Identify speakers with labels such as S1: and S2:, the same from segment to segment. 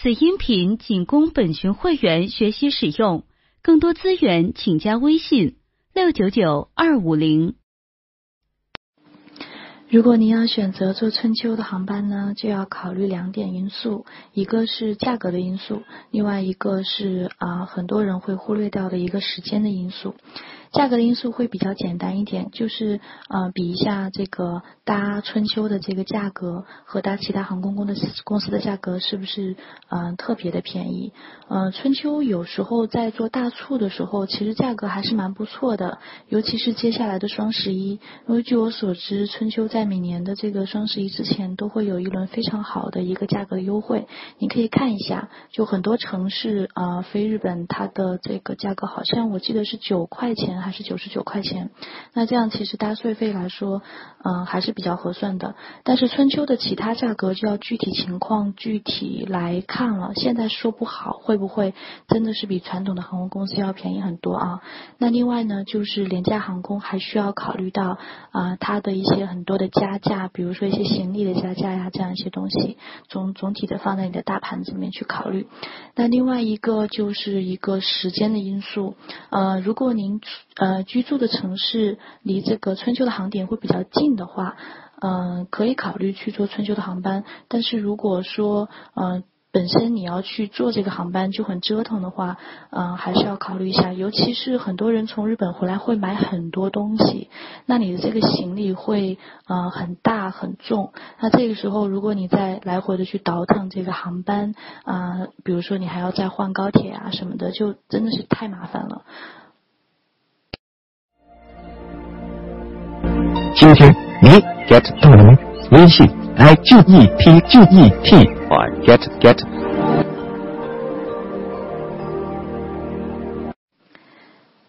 S1: 此音频仅供本群会员学习使用，更多资源请加微信六九九二五零。
S2: 如果您要选择坐春秋的航班呢，就要考虑两点因素，一个是价格的因素，另外一个是啊很多人会忽略掉的一个时间的因素。价格的因素会比较简单一点，就是呃比一下这个搭春秋的这个价格和搭其他航空公的公司的价格是不是嗯特别的便宜？呃春秋有时候在做大促的时候，其实价格还是蛮不错的，尤其是接下来的双十一，因为据我所知，春秋在每年的这个双十一之前都会有一轮非常好的一个价格优惠，你可以看一下，就很多城市啊飞日本它的这个价格好像我记得是九块钱。还是九十九块钱，那这样其实搭税费来说，嗯，还是比较合算的。但是春秋的其他价格就要具体情况具体来看了，现在说不好会不会真的是比传统的航空公司要便宜很多啊？那另外呢，就是廉价航空还需要考虑到啊，它的一些很多的加价，比如说一些行李的加价呀，这样一些东西，总总体的放在你的大盘子里面去考虑。那另外一个就是一个时间的因素，呃，如果您呃，居住的城市离这个春秋的航点会比较近的话，嗯，可以考虑去坐春秋的航班。但是如果说，嗯，本身你要去坐这个航班就很折腾的话，嗯，还是要考虑一下。尤其是很多人从日本回来会买很多东西，那你的这个行李会，呃，很大很重。那这个时候，如果你再来回的去倒腾这个航班，啊，比如说你还要再换高铁啊什么的，就真的是太麻烦了。
S3: 今天你 get 到了吗？微信 i g e t g e t 啊 get get。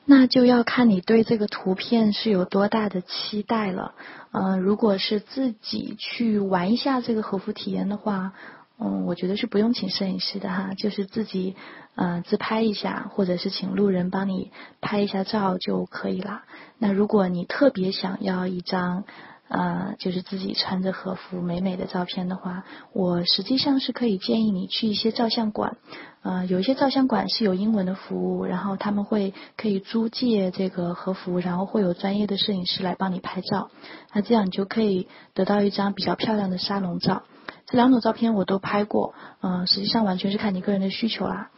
S2: 那就要看你对这个图片是有多大的期待了。嗯，如果是自己去玩一下这个和服体验的话。嗯，我觉得是不用请摄影师的哈，就是自己呃自拍一下，或者是请路人帮你拍一下照就可以了。那如果你特别想要一张呃就是自己穿着和服美美的照片的话，我实际上是可以建议你去一些照相馆，呃有一些照相馆是有英文的服务，然后他们会可以租借这个和服，然后会有专业的摄影师来帮你拍照，那这样你就可以得到一张比较漂亮的沙龙照。这两种照片我都拍过，嗯，实际上完全是看你个人的需求啦，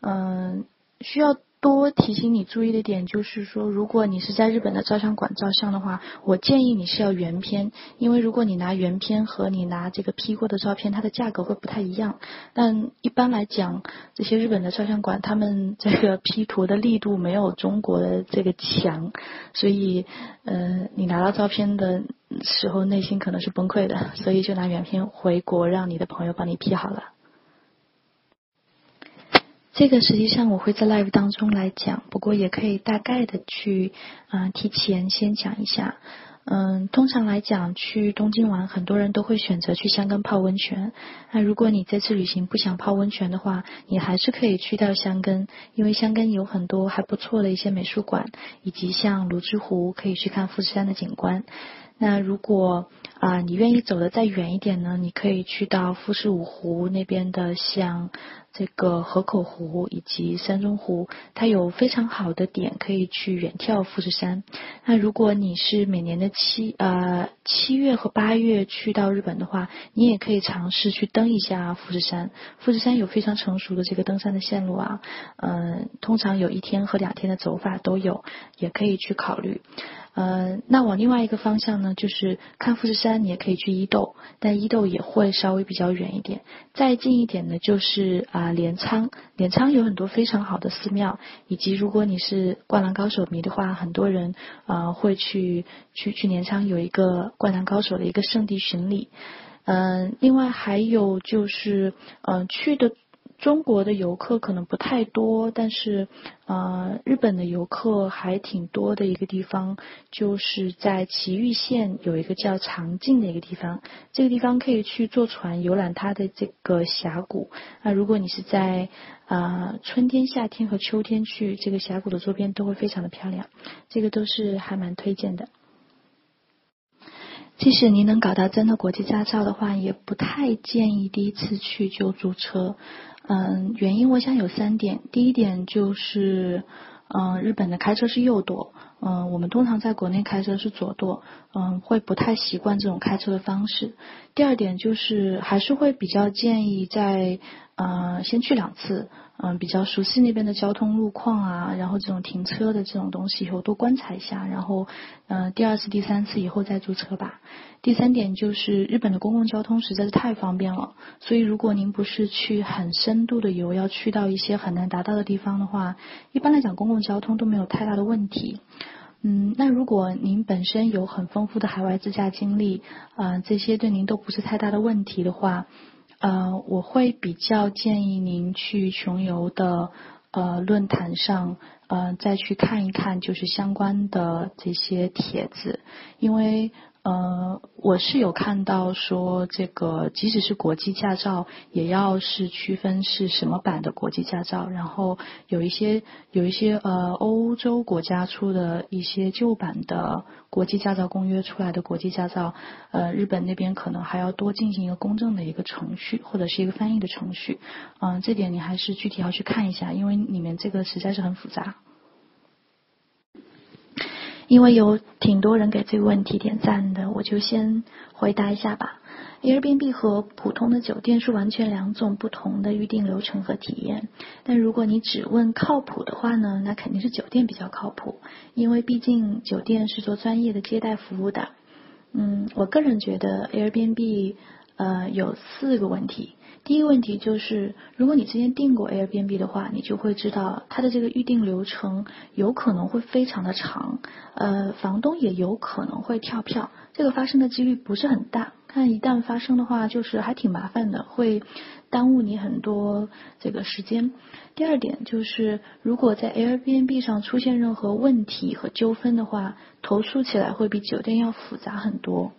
S2: 嗯，需要多提醒你注意的点就是说，如果你是在日本的照相馆照相的话，我建议你是要原片，因为如果你拿原片和你拿这个 P 过的照片，它的价格会不太一样。但一般来讲，这些日本的照相馆，他们这个 P 图的力度没有中国的这个强，所以，呃，你拿到照片的。时候内心可能是崩溃的，所以就拿原片回国，让你的朋友帮你 P 好了。这个实际上我会在 live 当中来讲，不过也可以大概的去啊提前先讲一下。嗯，通常来讲，去东京玩，很多人都会选择去香根泡温泉。那如果你这次旅行不想泡温泉的话，你还是可以去到香根，因为香根有很多还不错的一些美术馆，以及像泸沽湖可以去看富士山的景观。那如果啊你愿意走的再远一点呢，你可以去到富士五湖那边的，像这个河口湖以及山中湖，它有非常好的点可以去远眺富士山。那如果你是每年的七呃七月和八月去到日本的话，你也可以尝试去登一下富士山。富士山有非常成熟的这个登山的线路啊，嗯，通常有一天和两天的走法都有，也可以去考虑。呃，那往另外一个方向呢，就是看富士山，你也可以去伊豆，但伊豆也会稍微比较远一点。再近一点呢，就是啊镰仓，镰仓有很多非常好的寺庙，以及如果你是灌篮高手迷的话，很多人啊会去去去镰仓有一个灌篮高手的一个圣地巡礼。嗯，另外还有就是嗯去的。中国的游客可能不太多，但是呃，日本的游客还挺多的一个地方，就是在埼玉县有一个叫长镜的一个地方，这个地方可以去坐船游览它的这个峡谷。那如果你是在啊春天、夏天和秋天去，这个峡谷的周边都会非常的漂亮，这个都是还蛮推荐的。即使您能搞到真的国际驾照的话，也不太建议第一次去就租车。嗯，原因我想有三点。第一点就是，嗯，日本的开车是右舵，嗯，我们通常在国内开车是左舵，嗯，会不太习惯这种开车的方式。第二点就是，还是会比较建议在，呃，先去两次。嗯，比较熟悉那边的交通路况啊，然后这种停车的这种东西以后多观察一下，然后，嗯，第二次、第三次以后再租车吧。第三点就是日本的公共交通实在是太方便了，所以如果您不是去很深度的游，要去到一些很难达到的地方的话，一般来讲公共交通都没有太大的问题。嗯，那如果您本身有很丰富的海外自驾经历，啊，这些对您都不是太大的问题的话。呃，我会比较建议您去穷游的呃论坛上，呃再去看一看，就是相关的这些帖子，因为。呃，我是有看到说，这个即使是国际驾照，也要是区分是什么版的国际驾照。然后有一些有一些呃欧洲国家出的一些旧版的国际驾照公约出来的国际驾照，呃，日本那边可能还要多进行一个公证的一个程序，或者是一个翻译的程序。嗯，这点你还是具体要去看一下，因为里面这个实在是很复杂。因为有挺多人给这个问题点赞的，我就先回答一下吧。Airbnb 和普通的酒店是完全两种不同的预订流程和体验。但如果你只问靠谱的话呢，那肯定是酒店比较靠谱，因为毕竟酒店是做专业的接待服务的。嗯，我个人觉得 Airbnb 呃有四个问题。第一个问题就是，如果你之前订过 Airbnb 的话，你就会知道它的这个预订流程有可能会非常的长，呃，房东也有可能会跳票，这个发生的几率不是很大，但一旦发生的话，就是还挺麻烦的，会耽误你很多这个时间。第二点就是，如果在 Airbnb 上出现任何问题和纠纷的话，投诉起来会比酒店要复杂很多。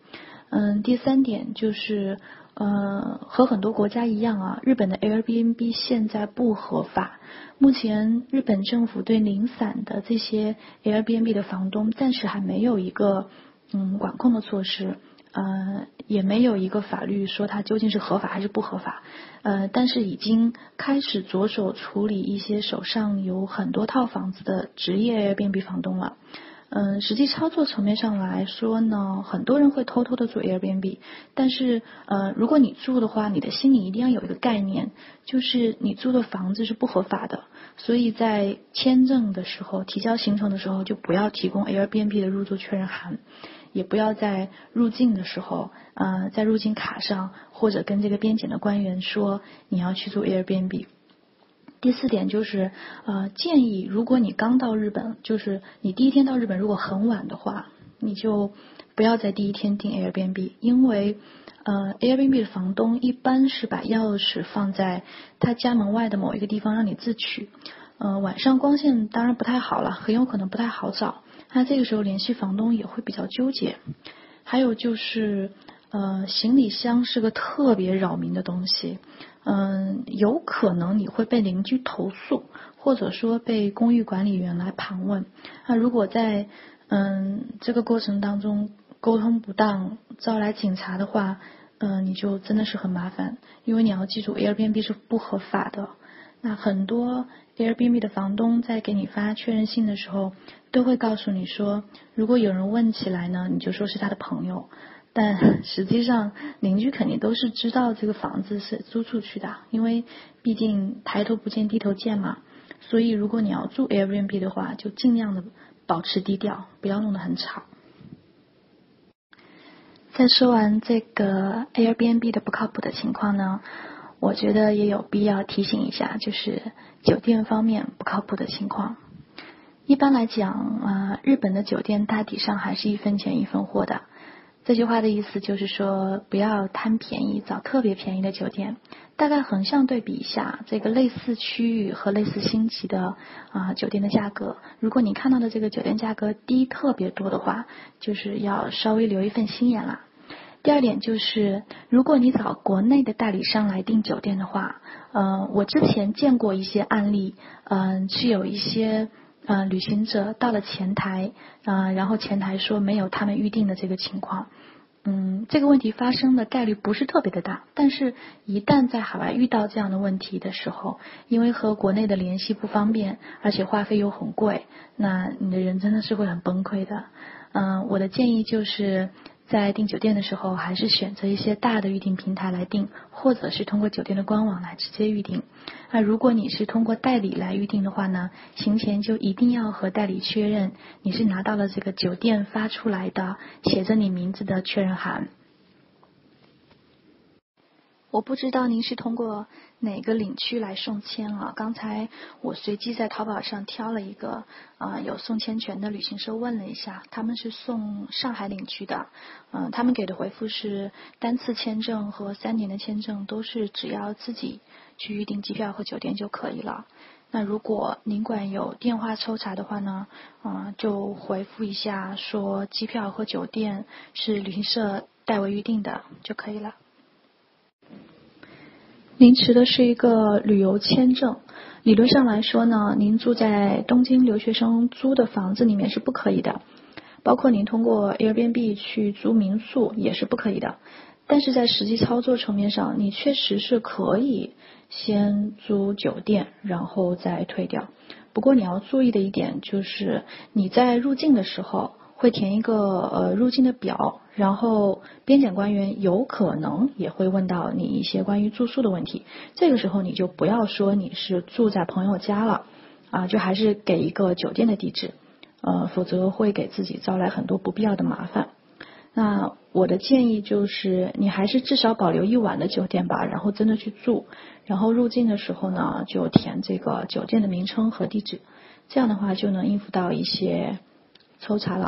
S2: 嗯，第三点就是。呃，和很多国家一样啊，日本的 Airbnb 现在不合法。目前日本政府对零散的这些 Airbnb 的房东暂时还没有一个嗯管控的措施，呃，也没有一个法律说它究竟是合法还是不合法。呃，但是已经开始着手处理一些手上有很多套房子的职业 Airbnb 房东了。嗯，实际操作层面上来说呢，很多人会偷偷的做 Airbnb，但是呃，如果你住的话，你的心里一定要有一个概念，就是你租的房子是不合法的，所以在签证的时候、提交行程的时候，就不要提供 Airbnb 的入住确认函，也不要在入境的时候，呃，在入境卡上或者跟这个边检的官员说你要去做 Airbnb。第四点就是，呃，建议如果你刚到日本，就是你第一天到日本，如果很晚的话，你就不要在第一天订 Airbnb，因为，呃，Airbnb 的房东一般是把钥匙放在他家门外的某一个地方让你自取，呃，晚上光线当然不太好了，很有可能不太好找，那这个时候联系房东也会比较纠结。还有就是，呃，行李箱是个特别扰民的东西。嗯，有可能你会被邻居投诉，或者说被公寓管理员来盘问。那如果在嗯这个过程当中沟通不当，招来警察的话，嗯，你就真的是很麻烦。因为你要记住，Airbnb 是不合法的。那很多 Airbnb 的房东在给你发确认信的时候，都会告诉你说，如果有人问起来呢，你就说是他的朋友。但实际上，邻居肯定都是知道这个房子是租出去的，因为毕竟抬头不见低头见嘛。所以，如果你要住 Airbnb 的话，就尽量的保持低调，不要弄得很吵。在说完这个 Airbnb 的不靠谱的情况呢，我觉得也有必要提醒一下，就是酒店方面不靠谱的情况。一般来讲啊，日本的酒店大体上还是一分钱一分货的。这句话的意思就是说，不要贪便宜，找特别便宜的酒店。大概横向对比一下，这个类似区域和类似星级的啊酒店的价格，如果你看到的这个酒店价格低特别多的话，就是要稍微留一份心眼啦。第二点就是，如果你找国内的代理商来订酒店的话，呃，我之前见过一些案例，嗯，是有一些。呃，旅行者到了前台，呃，然后前台说没有他们预定的这个情况，嗯，这个问题发生的概率不是特别的大，但是一旦在海外遇到这样的问题的时候，因为和国内的联系不方便，而且话费又很贵，那你的人真的是会很崩溃的。嗯，我的建议就是。在订酒店的时候，还是选择一些大的预订平台来订，或者是通过酒店的官网来直接预订。那如果你是通过代理来预订的话呢，行前就一定要和代理确认你是拿到了这个酒店发出来的写着你名字的确认函。我不知道您是通过哪个领区来送签啊？刚才我随机在淘宝上挑了一个啊有送签权的旅行社，问了一下，他们是送上海领区的，嗯，他们给的回复是单次签证和三年的签证都是只要自己去预订机票和酒店就可以了。那如果您管有电话抽查的话呢，嗯，就回复一下说机票和酒店是旅行社代为预订的就可以了。您持的是一个旅游签证，理论上来说呢，您住在东京留学生租的房子里面是不可以的，包括您通过 Airbnb 去租民宿也是不可以的。但是在实际操作层面上，你确实是可以先租酒店，然后再退掉。不过你要注意的一点就是，你在入境的时候。会填一个呃入境的表，然后边检官员有可能也会问到你一些关于住宿的问题，这个时候你就不要说你是住在朋友家了，啊，就还是给一个酒店的地址，呃，否则会给自己招来很多不必要的麻烦。那我的建议就是，你还是至少保留一晚的酒店吧，然后真的去住，然后入境的时候呢，就填这个酒店的名称和地址，这样的话就能应付到一些抽查了。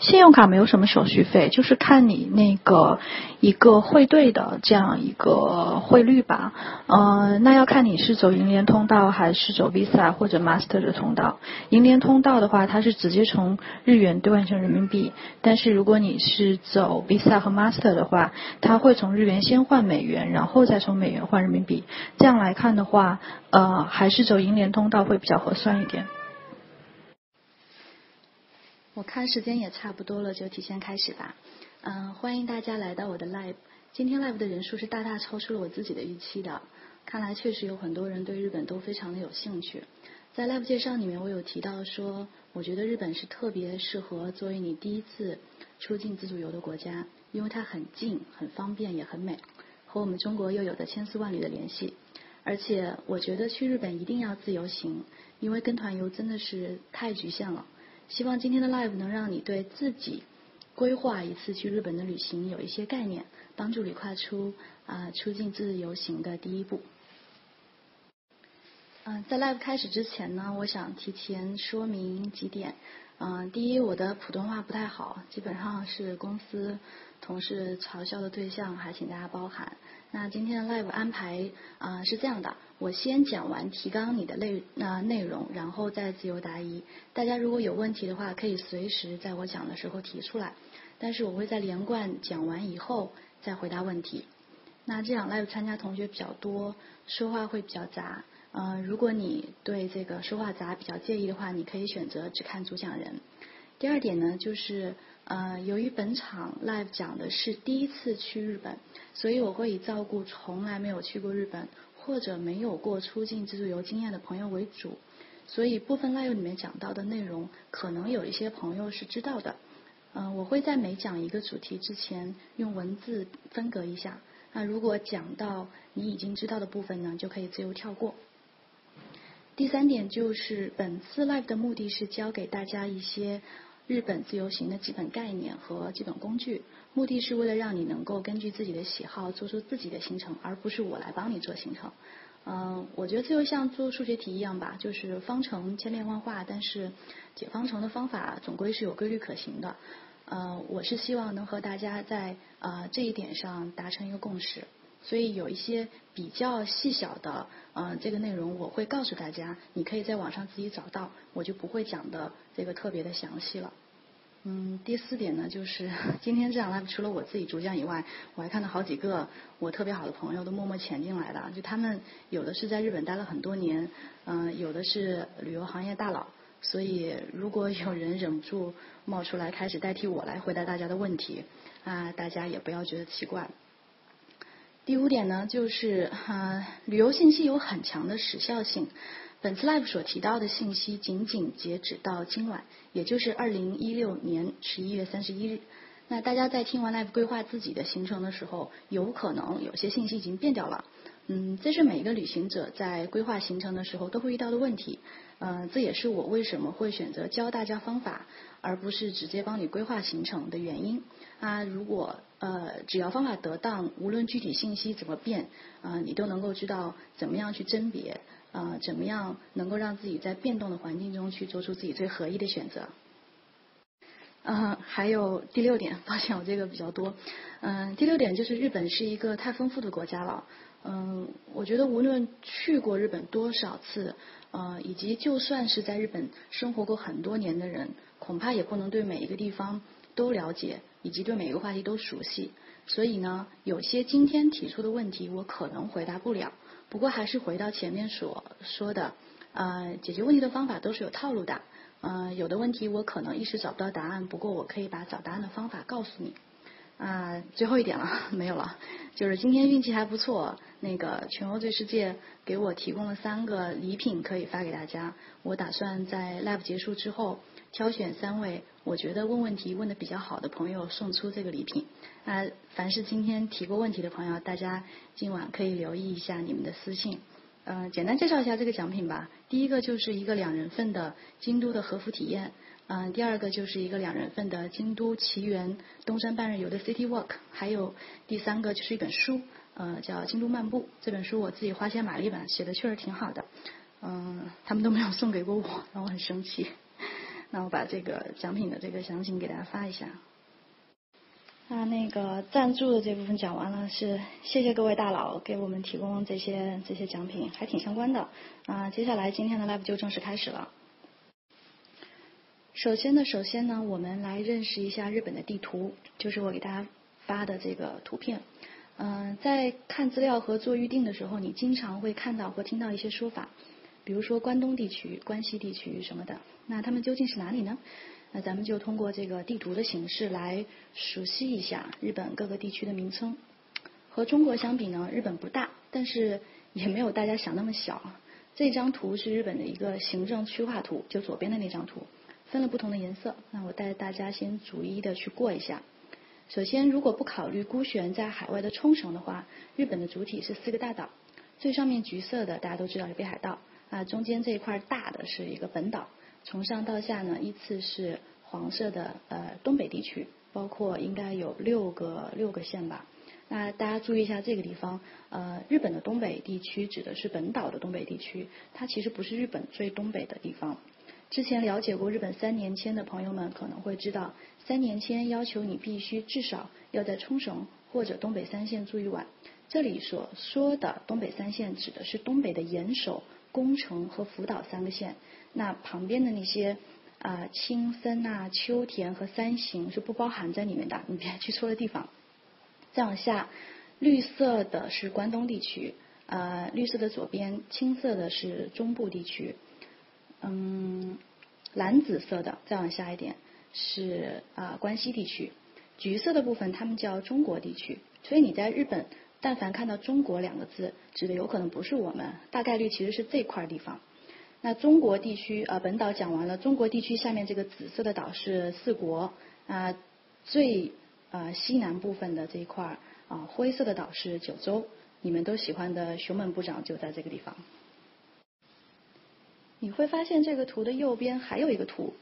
S2: 信用卡没有什么手续费，就是看你那个一个汇兑的这样一个汇率吧。呃，那要看你是走银联通道还是走 Visa 或者 Master 的通道。银联通道的话，它是直接从日元兑换成人民币；但是如果你是走 Visa 和 Master 的话，它会从日元先换美元，然后再从美元换人民币。这样来看的话，呃，还是走银联通道会比较合算一点。我看时间也差不多了，就提前开始吧。嗯，欢迎大家来到我的 live。今天 live 的人数是大大超出了我自己的预期的。看来确实有很多人对日本都非常的有兴趣。在 live 介绍里面，我有提到说，我觉得日本是特别适合作为你第一次出境自助游的国家，因为它很近、很方便、也很美，和我们中国又有着千丝万缕的联系。而且我觉得去日本一定要自由行，因为跟团游真的是太局限了。希望今天的 live 能让你对自己规划一次去日本的旅行有一些概念，帮助你跨出啊出境自由行的第一步。嗯，在 live 开始之前呢，我想提前说明几点。嗯，第一，我的普通话不太好，基本上是公司同事嘲笑的对象，还请大家包涵。那今天的 live 安排啊是这样的，我先讲完提纲里的内那内容，然后再自由答疑。大家如果有问题的话，可以随时在我讲的时候提出来，但是我会在连贯讲完以后再回答问题。那这场 live 参加同学比较多，说话会比较杂。呃，如果你对这个说话杂比较介意的话，你可以选择只看主讲人。第二点呢，就是呃，由于本场 live 讲的是第一次去日本。所以我会以照顾从来没有去过日本或者没有过出境自助游经验的朋友为主，所以部分 live 里面讲到的内容，可能有一些朋友是知道的。嗯，我会在每讲一个主题之前用文字分隔一下。那如果讲到你已经知道的部分呢，就可以自由跳过。第三点就是本次 live 的目的是教给大家一些日本自由行的基本概念和基本工具。目的是为了让你能够根据自己的喜好做出自己的行程，而不是我来帮你做行程。嗯，我觉得这就像做数学题一样吧，就是方程千变万化，但是解方程的方法总归是有规律可行的。呃，我是希望能和大家在呃这一点上达成一个共识，所以有一些比较细小的呃这个内容，我会告诉大家，你可以在网上自己找到，我就不会讲的这个特别的详细了。嗯，第四点呢，就是 今天这场 live 除了我自己主讲以外，我还看到好几个我特别好的朋友都默默潜进来的，就他们有的是在日本待了很多年，嗯，有的是旅游行业大佬，所以如果有人忍不住冒出来开始代替我来回答大家的问题，啊，大家也不要觉得奇怪。第五点呢，就是啊，旅游信息有很强的时效性。本次 live 所提到的信息仅仅截止到今晚，也就是二零一六年十一月三十一日。那大家在听完 live 规划自己的行程的时候，有可能有些信息已经变掉了。嗯，这是每一个旅行者在规划行程的时候都会遇到的问题。嗯，这也是我为什么会选择教大家方法，而不是直接帮你规划行程的原因。啊，如果呃只要方法得当，无论具体信息怎么变，啊，你都能够知道怎么样去甄别。呃，怎么样能够让自己在变动的环境中去做出自己最合意的选择？嗯，还有第六点，抱歉我这个比较多。嗯，第六点就是日本是一个太丰富的国家了。嗯，我觉得无论去过日本多少次，呃，以及就算是在日本生活过很多年的人，恐怕也不能对每一个地方都了解，以及对每一个话题都熟悉。所以呢，有些今天提出的问题，我可能回答不了。不过还是回到前面所说的，呃，解决问题的方法都是有套路的，呃，有的问题我可能一时找不到答案，不过我可以把找答案的方法告诉你。啊，最后一点了，没有了，就是今天运气还不错，那个全欧最世界给我提供了三个礼品可以发给大家，我打算在 live 结束之后。挑选三位我觉得问问题问的比较好的朋友送出这个礼品。啊，凡是今天提过问题的朋友，大家今晚可以留意一下你们的私信。嗯，简单介绍一下这个奖品吧。第一个就是一个两人份的京都的和服体验。嗯，第二个就是一个两人份的京都奇缘东山半日游的 City Walk。还有第三个就是一本书，呃，叫《京都漫步》。这本书我自己花钱买了一本，写的确实挺好的。嗯，他们都没有送给过我，让我很生气。那我把这个奖品的这个详情给大家发一下。那那个赞助的这部分讲完了，是谢谢各位大佬给我们提供这些这些奖品，还挺相关的。啊，接下来今天的 live 就正式开始了。首先呢，首先呢，我们来认识一下日本的地图，就是我给大家发的这个图片。嗯，在看资料和做预定的时候，你经常会看到或听到一些说法。比如说关东地区、关西地区什么的，那他们究竟是哪里呢？那咱们就通过这个地图的形式来熟悉一下日本各个地区的名称。和中国相比呢，日本不大，但是也没有大家想那么小。这张图是日本的一个行政区划图，就左边的那张图，分了不同的颜色。那我带大家先逐一的去过一下。首先，如果不考虑孤悬在海外的冲绳的话，日本的主体是四个大岛，最上面橘色的大家都知道是北海道。啊，中间这一块大的是一个本岛，从上到下呢依次是黄色的呃东北地区，包括应该有六个六个县吧。那大家注意一下这个地方，呃，日本的东北地区指的是本岛的东北地区，它其实不是日本最东北的地方。之前了解过日本三年签的朋友们可能会知道，三年签要求你必须至少要在冲绳或者东北三县住一晚。这里所说的东北三县指的是东北的岩手。宫城和福岛三个县，那旁边的那些啊青森啊秋田和三行是不包含在里面的，你别去错了地方。再往下，绿色的是关东地区，呃绿色的左边，青色的是中部地区，嗯蓝紫色的再往下一点是啊关西地区，橘色的部分他们叫中国地区，所以你在日本。但凡看到“中国”两个字，指的有可能不是我们，大概率其实是这块地方。那中国地区呃本岛讲完了，中国地区下面这个紫色的岛是四国啊，最呃西南部分的这一块啊灰色的岛是九州，你们都喜欢的熊本部长就在这个地方。你会发现这个图的右边还有一个图，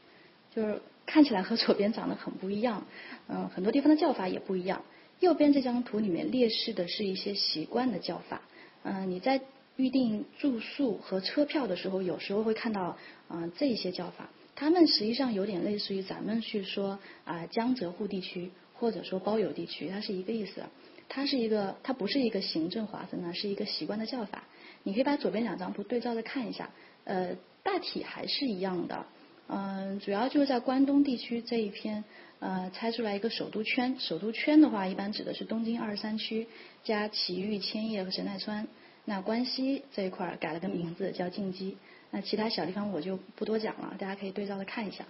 S2: 就是看起来和左边长得很不一样，嗯，很多地方的叫法也不一样。右边这张图里面列示的是一些习惯的叫法，嗯，你在预订住宿和车票的时候，有时候会看到啊这一些叫法，它们实际上有点类似于咱们去说啊江浙沪地区或者说包邮地区，它是一个意思，它是一个它不是一个行政划分呢，是一个习惯的叫法。你可以把左边两张图对照着看一下，呃，大体还是一样的，嗯，主要就是在关东地区这一篇。呃，猜出来一个首都圈。首都圈的话，一般指的是东京二十三区加埼玉、千叶和神奈川。那关西这一块改了个名字叫近畿，那其他小地方我就不多讲了，大家可以对照的看一下。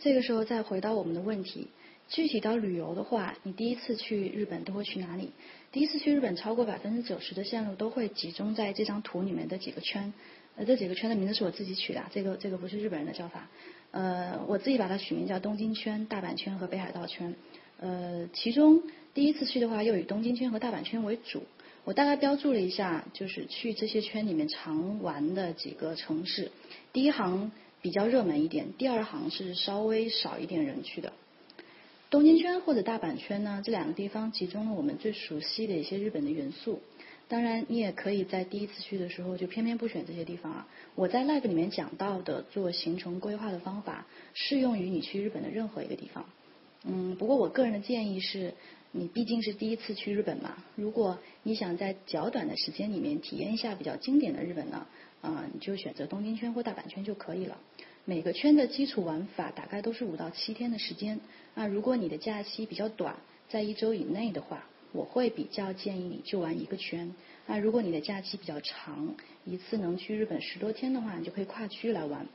S2: 这个时候再回到我们的问题，具体到旅游的话，你第一次去日本都会去哪里？第一次去日本，超过百分之九十的线路都会集中在这张图里面的几个圈。呃，这几个圈的名字是我自己取的，这个这个不是日本人的叫法。呃，我自己把它取名叫东京圈、大阪圈和北海道圈。呃，其中第一次去的话，又以东京圈和大阪圈为主。我大概标注了一下，就是去这些圈里面常玩的几个城市。第一行比较热门一点，第二行是稍微少一点人去的。东京圈或者大阪圈呢，这两个地方集中了我们最熟悉的一些日本的元素。当然，你也可以在第一次去的时候就偏偏不选这些地方啊。我在 live 里面讲到的做行程规划的方法，适用于你去日本的任何一个地方。嗯，不过我个人的建议是，你毕竟是第一次去日本嘛，如果你想在较短的时间里面体验一下比较经典的日本呢，啊，你就选择东京圈或大阪圈就可以了。每个圈的基础玩法大概都是五到七天的时间。啊，如果你的假期比较短，在一周以内的话。我会比较建议你就玩一个圈。那如果你的假期比较长，一次能去日本十多天的话，你就可以跨区来玩。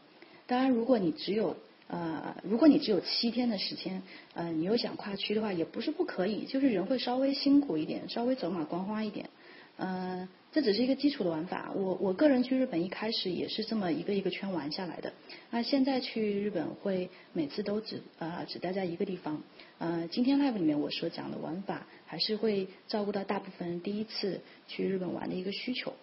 S2: 当然，如果你只有呃，如果你只有七天的时间，呃，你又想跨区的话，也不是不可以，就是人会稍微辛苦一点，稍微走马观花一点。嗯，这只是一个基础的玩法。我我个人去日本一开始也是这么一个一个圈玩下来的。那现在去日本会每次都只呃只待在一个地方。呃，今天 live 里面我所讲的玩法还是会照顾到大部分人第一次去日本玩的一个需求。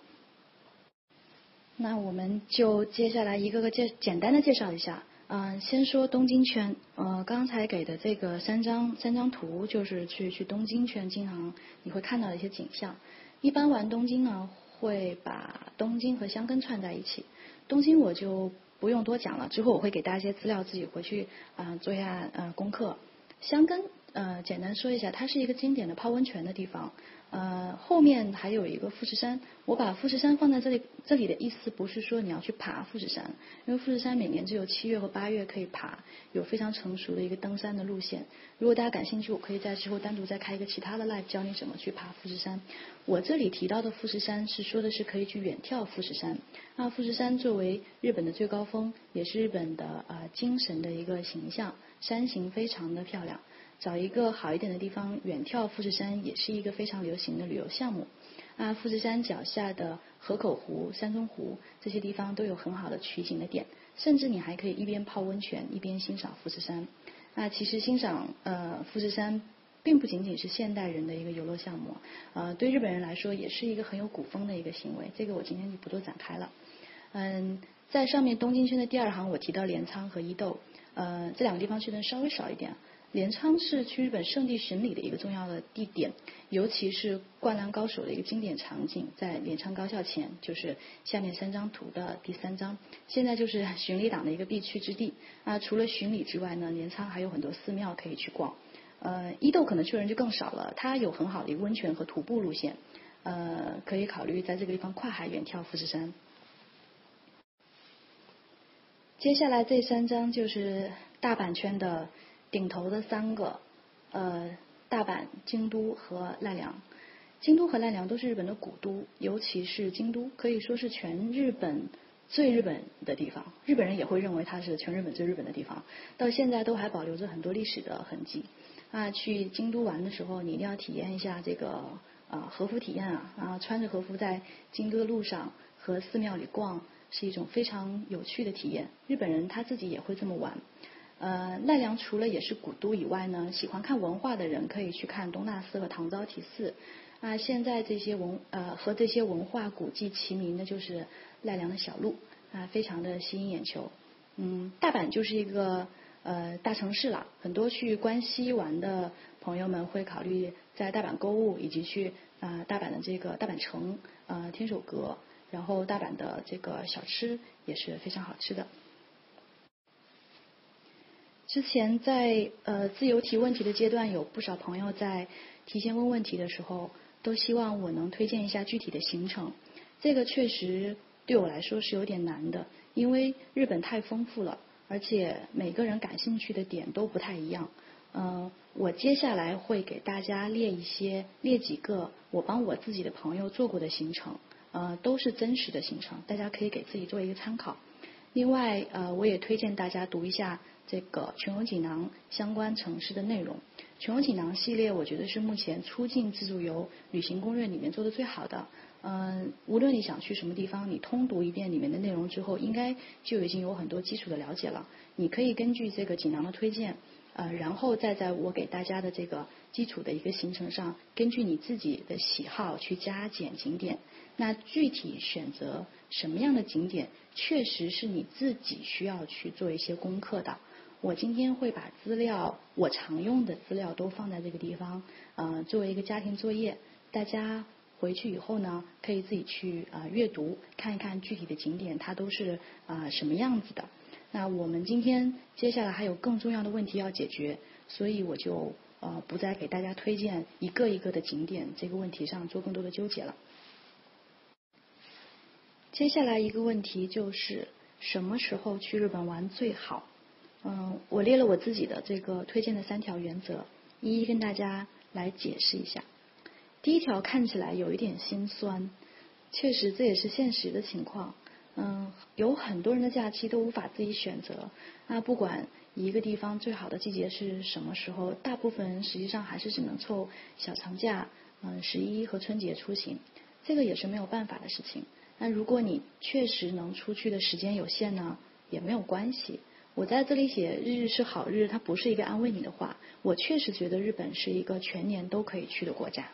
S2: 那我们就接下来一个个介简单的介绍一下。嗯，先说东京圈。呃，刚才给的这个三张三张图就是去去东京圈经常你会看到的一些景象。一般玩东京呢，会把东京和箱根串在一起。东京我就不用多讲了，之后我会给大家一些资料，自己回去啊做一下呃功课。箱根呃，简单说一下，它是一个经典的泡温泉的地方。呃，后面还有一个富士山，我把富士山放在这里，这里的意思不是说你要去爬富士山，因为富士山每年只有七月和八月可以爬，有非常成熟的一个登山的路线。如果大家感兴趣，我可以在之后单独再开一个其他的 live 教你怎么去爬富士山。我这里提到的富士山是说的是可以去远眺富士山。那富士山作为日本的最高峰，也是日本的呃精神的一个形象，山形非常的漂亮。找一个好一点的地方远眺富士山，也是一个非常流行的旅游项目。啊，富士山脚下的河口湖、山中湖这些地方都有很好的取景的点，甚至你还可以一边泡温泉一边欣赏富士山。啊，其实欣赏呃富士山并不仅仅是现代人的一个游乐项目，呃，对日本人来说也是一个很有古风的一个行为。这个我今天就不多展开了。嗯，在上面东京圈的第二行我提到镰仓和伊豆，呃，这两个地方去的稍微少一点。镰仓是去日本圣地巡礼的一个重要的地点，尤其是《灌篮高手》的一个经典场景，在镰仓高校前，就是下面三张图的第三张。现在就是巡礼党的一个必去之地。啊，除了巡礼之外呢，镰仓还有很多寺庙可以去逛。呃，伊豆可能去的人就更少了，它有很好的一个温泉和徒步路线，呃，可以考虑在这个地方跨海远眺富士山。接下来这三张就是大阪圈的。顶头的三个，呃，大阪、京都和奈良。京都和奈良都是日本的古都，尤其是京都，可以说是全日本最日本的地方。日本人也会认为它是全日本最日本的地方，到现在都还保留着很多历史的痕迹。啊，去京都玩的时候，你一定要体验一下这个啊和服体验啊，然啊穿着和服在京都的路上和寺庙里逛，是一种非常有趣的体验。日本人他自己也会这么玩。呃，奈良除了也是古都以外呢，喜欢看文化的人可以去看东大寺和唐招提寺。啊，现在这些文呃和这些文化古迹齐名的就是奈良的小路啊，非常的吸引眼球。嗯，大阪就是一个呃大城市了，很多去关西玩的朋友们会考虑在大阪购物，以及去啊大阪的这个大阪城呃天守阁，然后大阪的这个小吃也是非常好吃的。之前在呃自由提问题的阶段，有不少朋友在提前问问题的时候，都希望我能推荐一下具体的行程。这个确实对我来说是有点难的，因为日本太丰富了，而且每个人感兴趣的点都不太一样。嗯，我接下来会给大家列一些，列几个我帮我自己的朋友做过的行程，呃，都是真实的行程，大家可以给自己做一个参考。另外，呃，我也推荐大家读一下这个全游锦囊相关城市的内容。全游锦囊系列，我觉得是目前出境自助游旅行攻略里面做的最好的。嗯，无论你想去什么地方，你通读一遍里面的内容之后，应该就已经有很多基础的了解了。你可以根据这个锦囊的推荐，呃，然后再在我给大家的这个基础的一个行程上，根据你自己的喜好去加减景点。那具体选择什么样的景点，确实是你自己需要去做一些功课的。我今天会把资料，我常用的资料都放在这个地方，呃，作为一个家庭作业，大家回去以后呢，可以自己去啊阅读，看一看具体的景点它都是啊什么样子的。那我们今天接下来还有更重要的问题要解决，所以我就呃不再给大家推荐一个一个的景点这个问题上做更多的纠结了。接下来一个问题就是什么时候去日本玩最好？嗯，我列了我自己的这个推荐的三条原则，一一跟大家来解释一下。第一条看起来有一点心酸，确实这也是现实的情况。嗯，有很多人的假期都无法自己选择。那不管一个地方最好的季节是什么时候，大部分人实际上还是只能凑小长假，嗯，十一和春节出行，这个也是没有办法的事情。那如果你确实能出去的时间有限呢，也没有关系。我在这里写“日日是好日”，它不是一个安慰你的话。我确实觉得日本是一个全年都可以去的国家。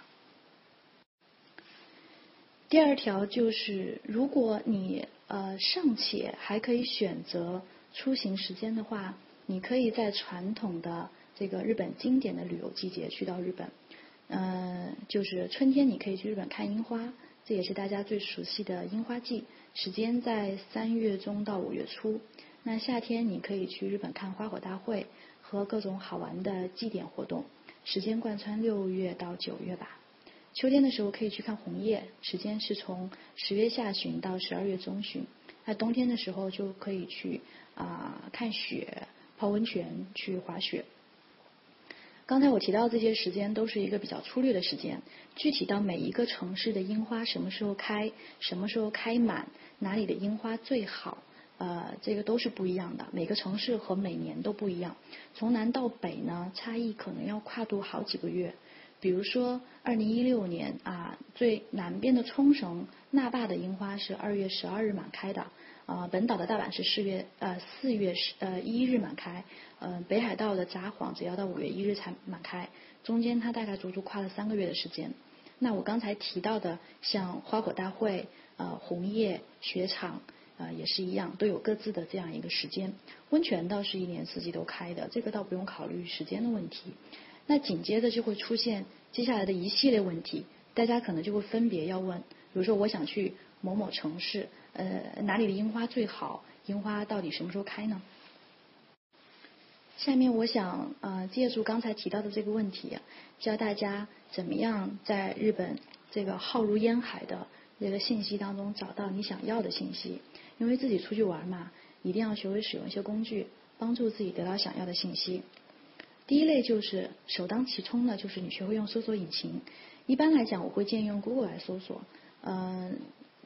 S2: 第二条就是，如果你呃尚且还可以选择出行时间的话，你可以在传统的这个日本经典的旅游季节去到日本。嗯，就是春天你可以去日本看樱花。这也是大家最熟悉的樱花季，时间在三月中到五月初。那夏天你可以去日本看花火大会和各种好玩的祭典活动，时间贯穿六月到九月吧。秋天的时候可以去看红叶，时间是从十月下旬到十二月中旬。那冬天的时候就可以去啊看雪、泡温泉、去滑雪。刚才我提到这些时间都是一个比较粗略的时间，具体到每一个城市的樱花什么时候开，什么时候开满，哪里的樱花最好，呃，这个都是不一样的。每个城市和每年都不一样，从南到北呢，差异可能要跨度好几个月。比如说，二零一六年啊，最南边的冲绳那霸的樱花是二月十二日满开的。啊，本岛的大阪是四月呃四月十呃一日满开，呃北海道的札幌只要到五月一日才满开，中间它大概足足跨了三个月的时间。那我刚才提到的像花火大会、呃红叶、雪场，呃也是一样，都有各自的这样一个时间。温泉倒是一年四季都开的，这个倒不用考虑时间的问题。那紧接着就会出现接下来的一系列问题，大家可能就会分别要问，比如说我想去某某城市。呃，哪里的樱花最好？樱花到底什么时候开呢？下面我想呃借助刚才提到的这个问题，教大家怎么样在日本这个浩如烟海的这个信息当中找到你想要的信息。因为自己出去玩嘛，一定要学会使用一些工具，帮助自己得到想要的信息。第一类就是首当其冲的，就是你学会用搜索引擎。一般来讲，我会建议用 Google 来搜索，嗯。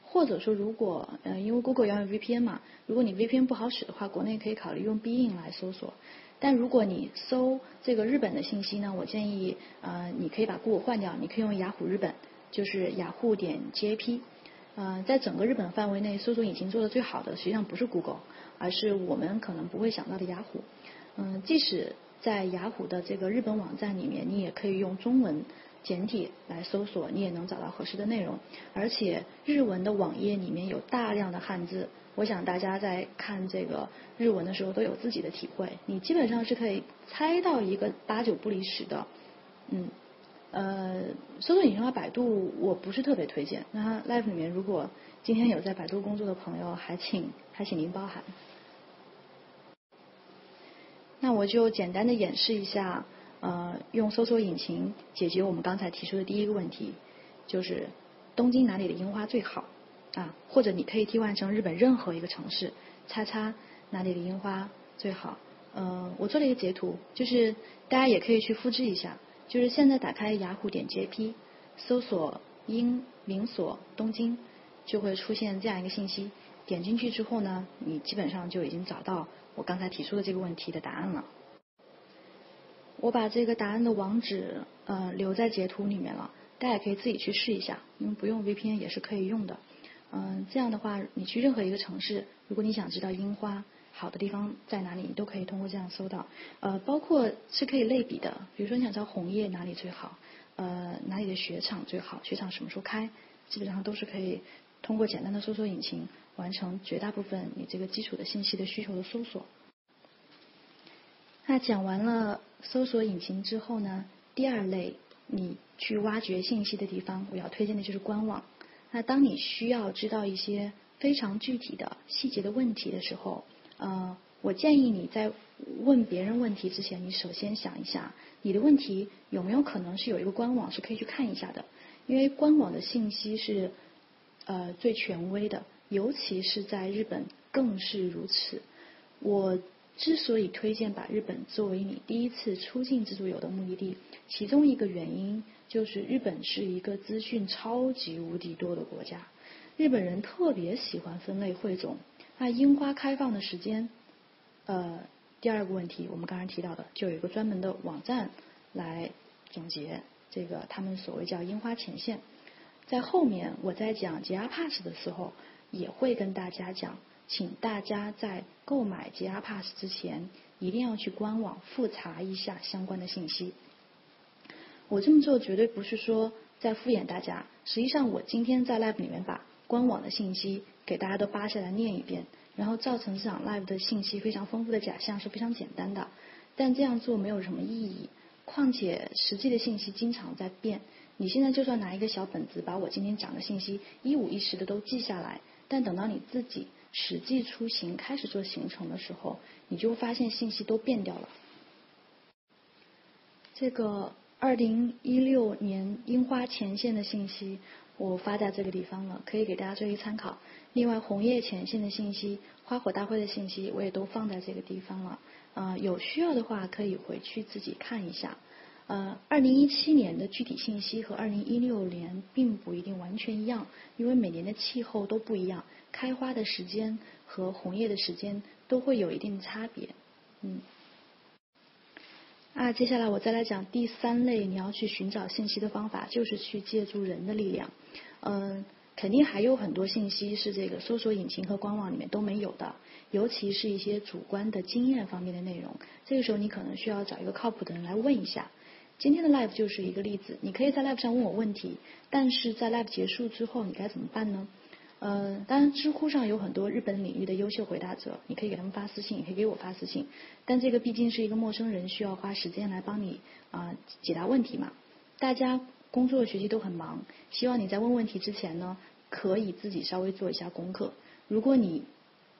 S2: 或者说，如果呃，因为 Google 要用 VPN 嘛，如果你 VPN 不好使的话，国内可以考虑用 Bing 来搜索。但如果你搜这个日本的信息呢，我建议呃，你可以把 Google 换掉，你可以用雅虎日本，就是雅虎点 JP。呃，在整个日本范围内，搜索引擎做的最好的，实际上不是 Google，而是我们可能不会想到的雅虎。嗯，即使在雅虎的这个日本网站里面，你也可以用中文。简体来搜索，你也能找到合适的内容。而且日文的网页里面有大量的汉字，我想大家在看这个日文的时候都有自己的体会。你基本上是可以猜到一个八九不离十的。嗯，呃，搜索引擎的话，百度我不是特别推荐。那 Live 里面如果今天有在百度工作的朋友，还请还请您包涵。那我就简单的演示一下。呃，用搜索引擎解决我们刚才提出的第一个问题，就是东京哪里的樱花最好啊？或者你可以替换成日本任何一个城市，叉叉哪里的樱花最好？呃，我做了一个截图，就是大家也可以去复制一下。就是现在打开雅虎点 JP，搜索英名所东京，就会出现这样一个信息。点进去之后呢，你基本上就已经找到我刚才提出的这个问题的答案了。我把这个答案的网址呃留在截图里面了，大家也可以自己去试一下，因为不用 VPN 也是可以用的。嗯，这样的话，你去任何一个城市，如果你想知道樱花好的地方在哪里，你都可以通过这样搜到。呃，包括是可以类比的，比如说你想知道红叶哪里最好，呃，哪里的雪场最好，雪场什么时候开，基本上都是可以通过简单的搜索引擎完成绝大部分你这个基础的信息的需求的搜索。那讲完了搜索引擎之后呢，第二类你去挖掘信息的地方，我要推荐的就是官网。那当你需要知道一些非常具体的细节的问题的时候，呃，我建议你在问别人问题之前，你首先想一下，你的问题有没有可能是有一个官网是可以去看一下的，因为官网的信息是呃最权威的，尤其是在日本更是如此。我之所以推荐把日本作为你第一次出境自助游的目的地，其中一个原因。就是日本是一个资讯超级无敌多的国家，日本人特别喜欢分类汇总。那樱花开放的时间，呃，第二个问题我们刚刚提到的，就有一个专门的网站来总结这个他们所谓叫樱花前线。在后面我在讲 JR Pass 的时候，也会跟大家讲，请大家在购买 JR Pass 之前，一定要去官网复查一下相关的信息。我这么做绝对不是说在敷衍大家，实际上我今天在 live 里面把官网的信息给大家都扒下来念一遍，然后造成这场 live 的信息非常丰富的假象是非常简单的，但这样做没有什么意义。况且实际的信息经常在变，你现在就算拿一个小本子把我今天讲的信息一五一十的都记下来，但等到你自己实际出行开始做行程的时候，你就发现信息都变掉了。这个。二零一六年樱花前线的信息我发在这个地方了，可以给大家做一参考。另外红叶前线的信息、花火大会的信息我也都放在这个地方了。啊，有需要的话可以回去自己看一下。呃，二零一七年的具体信息和二零一六年并不一定完全一样，因为每年的气候都不一样，开花的时间和红叶的时间都会有一定的差别。嗯。啊，接下来我再来讲第三类你要去寻找信息的方法，就是去借助人的力量。嗯，肯定还有很多信息是这个搜索引擎和官网里面都没有的，尤其是一些主观的经验方面的内容。这个时候你可能需要找一个靠谱的人来问一下。今天的 live 就是一个例子，你可以在 live 上问我问题，但是在 live 结束之后你该怎么办呢？呃，当然，知乎上有很多日本领域的优秀回答者，你可以给他们发私信，也可以给我发私信。但这个毕竟是一个陌生人，需要花时间来帮你啊解答问题嘛。大家工作学习都很忙，希望你在问问题之前呢，可以自己稍微做一下功课。如果你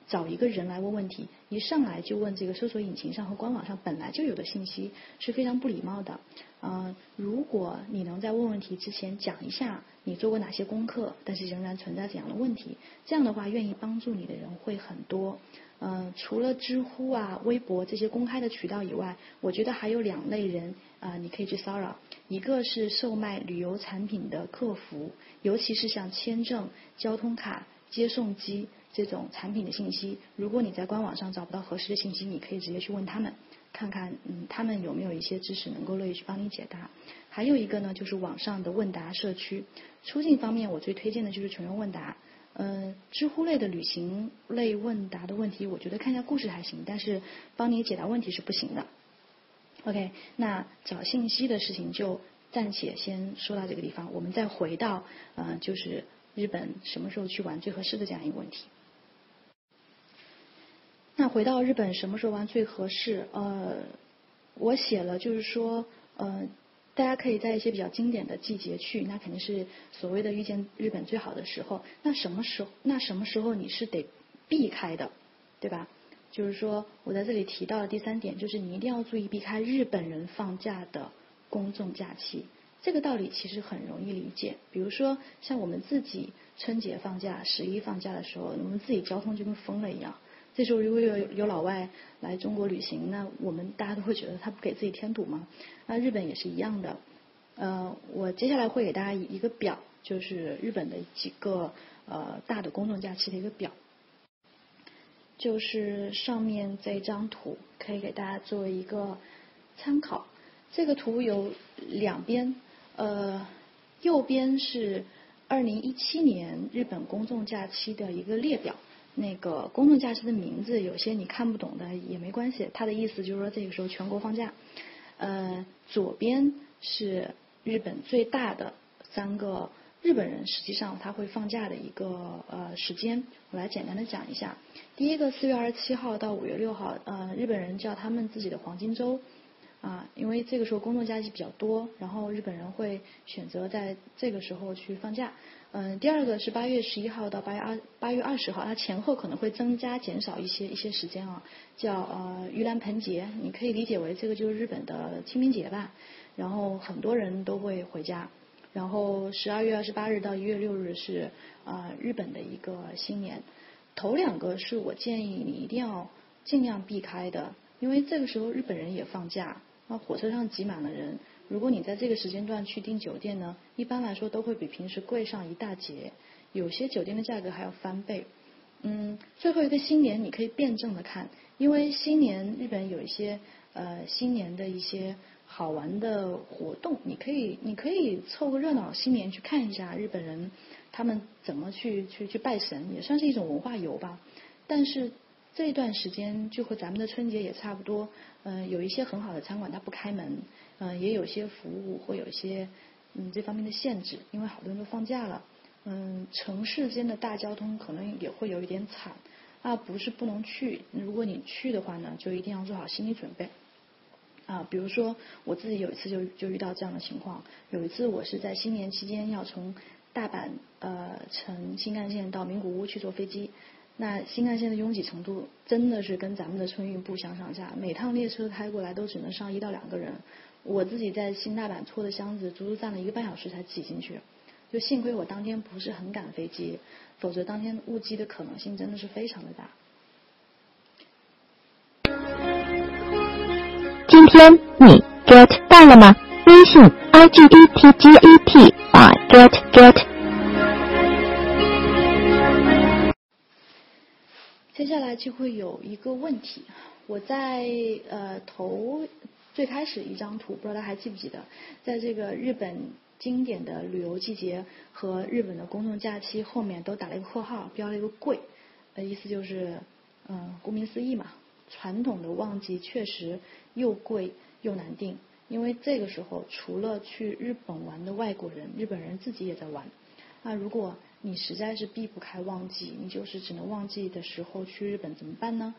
S2: 找一个人来问问题，一上来就问这个搜索引擎上和官网上本来就有的信息，是非常不礼貌的。呃，如果你能在问问题之前讲一下你做过哪些功课，但是仍然存在怎样的问题，这样的话，愿意帮助你的人会很多。呃，除了知乎啊、微博这些公开的渠道以外，我觉得还有两类人啊，你可以去骚扰。一个是售卖旅游产品的客服，尤其是像签证、交通卡、接送机。这种产品的信息，如果你在官网上找不到合适的信息，你可以直接去问他们，看看嗯他们有没有一些知识能够乐意去帮你解答。还有一个呢，就是网上的问答社区。出境方面，我最推荐的就是穷游问答。嗯，知乎类的旅行类问答的问题，我觉得看一下故事还行，但是帮你解答问题是不行的。OK，那找信息的事情就暂且先说到这个地方，我们再回到嗯就是日本什么时候去玩最合适的这样一个问题。那回到日本什么时候玩最合适？呃，我写了，就是说，呃，大家可以在一些比较经典的季节去，那肯定是所谓的遇见日本最好的时候。那什么时候？那什么时候你是得避开的，对吧？就是说我在这里提到的第三点，就是你一定要注意避开日本人放假的公众假期。这个道理其实很容易理解。比如说，像我们自己春节放假、十一放假的时候，我们自己交通就跟疯了一样。这时候如果有有老外来中国旅行，那我们大家都会觉得他不给自己添堵吗？那日本也是一样的。呃，我接下来会给大家一个表，就是日本的几个呃大的公众假期的一个表，就是上面这张图可以给大家作为一个参考。这个图有两边，呃，右边是二零一七年日本公众假期的一个列表。那个公众假期的名字有些你看不懂的也没关系，它的意思就是说这个时候全国放假。呃，左边是日本最大的三个日本人实际上他会放假的一个呃时间，我来简单的讲一下。第一个四月二十七号到五月六号，呃，日本人叫他们自己的黄金周。啊，因为这个时候公众假期比较多，然后日本人会选择在这个时候去放假。嗯，第二个是八月十一号到八月二八月二十号，它前后可能会增加减少一些一些时间啊，叫呃盂兰盆节，你可以理解为这个就是日本的清明节吧。然后很多人都会回家。然后十二月二十八日到一月六日是啊日本的一个新年。头两个是我建议你一定要尽量避开的，因为这个时候日本人也放假。那火车上挤满了人，如果你在这个时间段去订酒店呢，一般来说都会比平时贵上一大截，有些酒店的价格还要翻倍。嗯，最后一个新年你可以辩证的看，因为新年日本有一些呃新年的一些好玩的活动，你可以你可以凑个热闹，新年去看一下日本人他们怎么去去去拜神，也算是一种文化游吧。但是这段时间就和咱们的春节也差不多。嗯，有一些很好的餐馆它不开门，嗯，也有些服务会有一些嗯这方面的限制，因为好多人都放假了，嗯，城市间的大交通可能也会有一点惨，啊，不是不能去，如果你去的话呢，就一定要做好心理准备，啊，比如说我自己有一次就就遇到这样的情况，有一次我是在新年期间要从大阪呃乘新干线到名古屋去坐飞机。那新干线的拥挤程度真的是跟咱们的春运不相上下，每趟列车开过来都只能上一到两个人。我自己在新大阪拖的箱子，足足站了一个半小时才挤进去。就幸亏我当天不是很赶飞机，否则当天误机的可能性真的是非常的大。
S3: 今天你 get 到了吗？微信 i g e t g e t 啊 get get。
S2: 接下来就会有一个问题，我在呃头最开始一张图，不知道大家还记不记得，在这个日本经典的旅游季节和日本的公众假期后面都打了一个括号，标了一个贵，呃意思就是嗯顾名思义嘛，传统的旺季确实又贵又难定，因为这个时候除了去日本玩的外国人，日本人自己也在玩，那如果。你实在是避不开旺季，你就是只能旺季的时候去日本怎么办呢？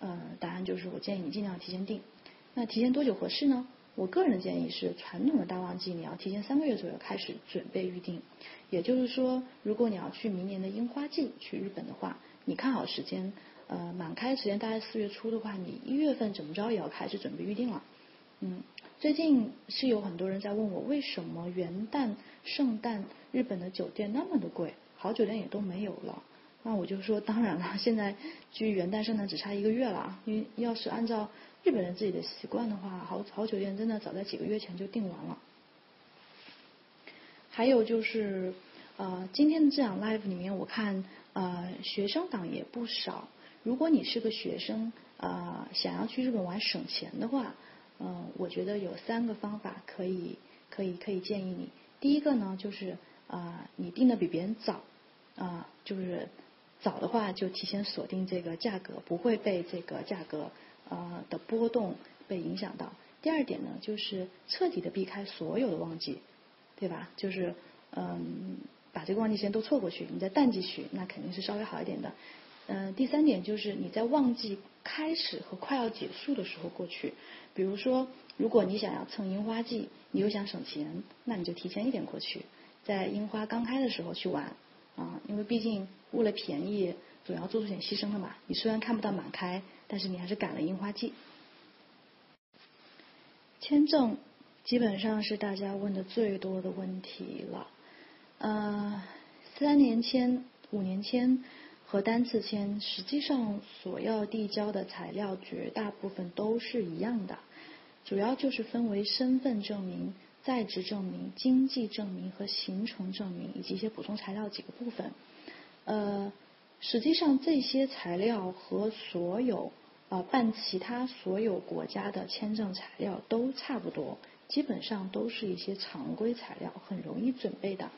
S2: 呃，答案就是我建议你尽量提前订。那提前多久合适呢？我个人的建议是，传统的大旺季你要提前三个月左右开始准备预定。也就是说，如果你要去明年的樱花季去日本的话，你看好时间，呃，满开时间大概四月初的话，你一月份怎么着也要开始准备预定了。嗯，最近是有很多人在问我，为什么元旦、圣诞日本的酒店那么的贵，好酒店也都没有了？那我就说，当然了，现在距元旦、圣诞只差一个月了。因为要是按照日本人自己的习惯的话，好好酒店真的早在几个月前就订完了。还有就是，呃，今天的这场 live 里面，我看呃学生党也不少。如果你是个学生，呃，想要去日本玩省钱的话。嗯，我觉得有三个方法可以可以可以建议你。第一个呢，就是啊，你定的比别人早啊，就是早的话就提前锁定这个价格，不会被这个价格呃的波动被影响到。第二点呢，就是彻底的避开所有的旺季，对吧？就是嗯，把这个旺季时间都错过去，你在淡季去，那肯定是稍微好一点的。嗯，第三点就是你在旺季开始和快要结束的时候过去。比如说，如果你想要蹭樱花季，你又想省钱，那你就提前一点过去，在樱花刚开的时候去玩啊，因为毕竟为了便宜，总要做出点牺牲的嘛。你虽然看不到满开，但是你还是赶了樱花季。签证基本上是大家问的最多的问题了，呃，三年签、五年签。和单次签，实际上所要递交的材料绝大部分都是一样的，主要就是分为身份证明、在职证明、经济证明和行程证明以及一些补充材料几个部分。呃，实际上这些材料和所有呃办其他所有国家的签证材料都差不多，基本上都是一些常规材料，很容易准备的。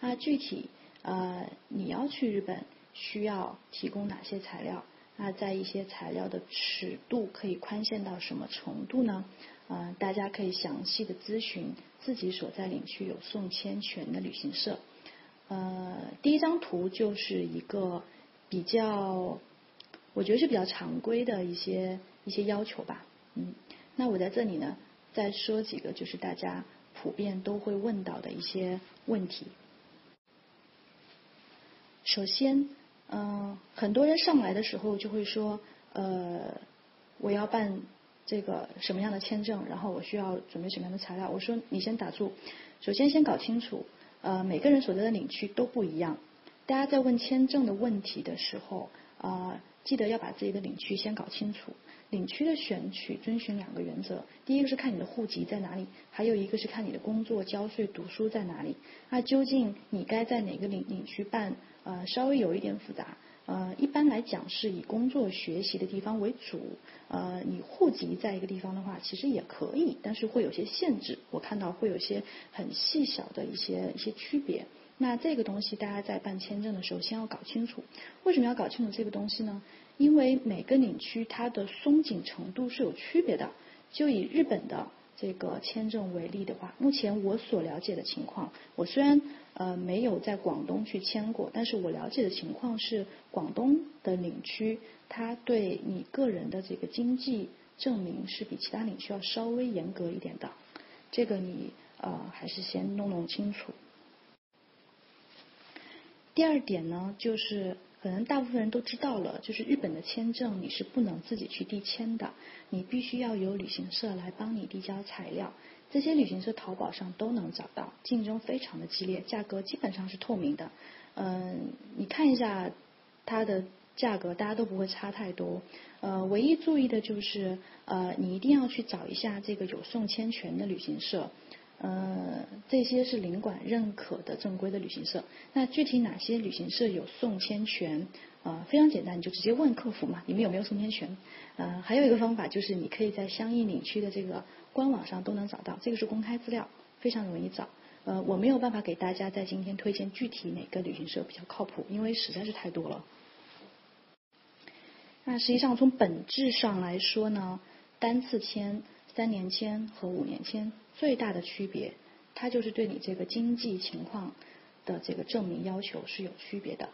S2: 那，具体呃你要去日本需要提供哪些材料？那在一些材料的尺度可以宽限到什么程度呢？呃，大家可以详细的咨询自己所在领区有送签权的旅行社。呃，第一张图就是一个比较，我觉得是比较常规的一些一些要求吧。嗯，那我在这里呢，再说几个就是大家普遍都会问到的一些问题。首先，嗯，很多人上来的时候就会说，呃，我要办这个什么样的签证，然后我需要准备什么样的材料。我说，你先打住，首先先搞清楚。呃，每个人所在的领区都不一样。大家在问签证的问题的时候，啊，记得要把自己的领区先搞清楚。领区的选取遵循两个原则，第一个是看你的户籍在哪里，还有一个是看你的工作、交税、读书在哪里。那究竟你该在哪个领领区办？呃，稍微有一点复杂。呃，一般来讲是以工作学习的地方为主。呃，你户籍在一个地方的话，其实也可以，但是会有些限制。我看到会有些很细小的一些一些区别。那这个东西大家在办签证的时候先要搞清楚。为什么要搞清楚这个东西呢？因为每个领区它的松紧程度是有区别的。就以日本的。这个签证为例的话，目前我所了解的情况，我虽然呃没有在广东去签过，但是我了解的情况是，广东的领区，它对你个人的这个经济证明是比其他领区要稍微严格一点的，这个你呃还是先弄弄清楚。第二点呢，就是。可能大部分人都知道了，就是日本的签证你是不能自己去递签的，你必须要有旅行社来帮你递交材料。这些旅行社淘宝上都能找到，竞争非常的激烈，价格基本上是透明的。嗯，你看一下它的价格，大家都不会差太多。呃，唯一注意的就是呃，你一定要去找一下这个有送签权的旅行社。呃，这些是领馆认可的正规的旅行社。那具体哪些旅行社有送签权？呃，非常简单，你就直接问客服嘛，你们有没有送签权？呃，还有一个方法就是你可以在相应领区的这个官网上都能找到，这个是公开资料，非常容易找。呃，我没有办法给大家在今天推荐具体哪个旅行社比较靠谱，因为实在是太多了。那实际上从本质上来说呢，单次签、三年签和五年签。最大的区别，它就是对你这个经济情况的这个证明要求是有区别的。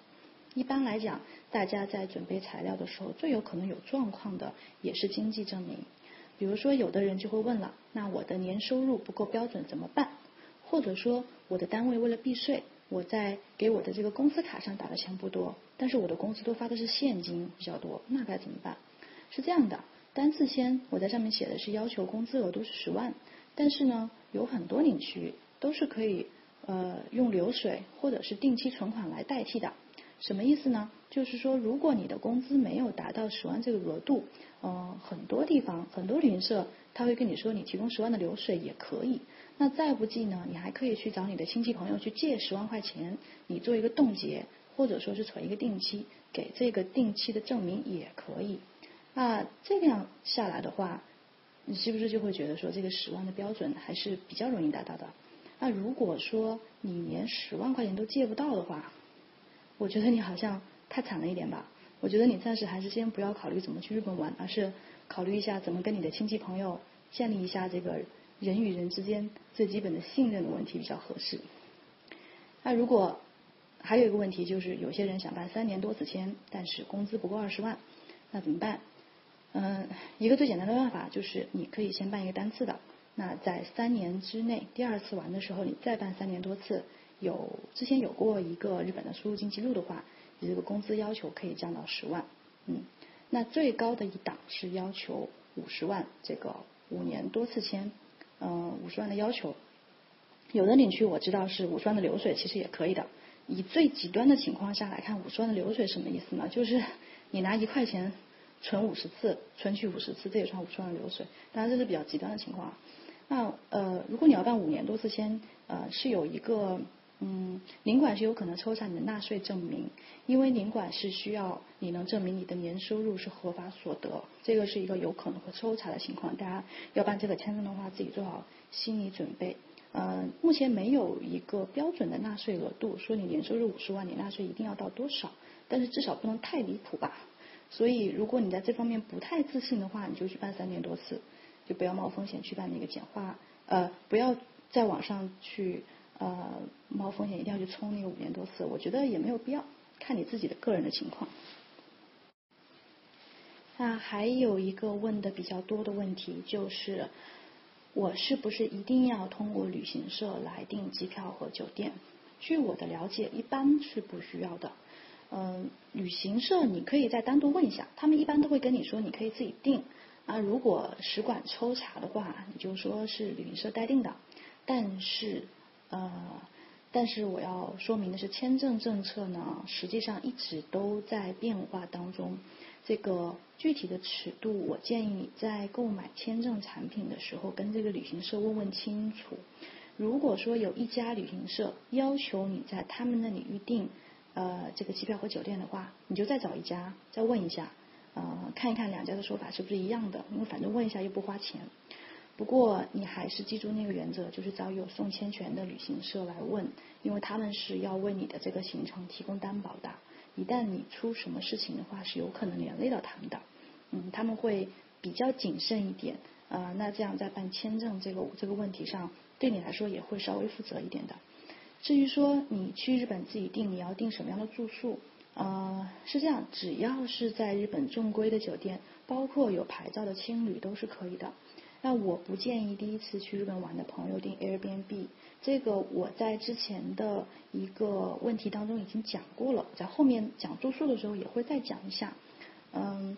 S2: 一般来讲，大家在准备材料的时候，最有可能有状况的也是经济证明。比如说，有的人就会问了：那我的年收入不够标准怎么办？或者说，我的单位为了避税，我在给我的这个公司卡上打的钱不多，但是我的工资都发的是现金比较多，那该怎么办？是这样的，单次签我在上面写的是要求工资额度是十万。但是呢，有很多领区都是可以呃用流水或者是定期存款来代替的。什么意思呢？就是说，如果你的工资没有达到十万这个额度，呃，很多地方很多旅行社他会跟你说，你提供十万的流水也可以。那再不济呢，你还可以去找你的亲戚朋友去借十万块钱，你做一个冻结，或者说是存一个定期，给这个定期的证明也可以。那这样下来的话。你是不是就会觉得说这个十万的标准还是比较容易达到的？那如果说你连十万块钱都借不到的话，我觉得你好像太惨了一点吧。我觉得你暂时还是先不要考虑怎么去日本玩，而是考虑一下怎么跟你的亲戚朋友建立一下这个人与人之间最基本的信任的问题比较合适。那如果还有一个问题就是，有些人想办三年多次签，但是工资不够二十万，那怎么办？嗯，一个最简单的办法就是你可以先办一个单次的，那在三年之内，第二次玩的时候你再办三年多次，有之前有过一个日本的出入境记录的话，你这个工资要求可以降到十万，嗯，那最高的一档是要求五十万，这个五年多次签，嗯，五十万的要求，有的领区我知道是五十万的流水，其实也可以的，以最极端的情况下来看，五十万的流水什么意思呢？就是你拿一块钱存五十次，存取五十次，这也算五十万流水。当然这是比较极端的情况。那呃，如果你要办五年多次签，呃，是有一个。嗯，领馆是有可能抽查你的纳税证明，因为领馆是需要你能证明你的年收入是合法所得，这个是一个有可能会抽查的情况。大家要办这个签证的话，自己做好心理准备。呃，目前没有一个标准的纳税额度，说你年收入五十万，你纳税一定要到多少，但是至少不能太离谱吧。所以，如果你在这方面不太自信的话，你就去办三年多次，就不要冒风险去办那个简化，呃，不要在网上去。呃，冒风险一定要去冲那个五年多次，我觉得也没有必要，看你自己的个人的情况。那还有一个问的比较多的问题就是，我是不是一定要通过旅行社来订机票和酒店？据我的了解，一般是不需要的。嗯，旅行社你可以再单独问一下，他们一般都会跟你说你可以自己定。啊，如果使馆抽查的话，你就说是旅行社代订的，但是。呃，但是我要说明的是，签证政策呢，实际上一直都在变化当中。这个具体的尺度，我建议你在购买签证产品的时候，跟这个旅行社问问清楚。如果说有一家旅行社要求你在他们那里预订呃这个机票和酒店的话，你就再找一家再问一下，呃，看一看两家的说法是不是一样的，因为反正问一下又不花钱。不过你还是记住那个原则，就是找有送签权的旅行社来问，因为他们是要为你的这个行程提供担保的。一旦你出什么事情的话，是有可能连累到他们的。嗯，他们会比较谨慎一点。呃，那这样在办签证这个这个问题上，对你来说也会稍微负责一点的。至于说你去日本自己订，你要订什么样的住宿？呃，是这样，只要是在日本正规的酒店，包括有牌照的青旅都是可以的。那我不建议第一次去日本玩的朋友订 Airbnb，这个我在之前的一个问题当中已经讲过了，在后面讲住宿的时候也会再讲一下。嗯，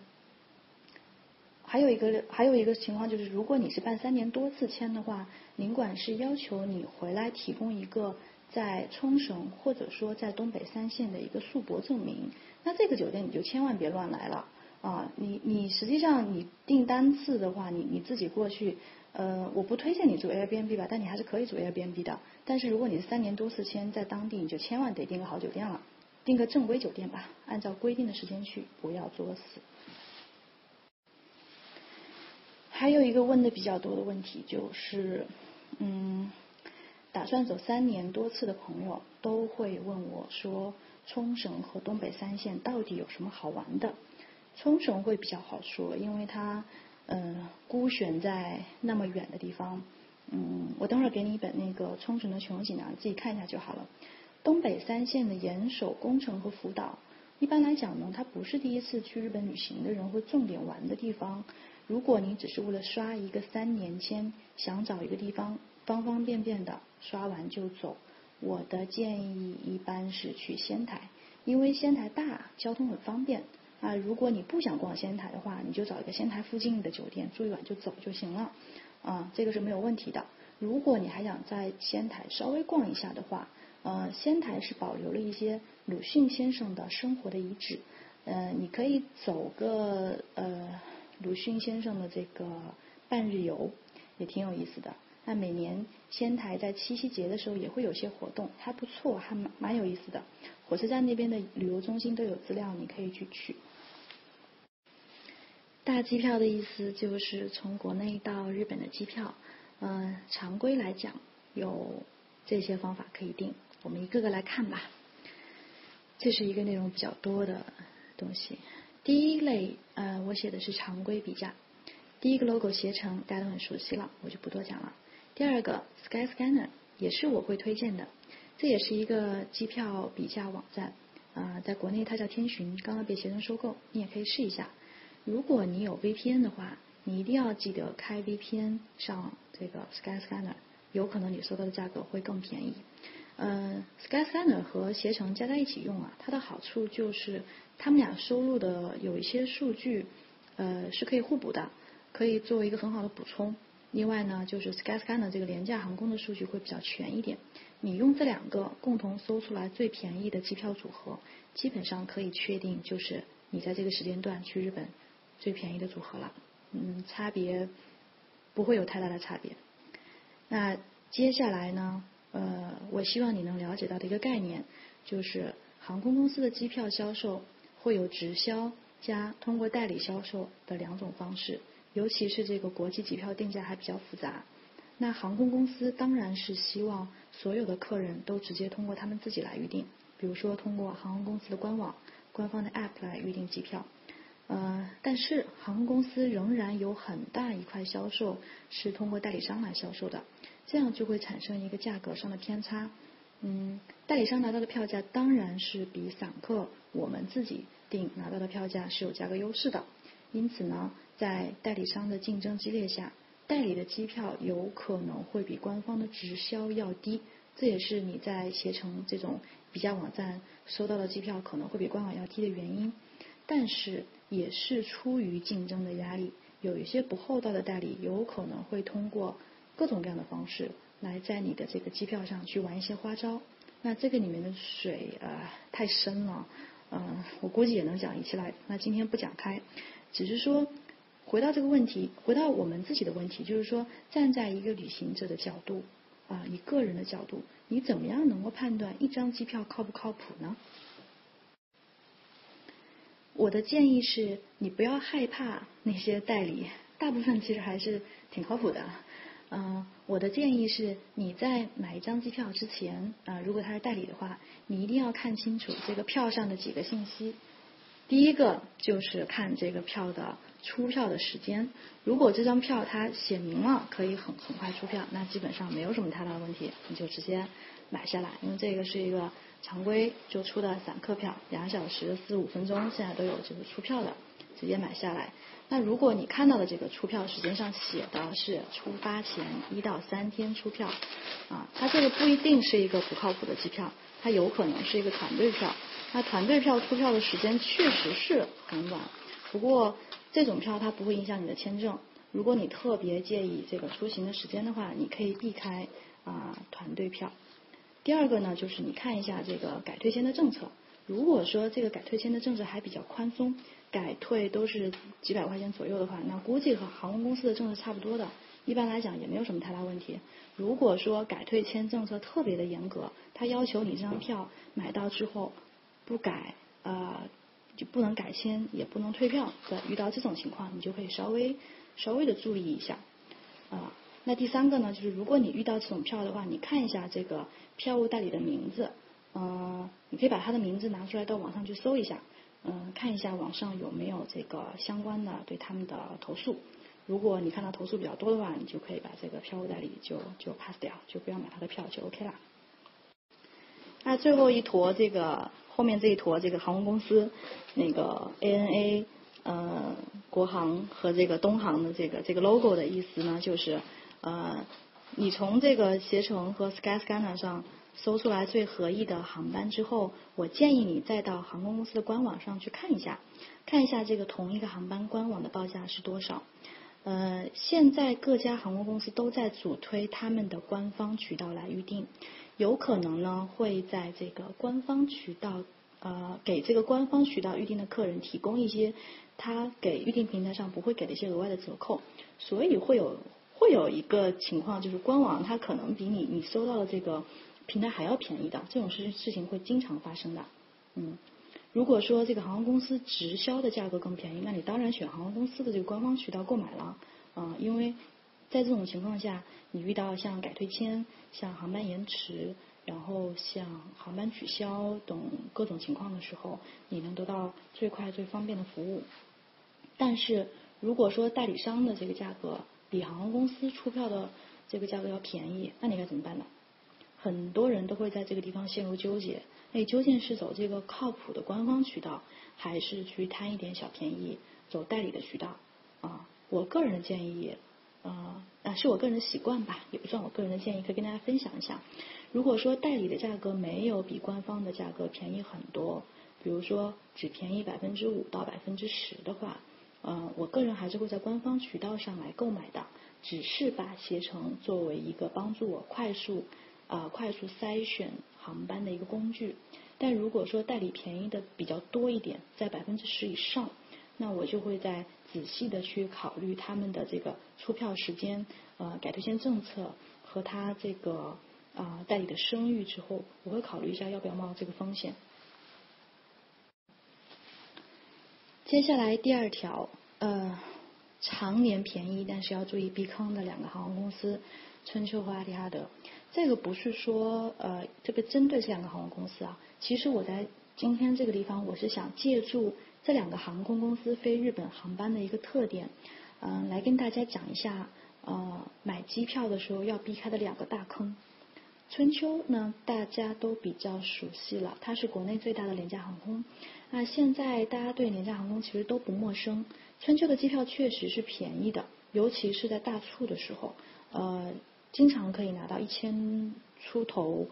S2: 还有一个还有一个情况就是，如果你是办三年多次签的话，领馆是要求你回来提供一个在冲绳或者说在东北三县的一个宿泊证明，那这个酒店你就千万别乱来了。啊，你你实际上你订单次的话，你你自己过去，呃，我不推荐你住 Airbnb 吧，但你还是可以住 Airbnb 的。但是如果你是三年多次签在当地，你就千万得订个好酒店了，订个正规酒店吧，按照规定的时间去，不要作死。还有一个问的比较多的问题就是，嗯，打算走三年多次的朋友都会问我说，冲绳和东北三县到底有什么好玩的？冲绳会比较好说，因为它呃孤悬在那么远的地方。嗯，我等会儿给你一本那个冲绳的全景啊，你自己看一下就好了。东北三县的岩手、宫城和福岛，一般来讲呢，它不是第一次去日本旅行的人会重点玩的地方。如果你只是为了刷一个三年签，想找一个地方方方便便的刷完就走，我的建议一般是去仙台，因为仙台大，交通很方便。啊，如果你不想逛仙台的话，你就找一个仙台附近的酒店住一晚就走就行了，啊，这个是没有问题的。如果你还想在仙台稍微逛一下的话，呃，仙台是保留了一些鲁迅先生的生活的遗址，呃，你可以走个呃鲁迅先生的这个半日游，也挺有意思的。那每年仙台在七夕节的时候也会有些活动，还不错，还蛮蛮有意思的。火车站那边的旅游中心都有资料，你可以去取。大机票的意思就是从国内到日本的机票，嗯，常规来讲有这些方法可以订，我们一个个来看吧。这是一个内容比较多的东西。第一类，呃，我写的是常规比价。第一个 logo 携程，大家都很熟悉了，我就不多讲了。第二个 Skyscanner 也是我会推荐的，这也是一个机票比价网站，啊，在国内它叫天巡，刚刚被携程收购，你也可以试一下。如果你有 VPN 的话，你一定要记得开 VPN 上这个 Skyscanner，有可能你收到的价格会更便宜。嗯，Skyscanner 和携程加在一起用啊，它的好处就是他们俩收录的有一些数据，呃，是可以互补的，可以作为一个很好的补充。另外呢，就是 Skyscanner 这个廉价航空的数据会比较全一点。你用这两个共同搜出来最便宜的机票组合，基本上可以确定就是你在这个时间段去日本最便宜的组合了。嗯，差别不会有太大的差别。那接下来呢？呃，我希望你能了解到的一个概念，就是航空公司的机票销售会有直销加通过代理销售的两种方式，尤其是这个国际机票定价还比较复杂。那航空公司当然是希望所有的客人都直接通过他们自己来预订，比如说通过航空公司的官网、官方的 App 来预订机票。呃，但是航空公司仍然有很大一块销售是通过代理商来销售的，这样就会产生一个价格上的偏差。嗯，代理商拿到的票价当然是比散客我们自己订拿到的票价是有价格优势的，因此呢，在代理商的竞争激烈下。代理的机票有可能会比官方的直销要低，这也是你在携程这种比价网站收到的机票可能会比官网要低的原因。但是也是出于竞争的压力，有一些不厚道的代理有可能会通过各种各样的方式来在你的这个机票上去玩一些花招。那这个里面的水啊太深了，嗯，我估计也能讲一期来。那今天不讲开，只是说。回到这个问题，回到我们自己的问题，就是说，站在一个旅行者的角度，啊，以个人的角度，你怎么样能够判断一张机票靠不靠谱呢？我的建议是，你不要害怕那些代理，大部分其实还是挺靠谱的。嗯，我的建议是，你在买一张机票之前，啊，如果他是代理的话，你一定要看清楚这个票上的几个信息。第一个就是看这个票的。出票的时间，如果这张票它写明了可以很很快出票，那基本上没有什么太大的问题，你就直接买下来，因为这个是一个常规就出的散客票，两小时四五分钟现在都有这个出票的，直接买下来。那如果你看到的这个出票时间上写的是出发前一到三天出票，啊，它这个不一定是一个不靠谱的机票，它有可能是一个团队票，那团队票出票的时间确实是很晚，不过。这种票它不会影响你的签证。如果你特别介意这个出行的时间的话，你可以避开啊团队票。第二个呢，就是你看一下这个改退签的政策。如果说这个改退签的政策还比较宽松，改退都是几百块钱左右的话，那估计和航空公司的政策差不多的。一般来讲也没有什么太大问题。如果说改退签政策特别的严格，他要求你这张票买到之后不改啊。就不能改签，也不能退票的。遇到这种情况，你就可以稍微稍微的注意一下啊。那第三个呢，就是如果你遇到这种票的话，你看一下这个票务代理的名字，嗯，你可以把他的名字拿出来到网上去搜一下，嗯，看一下网上有没有这个相关的对他们的投诉。如果你看到投诉比较多的话，你就可以把这个票务代理就就 pass 掉，就不要买他的票就 OK 了。那最后一坨这个。后面这一坨，这个航空公司，那个 ANA，呃，国航和这个东航的这个这个 logo 的意思呢，就是呃，你从这个携程和 Skyscanner 上搜出来最合意的航班之后，我建议你再到航空公司的官网上去看一下，看一下这个同一个航班官网的报价是多少。呃，现在各家航空公司都在主推他们的官方渠道来预订。有可能呢，会在这个官方渠道，呃，给这个官方渠道预定的客人提供一些他给预定平台上不会给的一些额外的折扣，所以会有会有一个情况，就是官网它可能比你你搜到的这个平台还要便宜的，这种事事情会经常发生的。嗯，如果说这个航空公司直销的价格更便宜，那你当然选航空公司的这个官方渠道购买了，啊，因为。在这种情况下，你遇到像改退签、像航班延迟，然后像航班取消等各种情况的时候，你能得到最快最方便的服务。但是如果说代理商的这个价格比航空公司出票的这个价格要便宜，那你该怎么办呢？很多人都会在这个地方陷入纠结，哎，究竟是走这个靠谱的官方渠道，还是去贪一点小便宜走代理的渠道？啊，我个人的建议。呃，啊，是我个人的习惯吧，也不算我个人的建议，可以跟大家分享一下。如果说代理的价格没有比官方的价格便宜很多，比如说只便宜百分之五到百分之十的话，呃，我个人还是会在官方渠道上来购买的，只是把携程作为一个帮助我快速呃快速筛选航班的一个工具。但如果说代理便宜的比较多一点，在百分之十以上，那我就会在仔细的去考虑他们的这个出票时间、呃改退线政策和他这个啊代理的声誉之后，我会考虑一下要不要冒这个风险。接下来第二条，呃，常年便宜但是要注意避坑的两个航空公司，春秋和阿迪哈德。这个不是说呃这个针对这两个航空公司啊，其实我在今天这个地方我是想借助这两个航空公司飞日本航班的一个特点，嗯，来跟大家讲一下呃买机票的时候要避开的两个大坑。春秋呢，大家都比较熟悉了，它是国内最大的廉价航空。那现在大家对廉价航空其实都不陌生。春秋的机票确实是便宜的，尤其是在大促的时候，呃，经常可以拿到一千出头，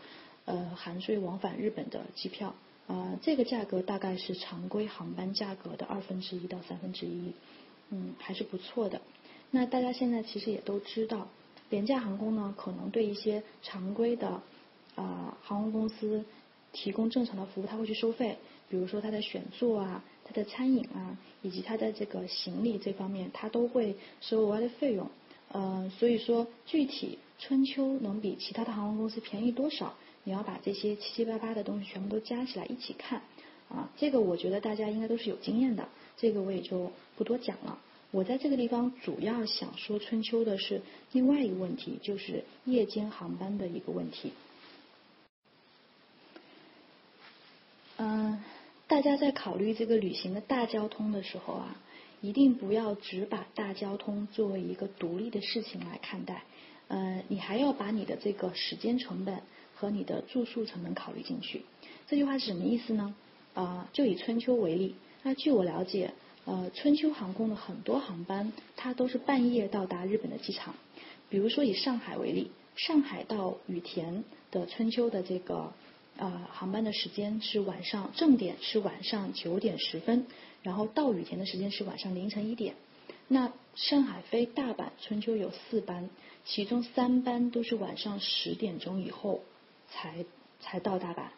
S2: 呃，含税往返日本的机票。啊，这个价格大概是常规航班价格的二分之一到三分之一，嗯，还是不错的。那大家现在其实也都知道。廉价航空呢，可能对一些常规的啊航空公司提供正常的服务，他会去收费，比如说他的选座啊、他的餐饮啊，以及他的这个行李这方面，他都会收额外的费用。呃，所以说具体春秋能比其他的航空公司便宜多少，你要把这些七七八八的东西全部都加起来一起看啊。这个我觉得大家应该都是有经验的，这个我也就不多讲了。我在这个地方主要想说春秋的是另外一个问题，就是夜间航班的一个问题。嗯，大家在考虑这个旅行的大交通的时候啊，一定不要只把大交通作为一个独立的事情来看待。呃，你还要把你的这个时间成本和你的住宿成本考虑进去。这句话是什么意思呢？啊，就以春秋为例，那据我了解。呃，春秋航空的很多航班，它都是半夜到达日本的机场。比如说以上海为例，上海到羽田的春秋的这个呃航班的时间是晚上正点是晚上九点十分，然后到羽田的时间是晚上凌晨一点。那上海飞大阪春秋有四班，其中三班都是晚上十点钟以后才才到达吧。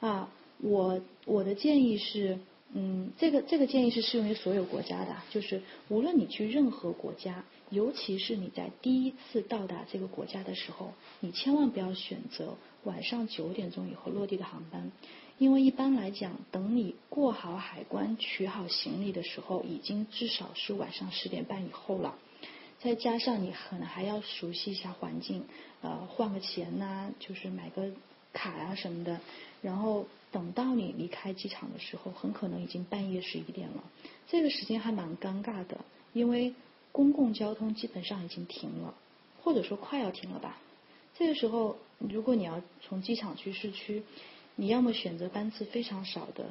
S2: 啊，我我的建议是。嗯，这个这个建议是适用于所有国家的，就是无论你去任何国家，尤其是你在第一次到达这个国家的时候，你千万不要选择晚上九点钟以后落地的航班，因为一般来讲，等你过好海关、取好行李的时候，已经至少是晚上十点半以后了。再加上你可能还要熟悉一下环境，呃，换个钱呐，就是买个卡啊什么的，然后。等到你离开机场的时候，很可能已经半夜十一点了。这个时间还蛮尴尬的，因为公共交通基本上已经停了，或者说快要停了吧。这个时候，如果你要从机场去市区，你要么选择班次非常少的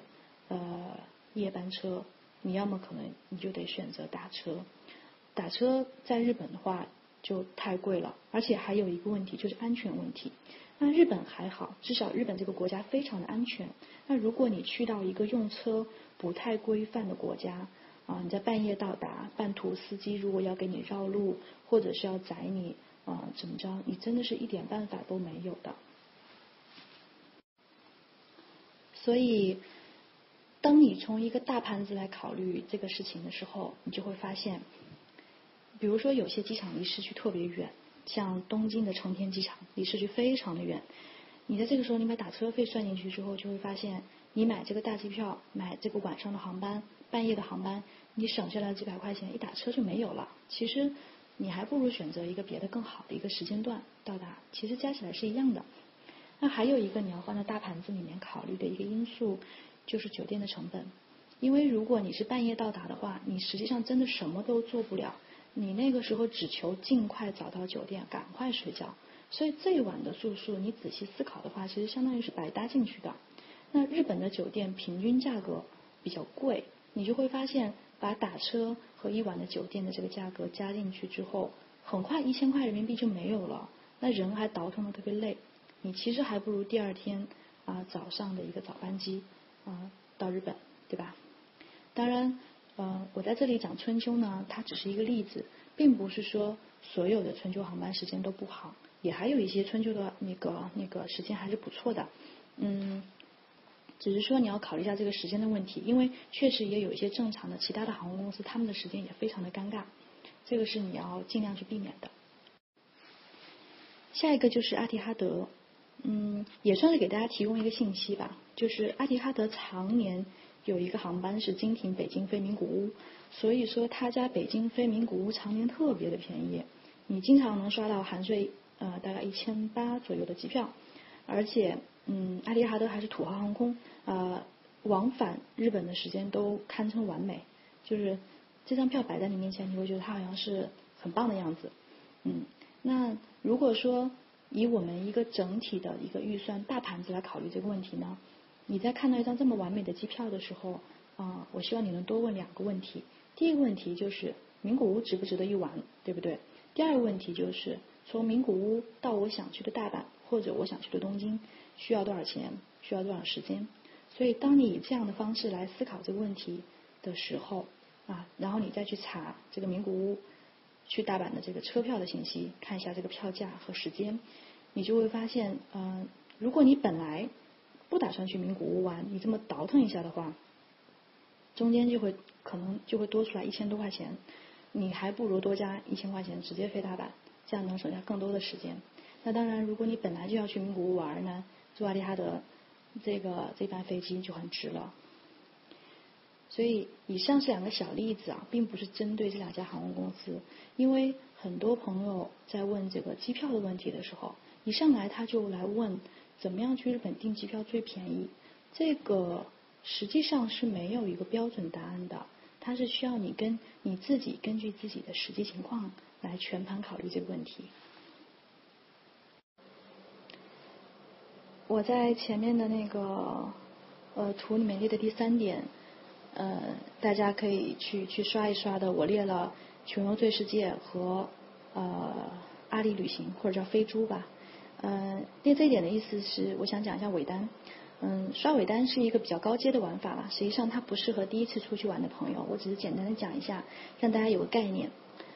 S2: 呃夜班车，你要么可能你就得选择打车。打车在日本的话就太贵了，而且还有一个问题就是安全问题。那日本还好，至少日本这个国家非常的安全。那如果你去到一个用车不太规范的国家，啊，你在半夜到达，半途司机如果要给你绕路，或者是要宰你，啊，怎么着，你真的是一点办法都没有的。所以，当你从一个大盘子来考虑这个事情的时候，你就会发现，比如说有些机场离市区特别远。像东京的成田机场离市区非常的远，你在这个时候你把打车费算进去之后，就会发现你买这个大机票，买这个晚上的航班，半夜的航班，你省下来几百块钱，一打车就没有了。其实你还不如选择一个别的更好的一个时间段到达，其实加起来是一样的。那还有一个你要放在大盘子里面考虑的一个因素，就是酒店的成本，因为如果你是半夜到达的话，你实际上真的什么都做不了。你那个时候只求尽快找到酒店，赶快睡觉，所以这一晚的住宿，你仔细思考的话，其实相当于是白搭进去的。那日本的酒店平均价格比较贵，你就会发现，把打车和一晚的酒店的这个价格加进去之后，很快一千块人民币就没有了，那人还倒腾的特别累，你其实还不如第二天啊早上的一个早班机啊到日本，对吧？当然。呃，我在这里讲春秋呢，它只是一个例子，并不是说所有的春秋航班时间都不好。也还有一些春秋的那个那个时间还是不错的，嗯，只是说你要考虑一下这个时间的问题，因为确实也有一些正常的其他的航空公司，他们的时间也非常的尴尬，这个是你要尽量去避免的。下一个就是阿提哈德，嗯，也算是给大家提供一个信息吧，就是阿提哈德常年有一个航班是经停北京飞名古屋，所以说他家北京飞名古屋常年特别的便宜，你经常能刷到含税呃大概一千八左右的机票，而且嗯阿提哈德还是土豪航空，呃往返日本的时间都堪称完美，就是这张票摆在你面前，你会觉得它好像是很棒的样子，嗯。那如果说以我们一个整体的一个预算大盘子来考虑这个问题呢，你在看到一张这么完美的机票的时候，啊，我希望你能多问两个问题。第一个问题就是名古屋值不值得一玩，对不对？第二个问题就是从名古屋到我想去的大阪或者我想去的东京需要多少钱，需要多少时间？所以当你以这样的方式来思考这个问题的时候，啊，然后你再去查这个名古屋。去大阪的这个车票的信息，看一下这个票价和时间，你就会发现，嗯，如果你本来不打算去名古屋玩，你这么倒腾一下的话，中间就会可能就会多出来一千多块钱，你还不如多加一千块钱直接飞大阪，这样能省下更多的时间。那当然，如果你本来就要去名古屋玩呢，坐阿迪哈德这个这班飞机就很值了。所以以上是两个小例子啊，并不是针对这两家航空公司，因为很多朋友在问这个机票的问题的时候，一上来他就来问怎么样去日本订机票最便宜，这个实际上是没有一个标准答案的，它是需要你跟你自己根据自己的实际情况来全盘考虑这个问题。我在前面的那个呃图里面列的第三点。呃，大家可以去去刷一刷的。我列了穷游最世界和呃阿里旅行或者叫飞猪吧。呃，列这一点的意思是，我想讲一下尾单。嗯，刷尾单是一个比较高阶的玩法了。实际上它不适合第一次出去玩的朋友。我只是简单的讲一下，让大家有个概念。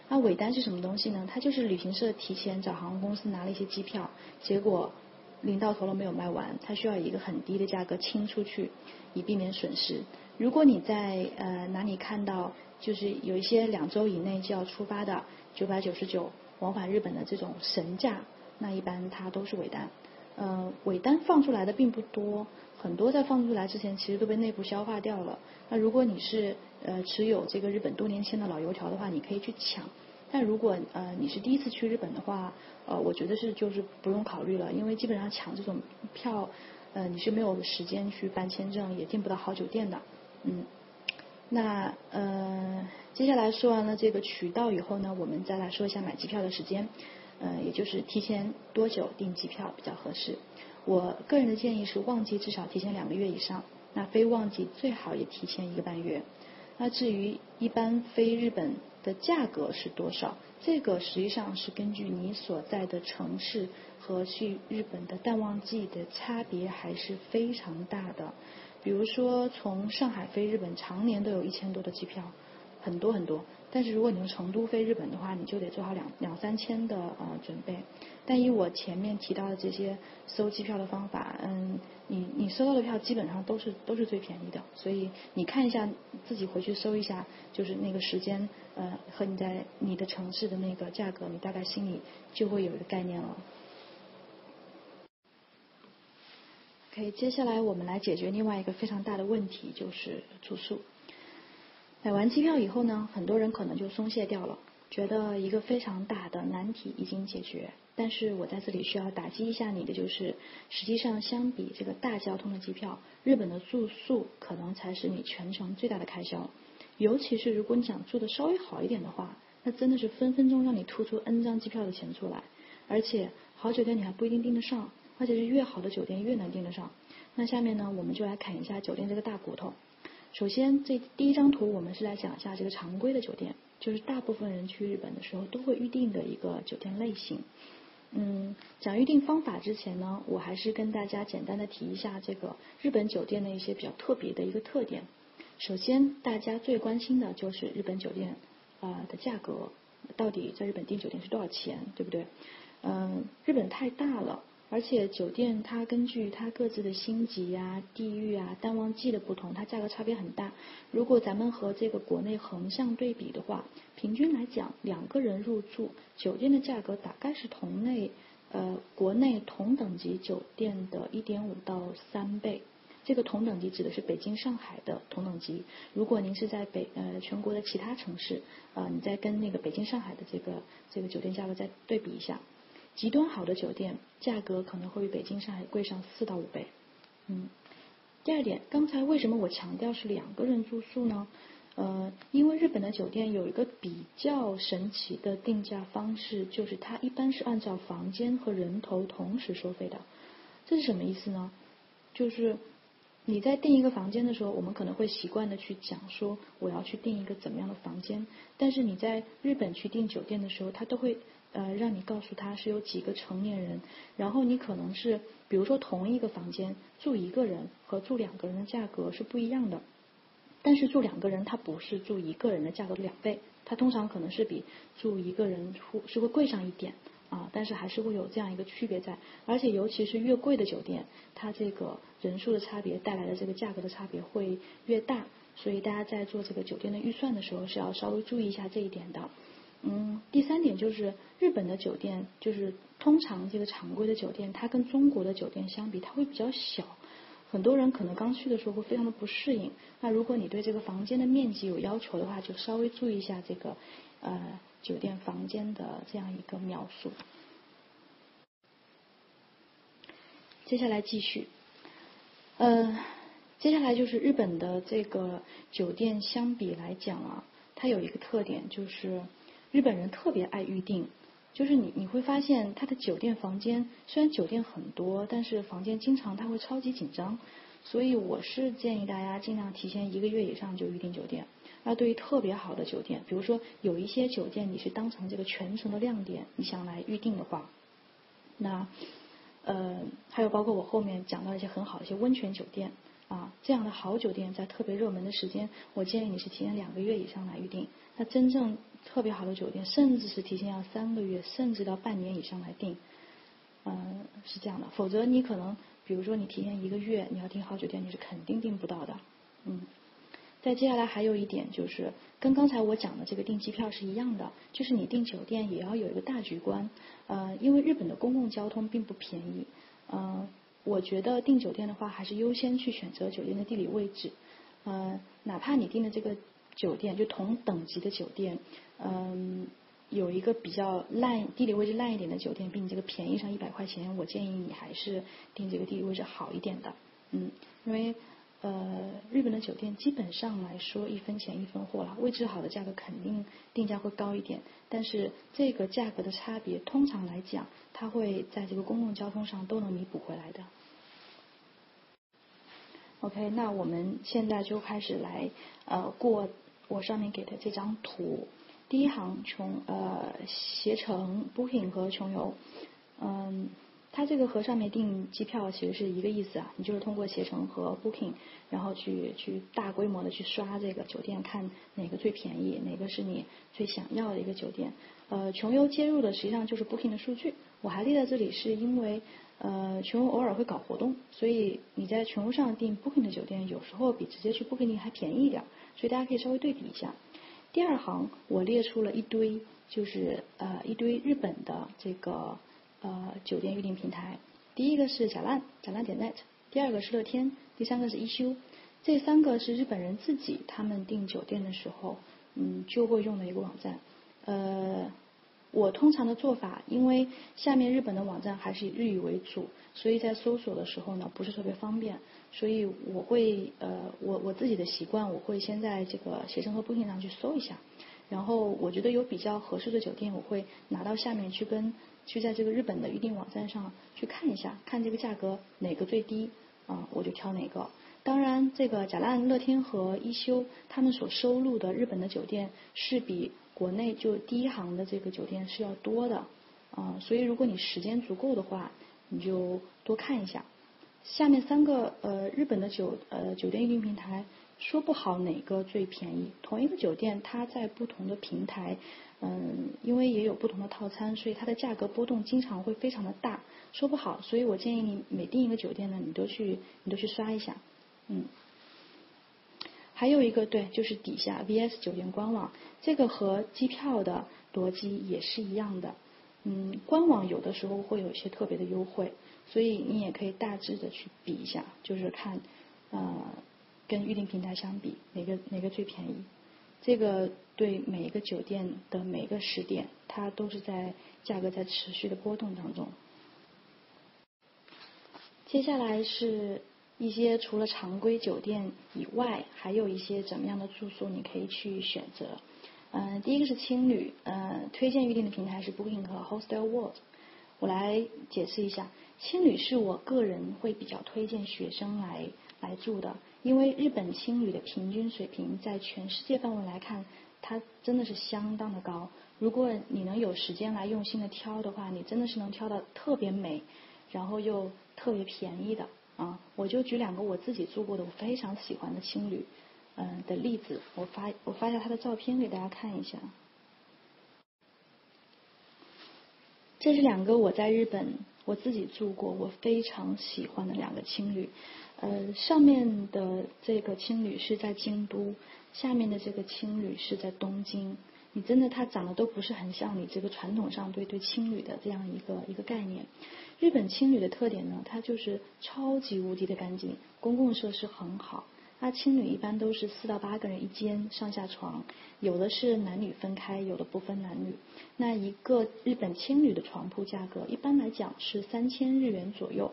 S2: 那尾单是什么东西呢？它就是旅行社提前找航空公司拿了一些机票，结果临到头了没有卖完，它需要以一个很低的价格清出去，以避免损失。如果你在呃哪里看到就是有一些两周以内就要出发的九百九十九往返日本的这种神价，那一般它都是尾单。呃，尾单放出来的并不多，很多在放出来之前其实都被内部消化掉了。那如果你是呃持有这个日本多年签的老油条的话，你可以去抢。但如果呃你是第一次去日本的话，呃我觉得是就是不用考虑了，因为基本上抢这种票，呃你是没有时间去办签证，也订不到好酒店的。嗯，那呃，接下来说完了这个渠道以后呢，我们再来说一下买机票的时间，呃，也就是提前多久订机票比较合适。我个人的建议是旺季至少提前两个月以上，那非旺季最好也提前一个半月。那至于一般飞日本的价格是多少，这个实际上是根据你所在的城市和去日本的淡旺季的差别还是非常大的。比如说，从上海飞日本，常年都有一千多的机票，很多很多。但是如果你从成都飞日本的话，你就得做好两两三千的呃准备。但以我前面提到的这些搜机票的方法，嗯，你你搜到的票基本上都是都是最便宜的。所以你看一下自己回去搜一下，就是那个时间呃和你在你的城市的那个价格，你大概心里就会有一个概念了。OK，接下来我们来解决另外一个非常大的问题，就是住宿。买完机票以后呢，很多人可能就松懈掉了，觉得一个非常大的难题已经解决。但是我在这里需要打击一下你的，就是实际上相比这个大交通的机票，日本的住宿可能才是你全程最大的开销。尤其是如果你想住的稍微好一点的话，那真的是分分钟让你吐出 N 张机票的钱出来，而且好酒店你还不一定订得上。而且是越好的酒店越难订得上。那下面呢，我们就来砍一下酒店这个大骨头。首先，这第一张图我们是来讲一下这个常规的酒店，就是大部分人去日本的时候都会预定的一个酒店类型。嗯，讲预订方法之前呢，我还是跟大家简单的提一下这个日本酒店的一些比较特别的一个特点。首先，大家最关心的就是日本酒店啊的价格，到底在日本订酒店是多少钱，对不对？嗯，日本太大了。而且酒店它根据它各自的星级呀、地域啊、淡旺季的不同，它价格差别很大。如果咱们和这个国内横向对比的话，平均来讲，两个人入住酒店的价格大概是同类呃国内同等级酒店的一点五到三倍。这个同等级指的是北京、上海的同等级。如果您是在北呃全国的其他城市呃，你再跟那个北京、上海的这个这个酒店价格再对比一下。极端好的酒店价格可能会比北京、上海贵上四到五倍。嗯，第二点，刚才为什么我强调是两个人住宿呢？呃，因为日本的酒店有一个比较神奇的定价方式，就是它一般是按照房间和人头同时收费的。这是什么意思呢？就是你在订一个房间的时候，我们可能会习惯的去讲说我要去订一个怎么样的房间，但是你在日本去订酒店的时候，它都会。呃，让你告诉他是有几个成年人，然后你可能是，比如说同一个房间住一个人和住两个人的价格是不一样的，但是住两个人他不是住一个人的价格的两倍，他通常可能是比住一个人是会贵上一点啊，但是还是会有这样一个区别在，而且尤其是越贵的酒店，它这个人数的差别带来的这个价格的差别会越大，所以大家在做这个酒店的预算的时候是要稍微注意一下这一点的。嗯，第三点就是日本的酒店，就是通常这个常规的酒店，它跟中国的酒店相比，它会比较小。很多人可能刚去的时候会非常的不适应。那如果你对这个房间的面积有要求的话，就稍微注意一下这个呃酒店房间的这样一个描述。接下来继续，呃，接下来就是日本的这个酒店相比来讲啊，它有一个特点就是。日本人特别爱预定，就是你你会发现他的酒店房间虽然酒店很多，但是房间经常他会超级紧张，所以我是建议大家尽量提前一个月以上就预定酒店。那对于特别好的酒店，比如说有一些酒店你是当成这个全程的亮点，你想来预定的话，那呃还有包括我后面讲到一些很好的一些温泉酒店啊，这样的好酒店在特别热门的时间，我建议你是提前两个月以上来预定。那真正特别好的酒店，甚至是提前要三个月，甚至到半年以上来订，嗯，是这样的。否则你可能，比如说你提前一个月你要订好酒店，你是肯定订不到的。嗯。再接下来还有一点就是，跟刚才我讲的这个订机票是一样的，就是你订酒店也要有一个大局观。呃，因为日本的公共交通并不便宜。嗯，我觉得订酒店的话，还是优先去选择酒店的地理位置。呃，哪怕你订的这个。酒店就同等级的酒店，嗯，有一个比较烂地理位置烂一点的酒店，比你这个便宜上一百块钱，我建议你还是订这个地理位置好一点的，嗯，因为呃日本的酒店基本上来说一分钱一分货了，位置好的价格肯定定价会高一点，但是这个价格的差别通常来讲，它会在这个公共交通上都能弥补回来的。OK，那我们现在就开始来呃过。我上面给的这张图，第一行穷呃携程 Booking 和穷游，嗯，它这个和上面订机票其实是一个意思啊，你就是通过携程和 Booking，然后去去大规模的去刷这个酒店，看哪个最便宜，哪个是你最想要的一个酒店。呃，穷游接入的实际上就是 Booking 的数据，我还列在这里是因为呃穷游偶尔会搞活动，所以你在穷游上订 Booking 的酒店，有时候比直接去 Booking 还便宜一点。所以大家可以稍微对比一下。第二行我列出了一堆，就是呃一堆日本的这个呃酒店预订平台。第一个是甲烂，甲烂点 net；第二个是乐天；第三个是一休。这三个是日本人自己他们订酒店的时候，嗯就会用的一个网站。呃，我通常的做法，因为下面日本的网站还是以日语为主，所以在搜索的时候呢不是特别方便。所以我会呃，我我自己的习惯，我会先在这个携程和 Booking 上去搜一下，然后我觉得有比较合适的酒店，我会拿到下面去跟去在这个日本的预订网站上去看一下，看这个价格哪个最低啊，我就挑哪个。当然，这个假烂乐天和一休他们所收录的日本的酒店是比国内就第一行的这个酒店是要多的啊，所以如果你时间足够的话，你就多看一下。下面三个呃日本的酒呃酒店预订平台，说不好哪个最便宜。同一个酒店，它在不同的平台，嗯，因为也有不同的套餐，所以它的价格波动经常会非常的大，说不好。所以我建议你每订一个酒店呢，你都去你都去刷一下，嗯。还有一个对，就是底下 VS 酒店官网，这个和机票的逻辑也是一样的。嗯，官网有的时候会有一些特别的优惠，所以你也可以大致的去比一下，就是看，呃，跟预订平台相比，哪个哪个最便宜。这个对每一个酒店的每个时点，它都是在价格在持续的波动当中。接下来是一些除了常规酒店以外，还有一些怎么样的住宿你可以去选择。嗯，第一个是青旅，呃，推荐预订的平台是 Booking 和 Hostel World。我来解释一下，青旅是我个人会比较推荐学生来来住的，因为日本青旅的平均水平在全世界范围来看，它真的是相当的高。如果你能有时间来用心的挑的话，你真的是能挑到特别美，然后又特别便宜的啊！我就举两个我自己住过的，我非常喜欢的青旅。嗯的例子，我发我发一下他的照片给大家看一下。这是两个我在日本我自己住过我非常喜欢的两个青旅，呃，上面的这个青旅是在京都，下面的这个青旅是在东京。你真的它长得都不是很像你这个传统上对对青旅的这样一个一个概念。日本青旅的特点呢，它就是超级无敌的干净，公共设施很好。那青旅一般都是四到八个人一间上下床，有的是男女分开，有的不分男女。那一个日本青旅的床铺价格一般来讲是三千日元左右，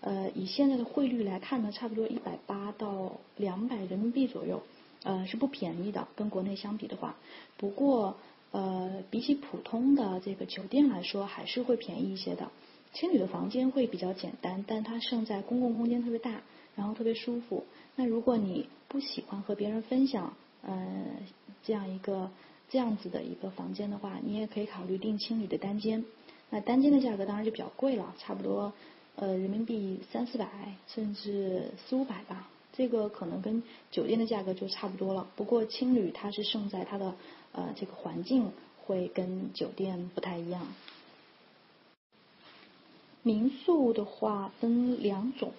S2: 呃，以现在的汇率来看呢，差不多一百八到两百人民币左右，呃，是不便宜的，跟国内相比的话。不过，呃，比起普通的这个酒店来说，还是会便宜一些的。青旅的房间会比较简单，但它胜在公共空间特别大，然后特别舒服。那如果你不喜欢和别人分享，呃，这样一个这样子的一个房间的话，你也可以考虑订青旅的单间。那单间的价格当然就比较贵了，差不多呃人民币三四百，甚至四五百吧。这个可能跟酒店的价格就差不多了。不过青旅它是胜在它的呃这个环境会跟酒店不太一样。民宿的话分两种。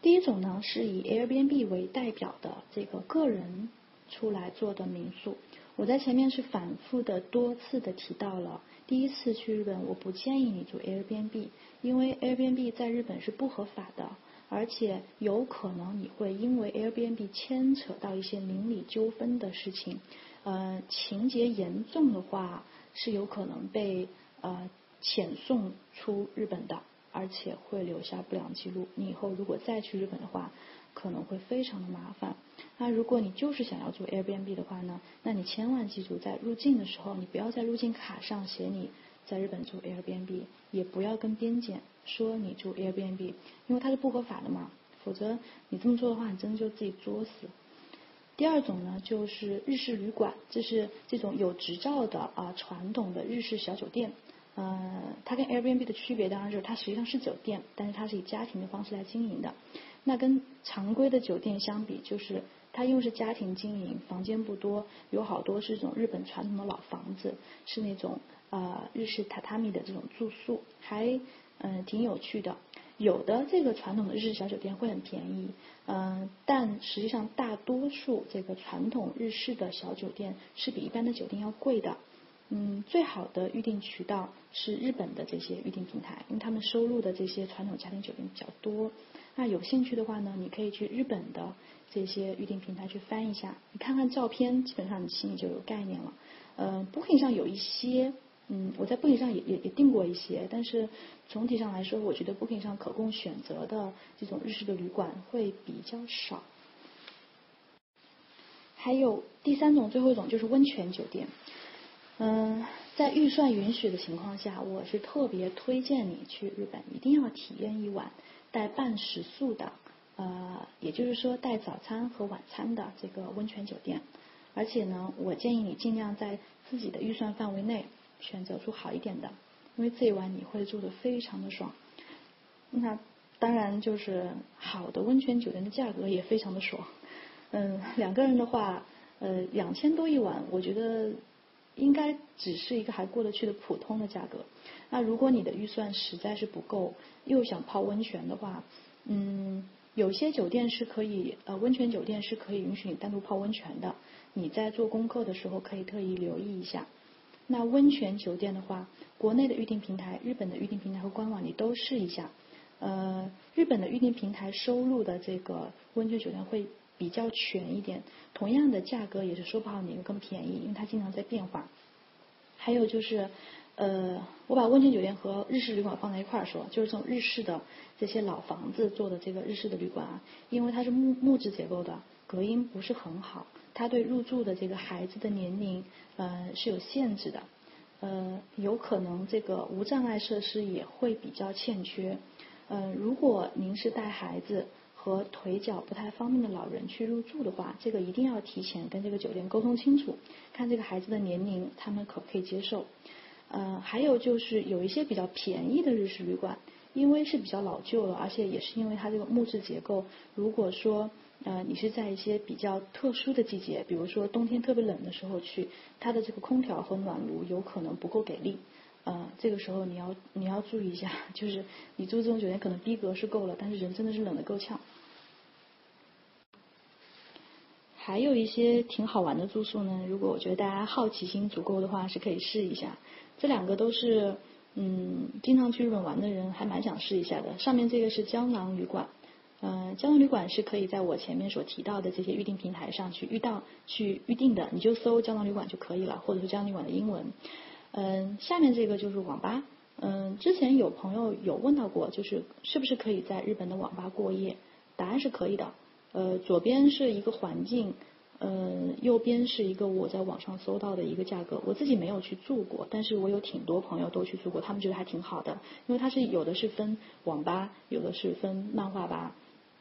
S2: 第一种呢，是以 Airbnb 为代表的这个个人出来做的民宿。我在前面是反复的多次的提到了，第一次去日本，我不建议你住 Airbnb，因为 Airbnb 在日本是不合法的，而且有可能你会因为 Airbnb 牵扯到一些邻里纠纷的事情，呃，情节严重的话是有可能被呃遣送出日本的。而且会留下不良记录，你以后如果再去日本的话，可能会非常的麻烦。那如果你就是想要做 Airbnb 的话呢，那你千万记住，在入境的时候，你不要在入境卡上写你在日本住 Airbnb，也不要跟边检说你住 Airbnb，因为它是不合法的嘛。否则你这么做的话，你真的就自己作死。第二种呢，就是日式旅馆，这是这种有执照的啊传统的日式小酒店。呃，它跟 Airbnb 的区别当然就是它实际上是酒店，但是它是以家庭的方式来经营的。那跟常规的酒店相比，就是它因为是家庭经营，房间不多，有好多是这种日本传统的老房子，是那种呃日式榻榻米的这种住宿，还嗯挺有趣的。有的这个传统的日式小酒店会很便宜，嗯，但实际上大多数这个传统日式的小酒店是比一般的酒店要贵的。嗯，最好的预订渠道是日本的这些预订平台，因为他们收录的这些传统家庭酒店比较多。那有兴趣的话呢，你可以去日本的这些预订平台去翻一下，你看看照片，基本上你心里就有概念了。呃，Booking 上有一些，嗯，我在 Booking 上也也也订过一些，但是总体上来说，我觉得 Booking 上可供选择的这种日式的旅馆会比较少。还有第三种，最后一种就是温泉酒店。嗯，在预算允许的情况下，我是特别推荐你去日本，一定要体验一晚带半食宿的，呃，也就是说带早餐和晚餐的这个温泉酒店。而且呢，我建议你尽量在自己的预算范围内选择出好一点的，因为这一晚你会住的非常的爽。那当然就是好的温泉酒店的价格也非常的爽。嗯，两个人的话，呃，两千多一晚，我觉得应该只是一个还过得去的普通的价格。那如果你的预算实在是不够，又想泡温泉的话，嗯，有些酒店是可以，呃，温泉酒店是可以允许你单独泡温泉的。你在做功课的时候可以特意留意一下。那温泉酒店的话，国内的预订平台、日本的预订平台和官网你都试一下。呃，日本的预订平台收录的这个温泉酒店会比较全一点，同样的价格也是说不好哪个更便宜，因为它经常在变化。还有就是，呃，我把温泉酒店和日式旅馆放在一块儿说，就是这种日式的这些老房子做的这个日式的旅馆啊，因为它是木木质结构的，隔音不是很好，它对入住的这个孩子的年龄呃是有限制的，呃，有可能这个无障碍设施也会比较欠缺。嗯，如果您是带孩子和腿脚不太方便的老人去入住的话，这个一定要提前跟这个酒店沟通清楚，看这个孩子的年龄，他们可不可以接受。呃，还有就是有一些比较便宜的日式旅馆，因为是比较老旧了，而且也是因为它这个木质结构，如果说呃你是在一些比较特殊的季节，比如说冬天特别冷的时候去，它的这个空调和暖炉有可能不够给力。呃，这个时候你要你要注意一下，就是你住这种酒店可能逼格是够了，但是人真的是冷的够呛。还有一些挺好玩的住宿呢，如果我觉得大家好奇心足够的话，是可以试一下。这两个都是嗯，经常去日本玩的人还蛮想试一下的。上面这个是胶囊旅馆，呃，胶囊旅馆是可以在我前面所提到的这些预订平台上去预到去预定的，你就搜胶囊旅馆就可以了，或者是胶囊旅馆的英文。嗯，下面这个就是网吧。嗯，之前有朋友有问到过，就是是不是可以在日本的网吧过夜？答案是可以的。呃，左边是一个环境，呃，右边是一个我在网上搜到的一个价格。我自己没有去住过，但是我有挺多朋友都去住过，他们觉得还挺好的。因为它是有的是分网吧，有的是分漫画吧。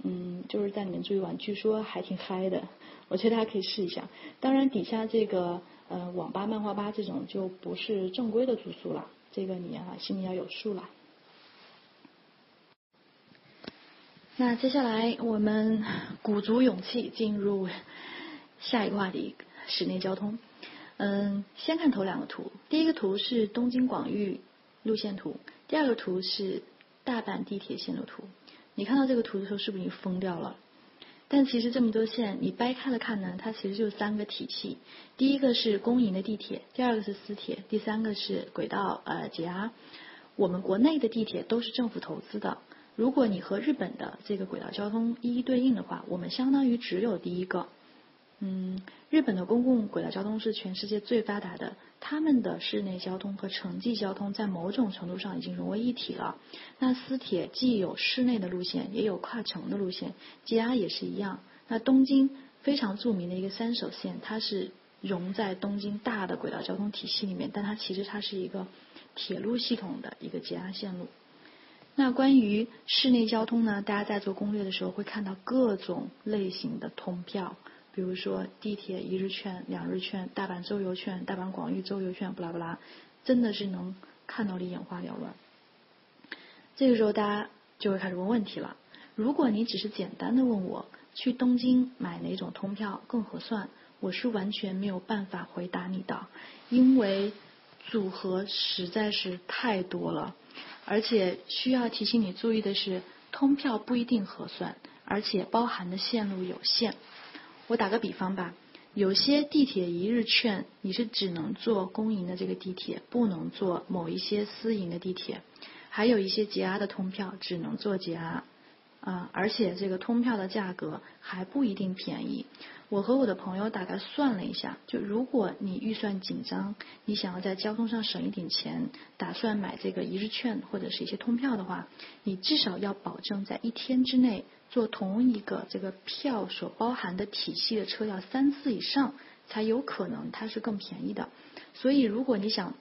S2: 嗯，就是在里面住一晚，据说还挺嗨的。我觉得大家可以试一下。当然，底下这个。呃，网吧、漫画吧这种就不是正规的住宿了，这个你啊心里要有数了。那接下来我们鼓足勇气进入下一个话题：室内交通。嗯，先看头两个图，第一个图是东京广域路线图，第二个图是大阪地铁线路图。你看到这个图的时候，是不是已经疯掉了？但其实这么多线，你掰开了看呢，它其实就三个体系。第一个是公营的地铁，第二个是私铁，第三个是轨道呃挤压。我们国内的地铁都是政府投资的。如果你和日本的这个轨道交通一一对应的话，我们相当于只有第一个。嗯，日本的公共轨道交通是全世界最发达的。他们的市内交通和城际交通在某种程度上已经融为一体了。那私铁既有市内的路线，也有跨城的路线，JR 也是一样。那东京非常著名的一个三手线，它是融在东京大的轨道交通体系里面，但它其实它是一个铁路系统的一个 JR 线路。那关于市内交通呢，大家在做攻略的时候会看到各种类型的通票。比如说地铁一日券、两日券、大阪周游券、大阪广域周游券，不拉不拉，真的是能看到你眼花缭乱。这个时候大家就会开始问问题了。如果你只是简单的问我去东京买哪种通票更合算，我是完全没有办法回答你的，因为组合实在是太多了。而且需要提醒你注意的是，通票不一定合算，而且包含的线路有限。我打个比方吧，有些地铁一日券你是只能坐公营的这个地铁，不能坐某一些私营的地铁，还有一些捷安的通票只能坐捷安啊，而且这个通票的价格还不一定便宜。我和我的朋友大概算了一下，就如果你预算紧张，你想要在交通上省一点钱，打算买这个一日券或者是一些通票的话，你至少要保证在一天之内。坐同一个这个票所包含的体系的车要三次以上，才有可能它是更便宜的。所以，如果你想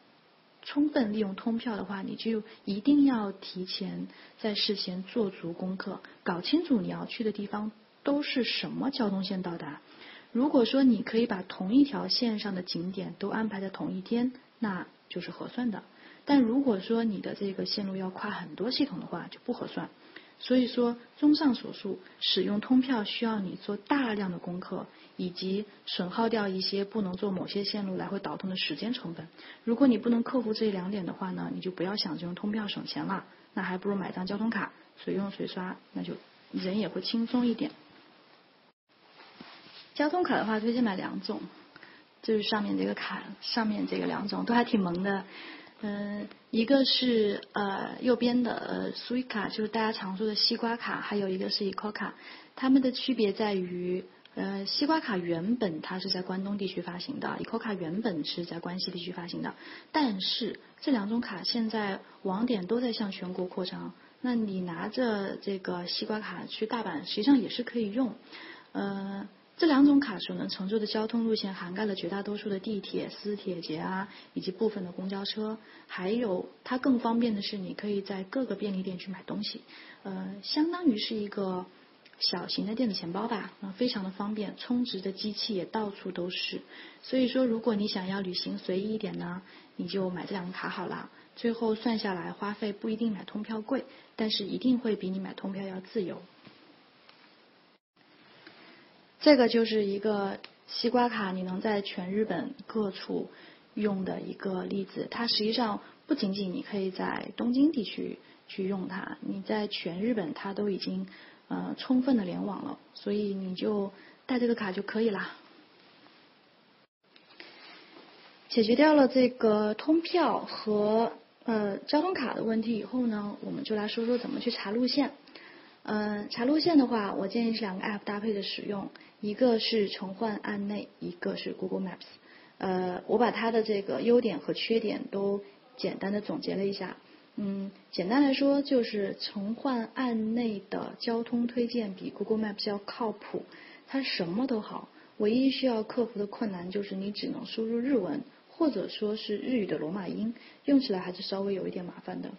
S2: 充分利用通票的话，你就一定要提前在事先做足功课，搞清楚你要去的地方都是什么交通线到达。如果说你可以把同一条线上的景点都安排在同一天，那就是合算的。但如果说你的这个线路要跨很多系统的话，就不合算。所以说，综上所述，使用通票需要你做大量的功课，以及损耗掉一些不能做某些线路来回倒腾的时间成本。如果你不能克服这两点的话呢，你就不要想着用通票省钱了，那还不如买张交通卡，随用随刷，那就人也会轻松一点。交通卡的话，推荐买两种，就是上面这个卡，上面这个两种都还挺萌的。嗯，一个是呃右边的呃 Sui 卡，就是大家常说的西瓜卡，还有一个是 Eco 卡。它们的区别在于，呃西瓜卡原本它是在关东地区发行的，Eco 卡原本是在关西地区发行的。但是这两种卡现在网点都在向全国扩张，那你拿着这个西瓜卡去大阪，实际上也是可以用，呃。这两种卡所能乘坐的交通路线涵盖了绝大多数的地铁、私铁、捷啊，以及部分的公交车。还有，它更方便的是，你可以在各个便利店去买东西，呃，相当于是一个小型的电子钱包吧，啊，非常的方便，充值的机器也到处都是。所以说，如果你想要旅行随意一点呢，你就买这两个卡好了。最后算下来，花费不一定买通票贵，但是一定会比你买通票要自由。这个就是一个西瓜卡，你能在全日本各处用的一个例子。它实际上不仅仅你可以在东京地区去用它，你在全日本它都已经呃充分的联网了，所以你就带这个卡就可以啦。解决掉了这个通票和呃交通卡的问题以后呢，我们就来说说怎么去查路线。嗯，查路线的话，我建议是两个 app 搭配着使用，一个是乘换案内，一个是 Google Maps。呃，我把它的这个优点和缺点都简单的总结了一下。嗯，简单来说就是乘换案内的交通推荐比 Google Maps 要靠谱，它什么都好，唯一需要克服的困难就是你只能输入日文，或者说是日语的罗马音，用起来还是稍微有一点麻烦的。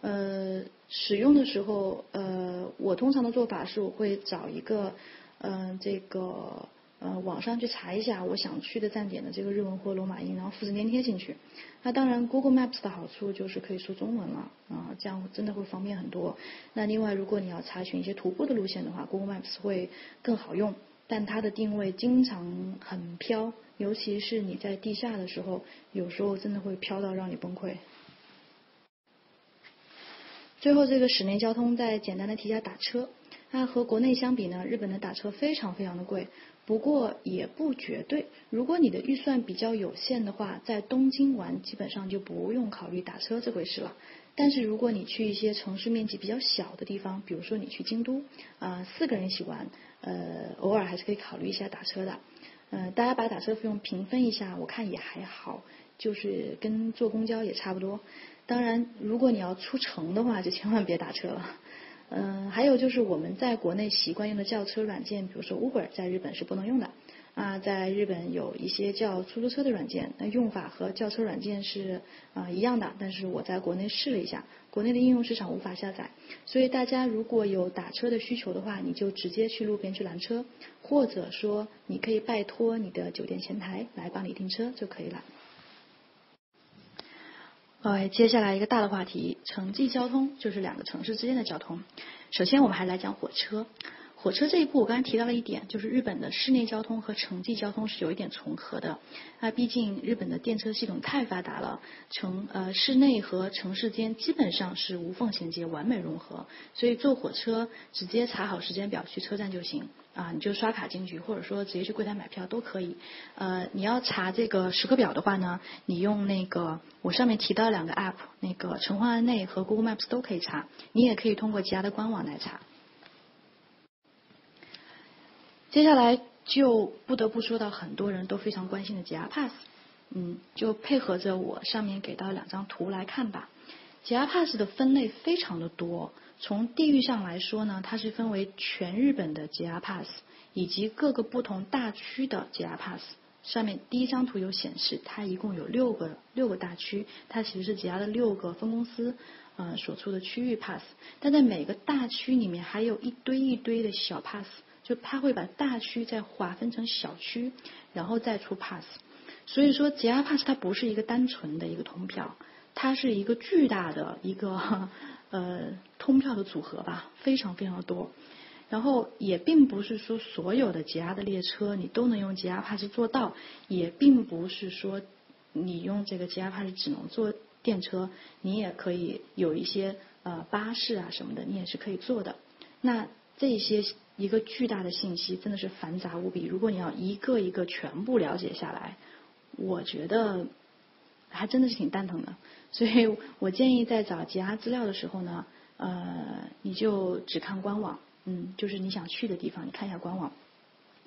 S2: 呃，使用的时候，呃，我通常的做法是我会找一个，嗯，这个呃网上去查一下我想去的站点的这个日文或罗马音，然后复制粘贴进去。那当然，Google Maps 的好处就是可以说中文了啊，这样真的会方便很多。那另外，如果你要查询一些徒步的路线的话，Google Maps 会更好用，但它的定位经常很飘，尤其是你在地下的时候，有时候真的会飘到让你崩溃。最后，这个室内交通再简单的提一下打车。那和国内相比呢，日本的打车非常非常的贵，不过也不绝对。如果你的预算比较有限的话，在东京玩基本上就不用考虑打车这回事了。但是如果你去一些城市面积比较小的地方，比如说你去京都，啊，四个人一起玩，呃，偶尔还是可以考虑一下打车的。呃，大家把打车费用平分一下，我看也还好，就是跟坐公交也差不多。当然，如果你要出城的话，就千万别打车了。嗯，还有就是我们在国内习惯用的叫车软件，比如说 Uber，在日本是不能用的。啊，在日本有一些叫出租车的软件，那用法和叫车软件是啊一样的。但是我在国内试了一下，国内的应用市场无法下载。所以大家如果有打车的需求的话，你就直接去路边去拦车，或者说你可以拜托你的酒店前台来帮你订车就可以了。呃，接下来一个大的话题，城际交通就是两个城市之间的交通。首先，我们还来讲火车。火车这一步，我刚才提到了一点，就是日本的市内交通和城际交通是有一点重合的。那毕竟日本的电车系统太发达了，城呃市内和城市间基本上是无缝衔接，完美融合。所以坐火车直接查好时间表去车站就行啊，你就刷卡进去，或者说直接去柜台买票都可以。呃，你要查这个时刻表的话呢，你用那个我上面提到两个 app，那个城换案内和 Google Maps 都可以查，你也可以通过其他的官网来查。接下来就不得不说到很多人都非常关心的 JR Pass，嗯，就配合着我上面给到两张图来看吧。JR Pass 的分类非常的多，从地域上来说呢，它是分为全日本的 JR Pass 以及各个不同大区的 JR Pass。上面第一张图有显示，它一共有六个六个大区，它其实是 JR 的六个分公司呃所出的区域 Pass，但在每个大区里面还有一堆一堆的小 Pass。就它会把大区再划分成小区，然后再出 pass。所以说，JR Pass 它不是一个单纯的一个通票，它是一个巨大的一个呃通票的组合吧，非常非常多。然后也并不是说所有的 JR 的列车你都能用 JR Pass 做到，也并不是说你用这个 JR Pass 只能坐电车，你也可以有一些呃巴士啊什么的，你也是可以做的。那这些一个巨大的信息真的是繁杂无比，如果你要一个一个全部了解下来，我觉得还真的是挺蛋疼的。所以我建议在找 JR 资料的时候呢，呃，你就只看官网。嗯，就是你想去的地方，你看一下官网。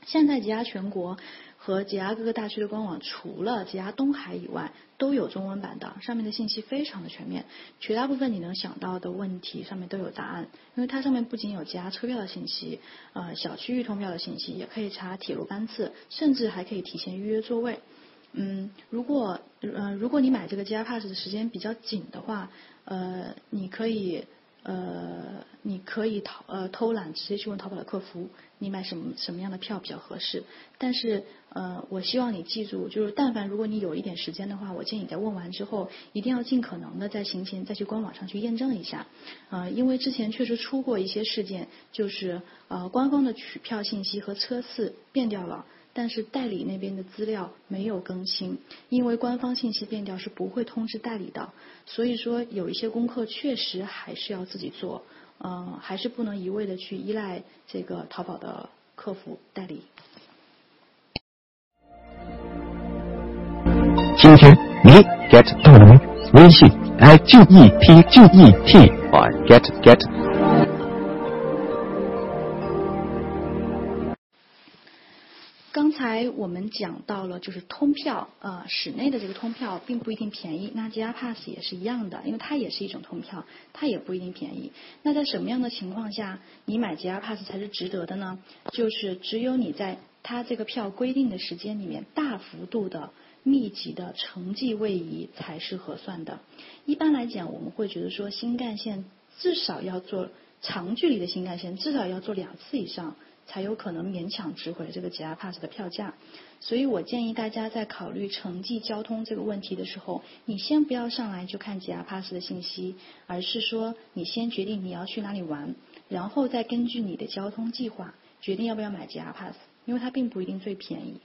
S2: 现在吉亚全国和吉亚各个大区的官网，除了吉亚东海以外，都有中文版的，上面的信息非常的全面，绝大部分你能想到的问题上面都有答案。因为它上面不仅有吉亚车票的信息，呃，小区域通票的信息，也可以查铁路班次，甚至还可以提前预约座位。嗯，如果呃如果你买这个 G R Pass 的时间比较紧的话，呃，你可以。呃，你可以偷呃偷懒，直接去问淘宝的客服，你买什么什么样的票比较合适。但是呃，我希望你记住，就是但凡如果你有一点时间的话，我建议你在问完之后，一定要尽可能的在行前再去官网上去验证一下。呃，因为之前确实出过一些事件，就是呃官方的取票信息和车次变掉了。但是代理那边的资料没有更新，因为官方信息变调是不会通知代理的，所以说有一些功课确实还是要自己做，嗯，还是不能一味的去依赖这个淘宝的客服代理。
S3: 今天你 get 到了吗？微信 i g e t g e t 啊 get get。
S2: 刚才我们讲到了，就是通票，呃，室内的这个通票并不一定便宜。那 JR Pass 也是一样的，因为它也是一种通票，它也不一定便宜。那在什么样的情况下，你买 JR Pass 才是值得的呢？就是只有你在它这个票规定的时间里面，大幅度的、密集的城际位移才是合算的。一般来讲，我们会觉得说，新干线至少要做长距离的新干线，至少要做两次以上。才有可能勉强值回这个 JR Pass 的票价，所以我建议大家在考虑城际交通这个问题的时候，你先不要上来就看 JR Pass 的信息，而是说你先决定你要去哪里玩，然后再根据你的交通计划决定要不要买 JR Pass，因为它并不一定最便宜。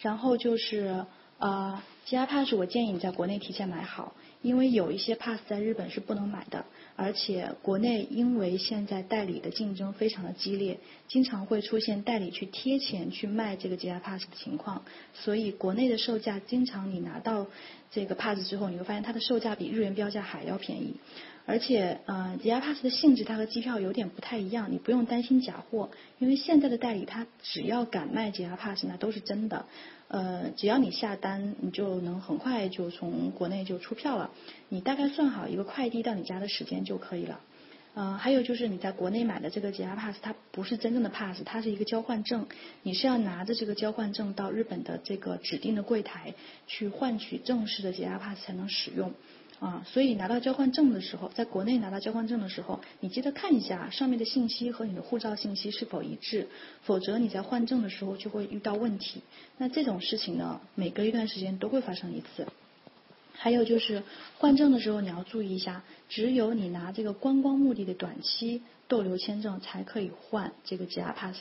S2: 然后就是呃，JR Pass 我建议你在国内提前买好，因为有一些 Pass 在日本是不能买的。而且国内因为现在代理的竞争非常的激烈，经常会出现代理去贴钱去卖这个 JR Pass 的情况，所以国内的售价经常你拿到这个 Pass 之后，你会发现它的售价比日元标价还要便宜。而且呃，JR Pass 的性质它和机票有点不太一样，你不用担心假货，因为现在的代理他只要敢卖 JR Pass 那都是真的。呃，只要你下单，你就能很快就从国内就出票了。你大概算好一个快递到你家的时间就可以了。呃，还有就是你在国内买的这个 JR Pass，它不是真正的 Pass，它是一个交换证。你是要拿着这个交换证到日本的这个指定的柜台去换取正式的 JR Pass 才能使用。啊，所以拿到交换证的时候，在国内拿到交换证的时候，你记得看一下上面的信息和你的护照信息是否一致，否则你在换证的时候就会遇到问题。那这种事情呢，每隔一段时间都会发生一次。还有就是换证的时候你要注意一下，只有你拿这个观光目的的短期逗留签证才可以换这个 JR Pass。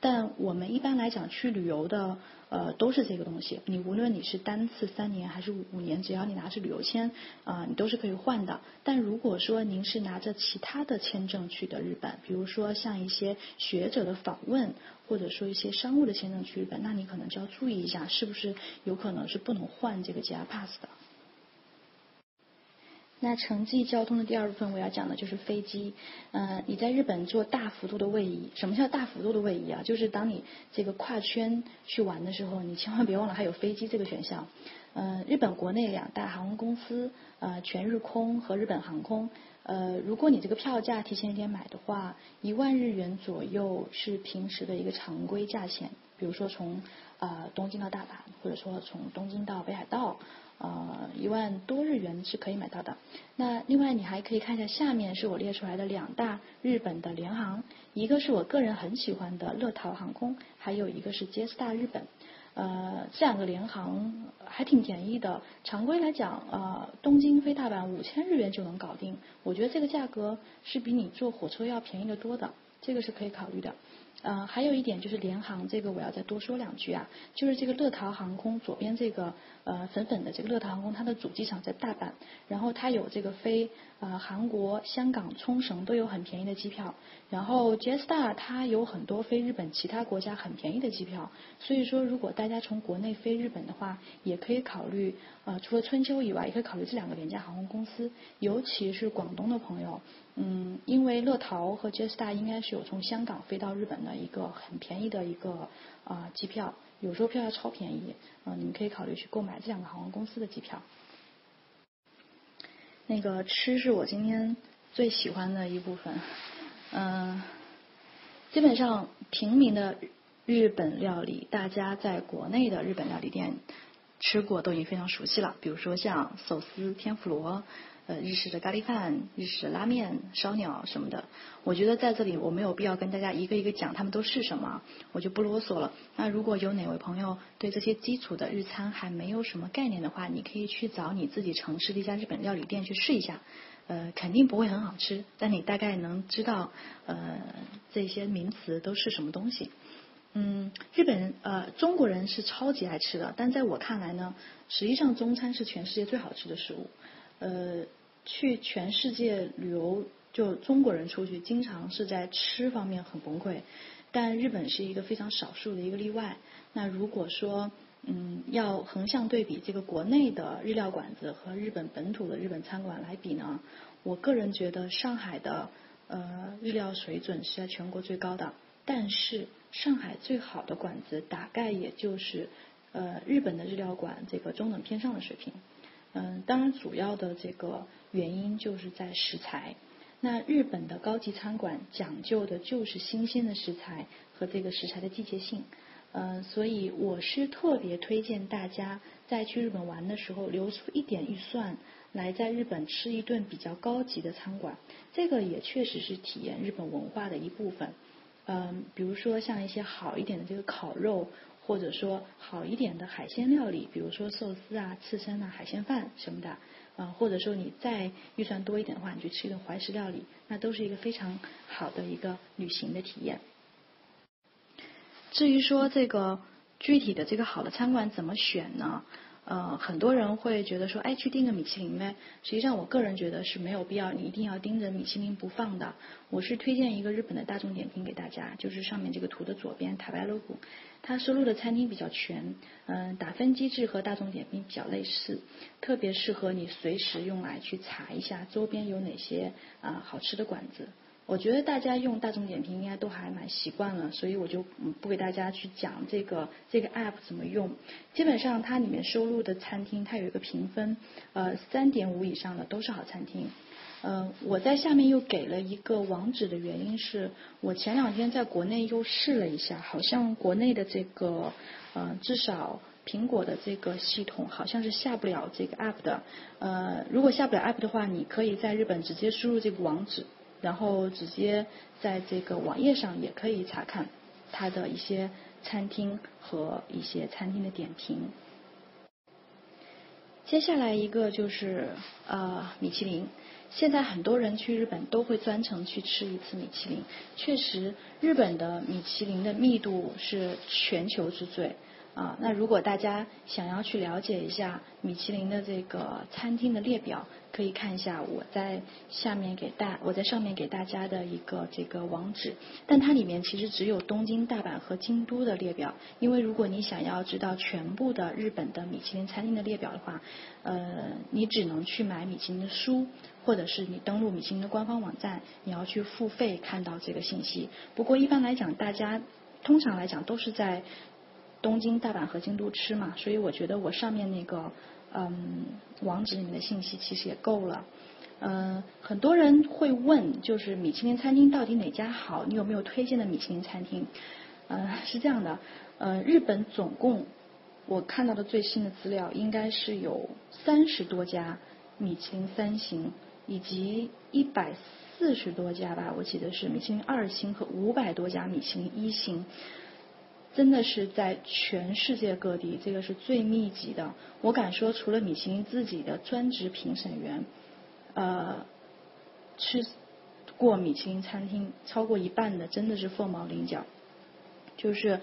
S2: 但我们一般来讲去旅游的，呃，都是这个东西。你无论你是单次三年还是五年，只要你拿着旅游签，啊，你都是可以换的。但如果说您是拿着其他的签证去的日本，比如说像一些学者的访问，或者说一些商务的签证去日本，那你可能就要注意一下，是不是有可能是不能换这个 JR Pass 的。那城际交通的第二部分我要讲的就是飞机。嗯，你在日本做大幅度的位移，什么叫大幅度的位移啊？就是当你这个跨圈去玩的时候，你千万别忘了还有飞机这个选项。嗯，日本国内两大航空公司，呃，全日空和日本航空。呃，如果你这个票价提前一天买的话，一万日元左右是平时的一个常规价钱。比如说从呃东京到大阪，或者说从东京到北海道。呃，一万多日元是可以买到的。那另外你还可以看一下，下面是我列出来的两大日本的联航，一个是我个人很喜欢的乐桃航空，还有一个是 JSTAR 日本。呃，这两个联航还挺便宜的，常规来讲，呃，东京飞大阪五千日元就能搞定。我觉得这个价格是比你坐火车要便宜的多的，这个是可以考虑的。呃，还有一点就是联航这个我要再多说两句啊，就是这个乐桃航空左边这个呃粉粉的这个乐桃航空，它的主机场在大阪，然后它有这个飞呃韩国、香港、冲绳都有很便宜的机票，然后 Jetstar 它有很多飞日本其他国家很便宜的机票，所以说如果大家从国内飞日本的话，也可以考虑呃除了春秋以外，也可以考虑这两个廉价航空公司，尤其是广东的朋友。嗯，因为乐桃和 Jetstar 应该是有从香港飞到日本的一个很便宜的一个啊机票，有时候票价超便宜，嗯，你们可以考虑去购买这两个航空公司的机票。那个吃是我今天最喜欢的一部分，嗯，基本上平民的日本料理，大家在国内的日本料理店吃过都已经非常熟悉了，比如说像寿司、天妇罗。呃，日式的咖喱饭、日式的拉面、烧鸟什么的，我觉得在这里我没有必要跟大家一个一个讲他们都是什么，我就不啰嗦了。那如果有哪位朋友对这些基础的日餐还没有什么概念的话，你可以去找你自己城市的一家日本料理店去试一下，呃，肯定不会很好吃，但你大概能知道呃这些名词都是什么东西。嗯，日本人呃中国人是超级爱吃的，但在我看来呢，实际上中餐是全世界最好吃的食物。呃，去全世界旅游，就中国人出去，经常是在吃方面很崩溃，但日本是一个非常少数的一个例外。那如果说，嗯，要横向对比这个国内的日料馆子和日本本土的日本餐馆来比呢，我个人觉得上海的呃日料水准是在全国最高的，但是上海最好的馆子大概也就是呃日本的日料馆这个中等偏上的水平。嗯，当然，主要的这个原因就是在食材。那日本的高级餐馆讲究的就是新鲜的食材和这个食材的季节性。嗯，所以我是特别推荐大家在去日本玩的时候留出一点预算来在日本吃一顿比较高级的餐馆。这个也确实是体验日本文化的一部分。嗯，比如说像一些好一点的这个烤肉。或者说好一点的海鲜料理，比如说寿司啊、刺身啊、海鲜饭什么的，啊，或者说你再预算多一点的话，你就吃一顿怀石料理，那都是一个非常好的一个旅行的体验。至于说这个具体的这个好的餐馆怎么选呢？呃，很多人会觉得说，哎，去订个米其林呗。实际上，我个人觉得是没有必要，你一定要盯着米其林不放的。我是推荐一个日本的大众点评给大家，就是上面这个图的左边塔白 logo，它收录的餐厅比较全，嗯，打分机制和大众点评比较类似，特别适合你随时用来去查一下周边有哪些啊好吃的馆子。我觉得大家用大众点评应该都还蛮习惯了，所以我就不给大家去讲这个这个 app 怎么用。基本上它里面收录的餐厅，它有一个评分，呃，三点五以上的都是好餐厅。呃，我在下面又给了一个网址的原因是，我前两天在国内又试了一下，好像国内的这个呃，至少苹果的这个系统好像是下不了这个 app 的。呃，如果下不了 app 的话，你可以在日本直接输入这个网址。然后直接在这个网页上也可以查看它的一些餐厅和一些餐厅的点评。接下来一个就是呃米其林，现在很多人去日本都会专程去吃一次米其林。确实，日本的米其林的密度是全球之最。啊，那如果大家想要去了解一下米其林的这个餐厅的列表，可以看一下我在下面给大我在上面给大家的一个这个网址，但它里面其实只有东京、大阪和京都的列表，因为如果你想要知道全部的日本的米其林餐厅的列表的话，呃，你只能去买米其林的书，或者是你登录米其林的官方网站，你要去付费看到这个信息。不过一般来讲，大家通常来讲都是在。东京、大阪和京都吃嘛，所以我觉得我上面那个嗯网址里面的信息其实也够了。呃，很多人会问，就是米其林餐厅到底哪家好？你有没有推荐的米其林餐厅？呃，是这样的，呃，日本总共我看到的最新的资料应该是有三十多家米其林三星，以及一百四十多家吧，我记得是米其林二星和五百多家米其林一星。真的是在全世界各地，这个是最密集的。我敢说，除了米其林自己的专职评审员，呃，吃过米其林餐厅超过一半的，真的是凤毛麟角。就是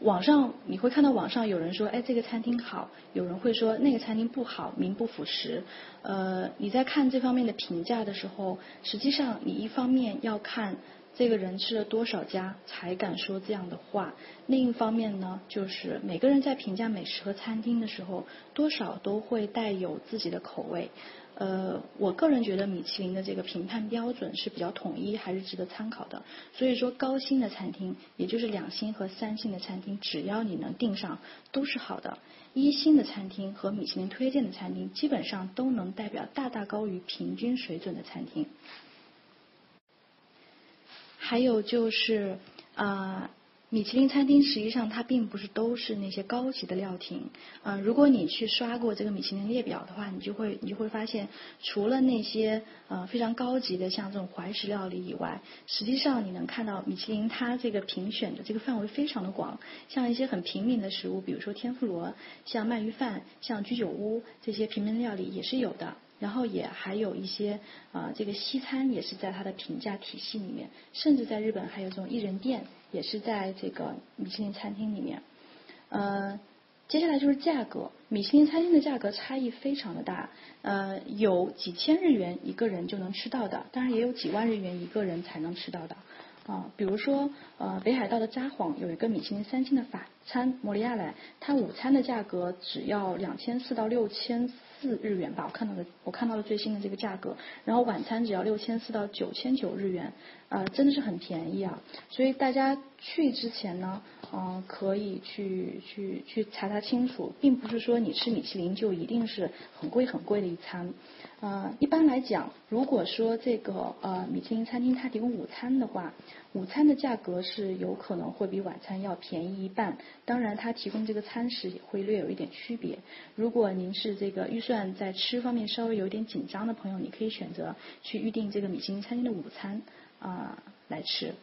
S2: 网上你会看到网上有人说，哎，这个餐厅好；有人会说那个餐厅不好，名不副实。呃，你在看这方面的评价的时候，实际上你一方面要看。这个人吃了多少家才敢说这样的话？另一方面呢，就是每个人在评价美食和餐厅的时候，多少都会带有自己的口味。呃，我个人觉得米其林的这个评判标准是比较统一，还是值得参考的。所以说，高星的餐厅，也就是两星和三星的餐厅，只要你能订上，都是好的。一星的餐厅和米其林推荐的餐厅，基本上都能代表大大高于平均水准的餐厅。还有就是啊，米其林餐厅实际上它并不是都是那些高级的料亭。嗯，如果你去刷过这个米其林列表的话，你就会你就会发现，除了那些呃非常高级的像这种怀石料理以外，实际上你能看到米其林它这个评选的这个范围非常的广。像一些很平民的食物，比如说天妇罗，像鳗鱼饭，像居酒屋这些平民料理也是有的。然后也还有一些啊，这个西餐也是在它的评价体系里面，甚至在日本还有这种一人店，也是在这个米其林餐厅里面。呃，接下来就是价格，米其林餐厅的价格差异非常的大，呃，有几千日元一个人就能吃到的，当然也有几万日元一个人才能吃到的。啊，比如说呃，北海道的札幌有一个米其林三星的法餐莫里亚莱，它午餐的价格只要两千四到六千。四日元吧，我看到的我看到的最新的这个价格，然后晚餐只要六千四到九千九日元，啊，真的是很便宜啊。所以大家去之前呢，嗯，可以去去去查查清楚，并不是说你吃米其林就一定是很贵很贵的一餐。呃，一般来讲，如果说这个呃米其林餐厅它提供午餐的话，午餐的价格是有可能会比晚餐要便宜一半。当然，它提供这个餐食也会略有一点区别。如果您是这个预算在吃方面稍微有点紧张的朋友，你可以选择去预定这个米其林餐厅的午餐啊来吃。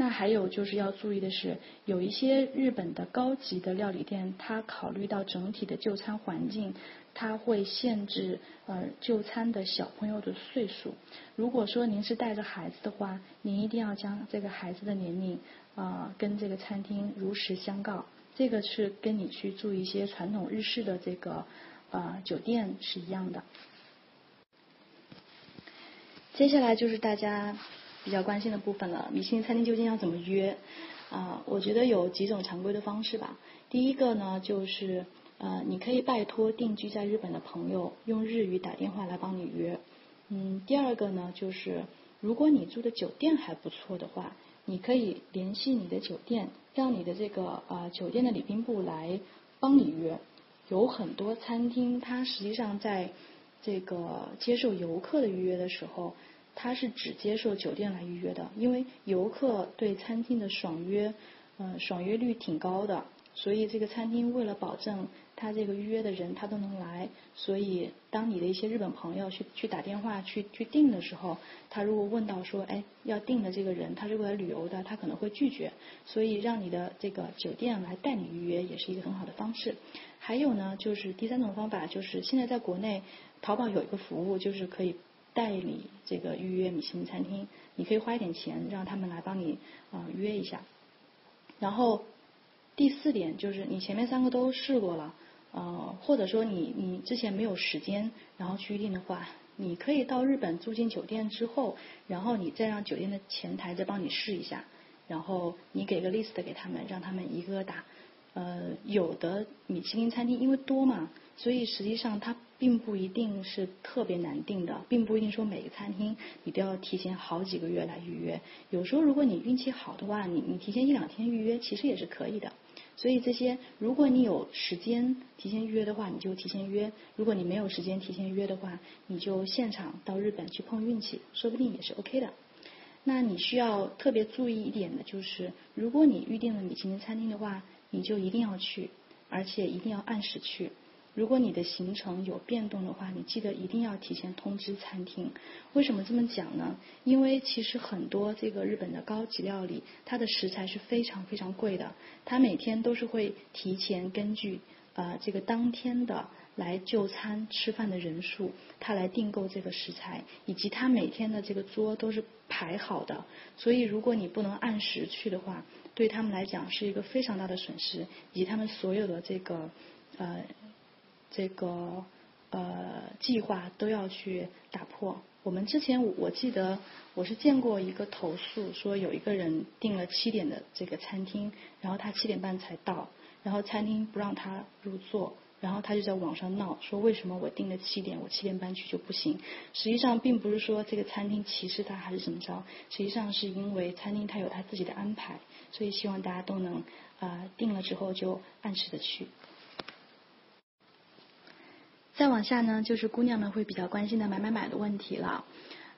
S2: 那还有就是要注意的是，有一些日本的高级的料理店，它考虑到整体的就餐环境。它会限制呃就餐的小朋友的岁数。如果说您是带着孩子的话，您一定要将这个孩子的年龄啊跟这个餐厅如实相告。这个是跟你去住一些传统日式的这个呃酒店是一样的。接下来就是大家比较关心的部分了，米其林餐厅究竟要怎么约啊？我觉得有几种常规的方式吧。第一个呢就是。呃，你可以拜托定居在日本的朋友用日语打电话来帮你约。嗯，第二个呢，就是如果你住的酒店还不错的话，你可以联系你的酒店，让你的这个呃酒店的礼宾部来帮你约。有很多餐厅，它实际上在这个接受游客的预约的时候，他是只接受酒店来预约的，因为游客对餐厅的爽约，嗯，爽约率挺高的。所以这个餐厅为了保证他这个预约的人他都能来，所以当你的一些日本朋友去去打电话去去订的时候，他如果问到说，哎，要订的这个人他是过来旅游的，他可能会拒绝。所以让你的这个酒店来带你预约也是一个很好的方式。还有呢，就是第三种方法，就是现在在国内淘宝有一个服务，就是可以代理这个预约米其林餐厅，你可以花一点钱让他们来帮你啊约一下，然后。第四点就是你前面三个都试过了，呃，或者说你你之前没有时间，然后去预定的话，你可以到日本住进酒店之后，然后你再让酒店的前台再帮你试一下，然后你给个 list 给他们，让他们一个个打。呃，有的米其林餐厅因为多嘛，所以实际上它并不一定是特别难订的，并不一定说每个餐厅你都要提前好几个月来预约。有时候如果你运气好的话，你你提前一两天预约其实也是可以的。所以这些，如果你有时间提前预约的话，你就提前约；如果你没有时间提前约的话，你就现场到日本去碰运气，说不定也是 OK 的。那你需要特别注意一点的就是，如果你预定了米其林餐厅的话，你就一定要去，而且一定要按时去。如果你的行程有变动的话，你记得一定要提前通知餐厅。为什么这么讲呢？因为其实很多这个日本的高级料理，它的食材是非常非常贵的，它每天都是会提前根据呃这个当天的来就餐吃饭的人数，他来订购这个食材，以及他每天的这个桌都是排好的。所以如果你不能按时去的话，对他们来讲是一个非常大的损失，以及他们所有的这个呃。这个呃计划都要去打破。我们之前我记得我是见过一个投诉，说有一个人订了七点的这个餐厅，然后他七点半才到，然后餐厅不让他入座，然后他就在网上闹，说为什么我订了七点，我七点半去就不行？实际上并不是说这个餐厅歧视他还是怎么着，实际上是因为餐厅他有他自己的安排，所以希望大家都能啊定了之后就按时的去。再往下呢，就是姑娘们会比较关心的买买买的问题了。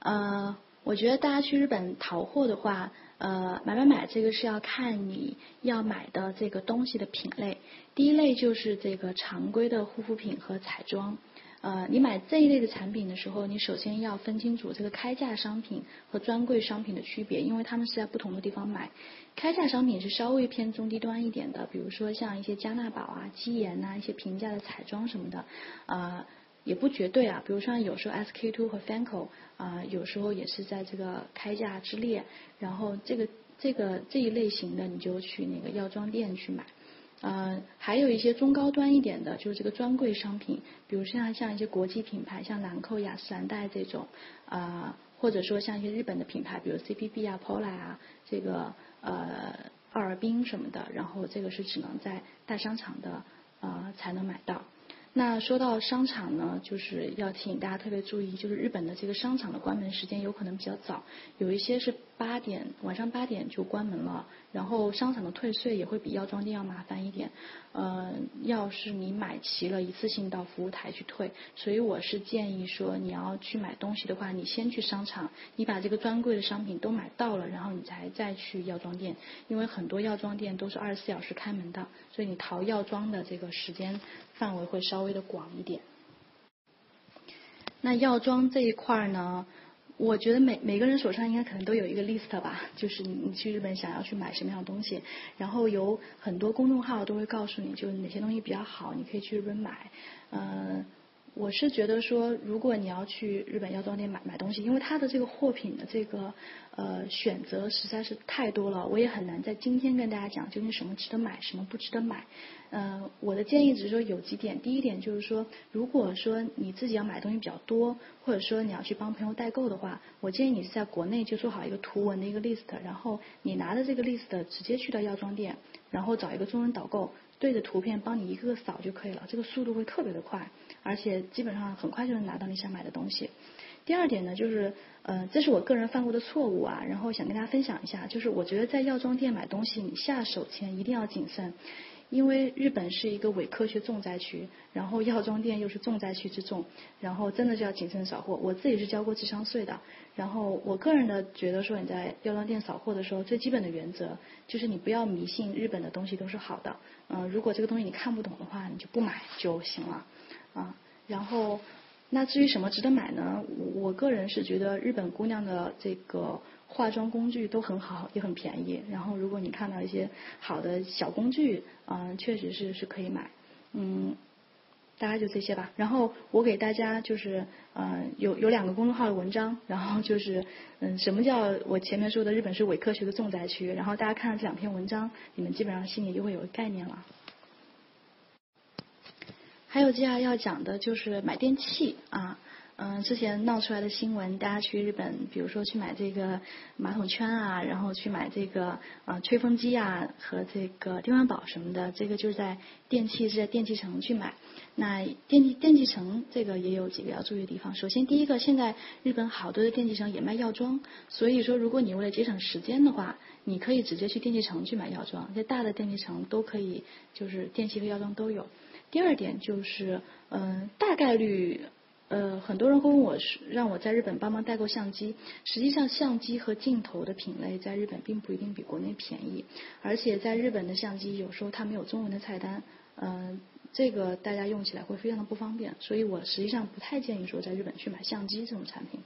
S2: 呃，我觉得大家去日本淘货的话，呃，买买买这个是要看你要买的这个东西的品类。第一类就是这个常规的护肤品和彩妆。呃，你买这一类的产品的时候，你首先要分清楚这个开价商品和专柜商品的区别，因为他们是在不同的地方买。开价商品是稍微偏中低端一点的，比如说像一些嘉娜宝啊、肌研呐，一些平价的彩妆什么的，啊，也不绝对啊。比如说有时候 SK two 和 FANCL 啊，有时候也是在这个开价之列。然后这个这个这一类型的，你就去那个药妆店去买。呃，还有一些中高端一点的，就是这个专柜商品，比如像像一些国际品牌，像兰蔻、雅诗兰黛这种，啊，或者说像一些日本的品牌，比如 CPB 啊、Pola 啊，这个呃奥尔滨什么的，然后这个是只能在大商场的呃才能买到。那说到商场呢，就是要提醒大家特别注意，就是日本的这个商场的关门时间有可能比较早，有一些是八点晚上八点就关门了，然后商场的退税也会比药妆店要麻烦一点。呃，要是你买齐了，一次性到服务台去退，所以我是建议说，你要去买东西的话，你先去商场，你把这个专柜的商品都买到了，然后你才再去药妆店，因为很多药妆店都是二十四小时开门的，所以你淘药妆的这个时间范围会稍微的广一点。那药妆这一块呢？我觉得每每个人手上应该可能都有一个 list 吧，就是你你去日本想要去买什么样的东西，然后有很多公众号都会告诉你，就是哪些东西比较好，你可以去日本买，嗯。我是觉得说，如果你要去日本药妆店买买东西，因为它的这个货品的这个呃选择实在是太多了，我也很难在今天跟大家讲究竟什么值得买，什么不值得买。呃，我的建议只是说有几点，第一点就是说，如果说你自己要买东西比较多，或者说你要去帮朋友代购的话，我建议你是在国内就做好一个图文的一个 list，然后你拿着这个 list 直接去到药妆店，然后找一个中文导购。对着图片帮你一个个扫就可以了，这个速度会特别的快，而且基本上很快就能拿到你想买的东西。第二点呢，就是呃，这是我个人犯过的错误啊，然后想跟大家分享一下，就是我觉得在药妆店买东西，你下手前一定要谨慎。因为日本是一个伪科学重灾区，然后药妆店又是重灾区之重，然后真的是要谨慎扫货。我自己是交过智商税的，然后我个人的觉得说你在药妆店扫货的时候，最基本的原则就是你不要迷信日本的东西都是好的。嗯，如果这个东西你看不懂的话，你就不买就行了。啊，然后那至于什么值得买呢？我个人是觉得日本姑娘的这个。化妆工具都很好，也很便宜。然后，如果你看到一些好的小工具，嗯，确实是是可以买。嗯，大概就这些吧。然后我给大家就是，嗯，有有两个公众号的文章。然后就是，嗯，什么叫我前面说的日本是伪科学的重灾区？然后大家看了这两篇文章，你们基本上心里就会有个概念了。还有接下来要讲的就是买电器啊。嗯，之前闹出来的新闻，大家去日本，比如说去买这个马桶圈啊，然后去买这个啊吹风机啊和这个电饭煲什么的，这个就是在电器是在电器城去买。那电器电器城这个也有几个要注意的地方。首先，第一个，现在日本好多的电器城也卖药妆，所以说如果你为了节省时间的话，你可以直接去电器城去买药妆。在大的电器城都可以，就是电器和药妆都有。第二点就是，嗯，大概率。呃，很多人会问我，是让我在日本帮忙代购相机。实际上，相机和镜头的品类在日本并不一定比国内便宜，而且在日本的相机有时候它没有中文的菜单。嗯，这个大家用起来会非常的不方便，所以我实际上不太建议说在日本去买相机这种产品。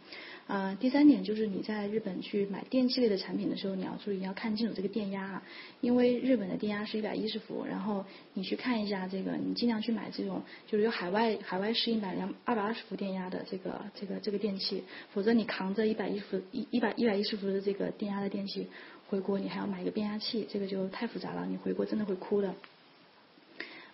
S2: 呃，第三点就是你在日本去买电器类的产品的时候，你要注意要看清楚这个电压啊，因为日本的电压是一百一十伏，然后你去看一下这个，你尽量去买这种就是有海外海外适应版两二百二十伏电压的这个这个这个电器，否则你扛着一百一十伏一一百一百一十伏的这个电压的电器回国，你还要买一个变压器，这个就太复杂了，你回国真的会哭的。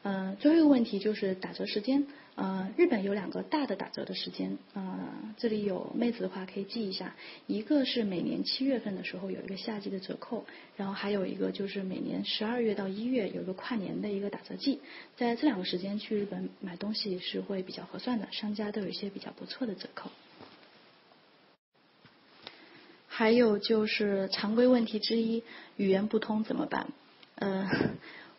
S2: 呃，最后一个问题就是打折时间。呃，日本有两个大的打折的时间，呃，这里有妹子的话可以记一下，一个是每年七月份的时候有一个夏季的折扣，然后还有一个就是每年十二月到一月有一个跨年的一个打折季，在这两个时间去日本买东西是会比较合算的，商家都有一些比较不错的折扣。还有就是常规问题之一，语言不通怎么办？呃。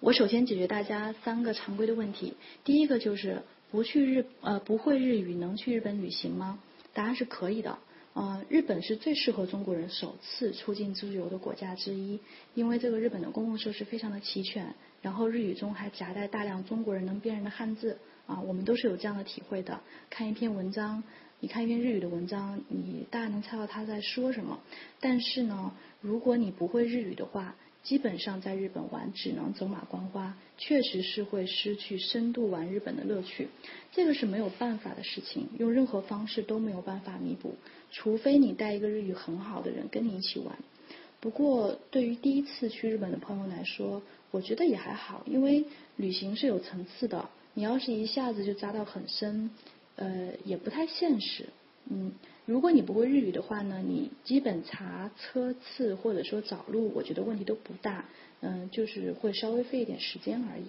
S2: 我首先解决大家三个常规的问题。第一个就是不去日呃不会日语能去日本旅行吗？答案是可以的。呃，日本是最适合中国人首次出境自由的国家之一，因为这个日本的公共设施非常的齐全，然后日语中还夹带大量中国人能辨认的汉字啊，我们都是有这样的体会的。看一篇文章，你看一篇日语的文章，你大概能猜到他在说什么。但是呢，如果你不会日语的话，基本上在日本玩只能走马观花，确实是会失去深度玩日本的乐趣。这个是没有办法的事情，用任何方式都没有办法弥补，除非你带一个日语很好的人跟你一起玩。不过对于第一次去日本的朋友来说，我觉得也还好，因为旅行是有层次的。你要是一下子就扎到很深，呃，也不太现实。嗯。如果你不会日语的话呢，你基本查车次或者说找路，我觉得问题都不大，嗯，就是会稍微费一点时间而已。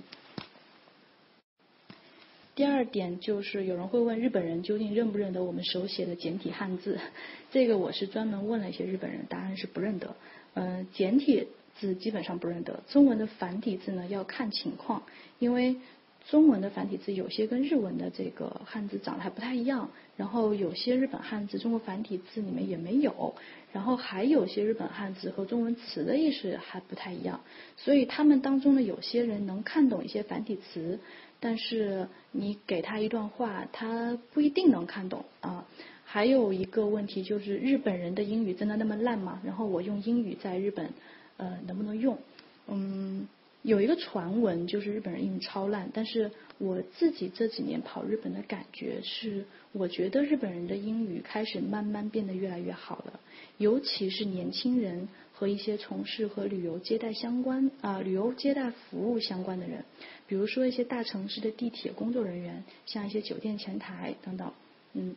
S2: 第二点就是有人会问日本人究竟认不认得我们手写的简体汉字，这个我是专门问了一些日本人，答案是不认得，嗯，简体字基本上不认得，中文的繁体字呢要看情况，因为。中文的繁体字有些跟日文的这个汉字长得还不太一样，然后有些日本汉字中国繁体字里面也没有，然后还有些日本汉字和中文词的意思还不太一样，所以他们当中的有些人能看懂一些繁体词，但是你给他一段话，他不一定能看懂啊。还有一个问题就是日本人的英语真的那么烂吗？然后我用英语在日本呃能不能用？嗯。有一个传闻，就是日本人英语超烂，但是我自己这几年跑日本的感觉是，我觉得日本人的英语开始慢慢变得越来越好了，尤其是年轻人和一些从事和旅游接待相关啊旅游接待服务相关的人，比如说一些大城市的地铁工作人员，像一些酒店前台等等，嗯，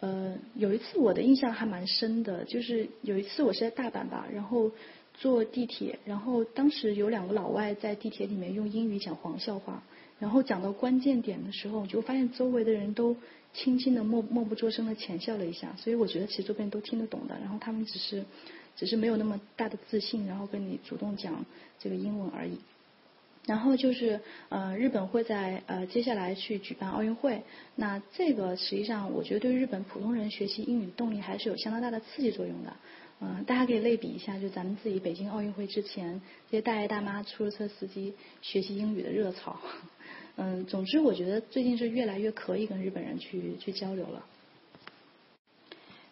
S2: 呃，有一次我的印象还蛮深的，就是有一次我是在大阪吧，然后。坐地铁，然后当时有两个老外在地铁里面用英语讲黄笑话，然后讲到关键点的时候，就发现周围的人都轻轻的默默不作声的浅笑了一下，所以我觉得其实周边都听得懂的，然后他们只是只是没有那么大的自信，然后跟你主动讲这个英文而已。然后就是呃，日本会在呃接下来去举办奥运会，那这个实际上我觉得对日本普通人学习英语动力还是有相当大的刺激作用的。嗯，大家可以类比一下，就咱们自己北京奥运会之前，这些大爷大妈、出租车司机学习英语的热潮。嗯，总之我觉得最近是越来越可以跟日本人去去交流了。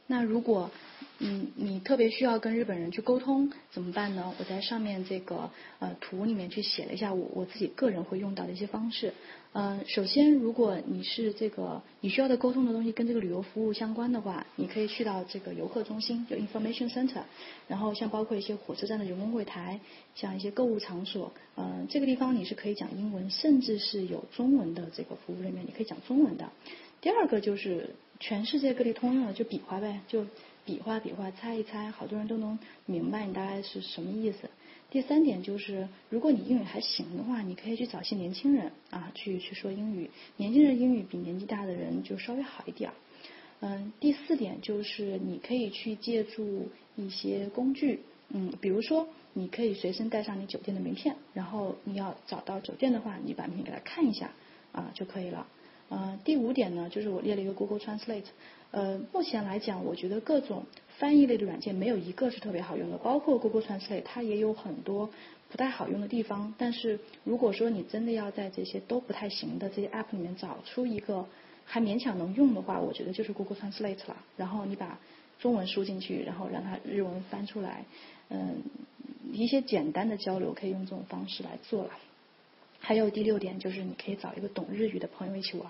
S2: 那如果嗯，你特别需要跟日本人去沟通怎么办呢？我在上面这个呃图里面去写了一下我我自己个人会用到的一些方式。嗯，首先如果你是这个你需要的沟通的东西跟这个旅游服务相关的话，你可以去到这个游客中心，就 information center。然后像包括一些火车站的人工柜台，像一些购物场所，嗯，这个地方你是可以讲英文，甚至是有中文的这个服务人员，你可以讲中文的。第二个就是全世界各地通用的，就比划呗，就。比划比划，猜一猜，好多人都能明白你大概是什么意思。第三点就是，如果你英语还行的话，你可以去找些年轻人啊，去去说英语。年轻人英语比年纪大的人就稍微好一点。嗯，第四点就是，你可以去借助一些工具，嗯，比如说，你可以随身带上你酒店的名片，然后你要找到酒店的话，你把名片给他看一下啊就可以了。呃，第五点呢，就是我列了一个 Google Translate。呃，目前来讲，我觉得各种翻译类的软件没有一个是特别好用的，包括 Google Translate，它也有很多不太好用的地方。但是如果说你真的要在这些都不太行的这些 App 里面找出一个还勉强能用的话，我觉得就是 Google Translate 了。然后你把中文输进去，然后让它日文翻出来，嗯，一些简单的交流可以用这种方式来做了。还有第六点就是你可以找一个懂日语的朋友一起玩，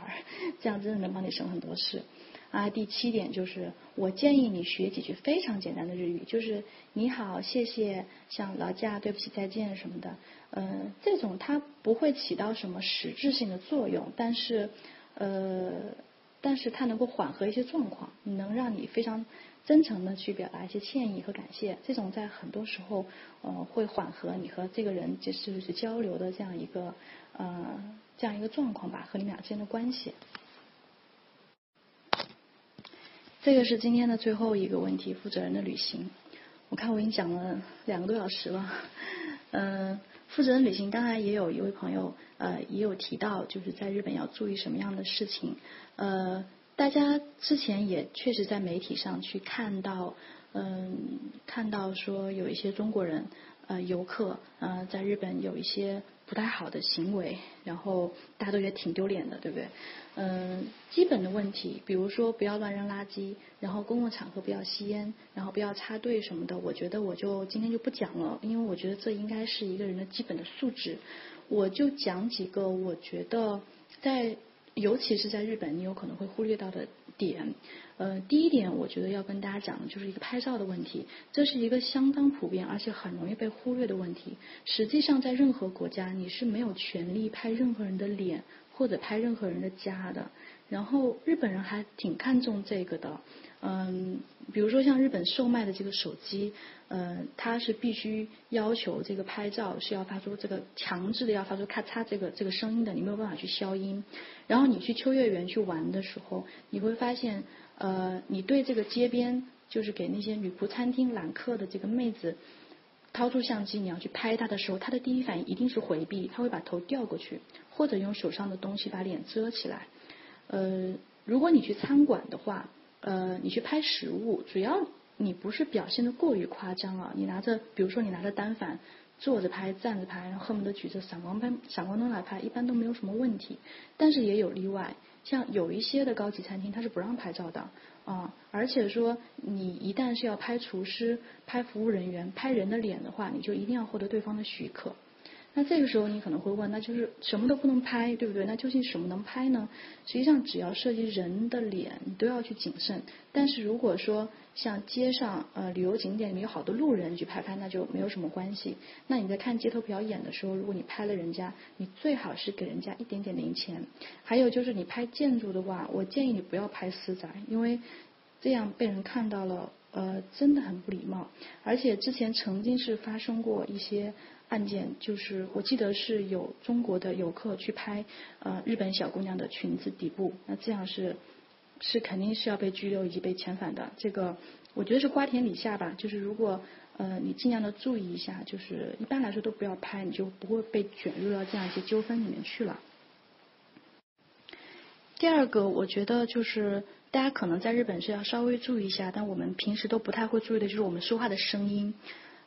S2: 这样真的能帮你省很多事。啊，第七点就是我建议你学几句非常简单的日语，就是你好、谢谢、像劳驾、对不起、再见什么的。嗯，这种它不会起到什么实质性的作用，但是呃，但是它能够缓和一些状况，能让你非常。真诚的去表达一些歉意和感谢，这种在很多时候，呃，会缓和你和这个人就是交流的这样一个呃这样一个状况吧，和你们俩之间的关系。这个是今天的最后一个问题，负责人的旅行。我看我已经讲了两个多小时了，嗯，负责人旅行，当然也有一位朋友呃也有提到，就是在日本要注意什么样的事情，呃。大家之前也确实在媒体上去看到，嗯，看到说有一些中国人呃游客呃在日本有一些不太好的行为，然后大家都觉得挺丢脸的，对不对？嗯，基本的问题，比如说不要乱扔垃圾，然后公共场合不要吸烟，然后不要插队什么的，我觉得我就今天就不讲了，因为我觉得这应该是一个人的基本的素质。我就讲几个我觉得在。尤其是在日本，你有可能会忽略到的点。呃，第一点，我觉得要跟大家讲的就是一个拍照的问题，这是一个相当普遍而且很容易被忽略的问题。实际上，在任何国家，你是没有权利拍任何人的脸或者拍任何人的家的。然后，日本人还挺看重这个的。嗯，比如说像日本售卖的这个手机。呃，它是必须要求这个拍照是要发出这个强制的要发出咔嚓这个这个声音的，你没有办法去消音。然后你去秋叶原去玩的时候，你会发现，呃，你对这个街边就是给那些女仆餐厅揽客的这个妹子掏出相机，你要去拍她的时候，她的第一反应一定是回避，她会把头调过去，或者用手上的东西把脸遮起来。呃，如果你去餐馆的话，呃，你去拍实物，主要。你不是表现的过于夸张啊！你拿着，比如说你拿着单反，坐着拍、站着拍，然后恨不得举着闪光灯、闪光灯来拍，一般都没有什么问题。但是也有例外，像有一些的高级餐厅，它是不让拍照的啊。而且说，你一旦是要拍厨师、拍服务人员、拍人的脸的话，你就一定要获得对方的许可。那这个时候你可能会问，那就是什么都不能拍，对不对？那究竟什么能拍呢？实际上，只要涉及人的脸，你都要去谨慎。但是如果说像街上呃旅游景点里面有好多路人，去拍拍，那就没有什么关系。那你在看街头表演的时候，如果你拍了人家，你最好是给人家一点点零钱。还有就是你拍建筑的话，我建议你不要拍私宅，因为这样被人看到了，呃，真的很不礼貌。而且之前曾经是发生过一些。案件就是，我记得是有中国的游客去拍呃日本小姑娘的裙子底部，那这样是是肯定是要被拘留以及被遣返的。这个我觉得是瓜田李下吧，就是如果呃你尽量的注意一下，就是一般来说都不要拍，你就不会被卷入到这样一些纠纷里面去了。第二个，我觉得就是大家可能在日本是要稍微注意一下，但我们平时都不太会注意的，就是我们说话的声音。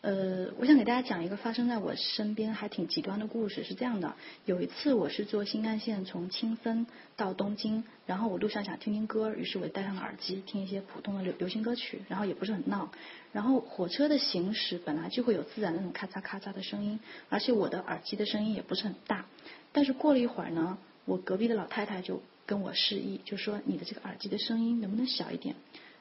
S2: 呃，我想给大家讲一个发生在我身边还挺极端的故事。是这样的，有一次我是坐新干线从青森到东京，然后我路上想听听歌，于是我戴上了耳机听一些普通的流流行歌曲，然后也不是很闹。然后火车的行驶本来就会有自然那种咔嚓咔嚓的声音，而且我的耳机的声音也不是很大。但是过了一会儿呢，我隔壁的老太太就跟我示意，就说你的这个耳机的声音能不能小一点？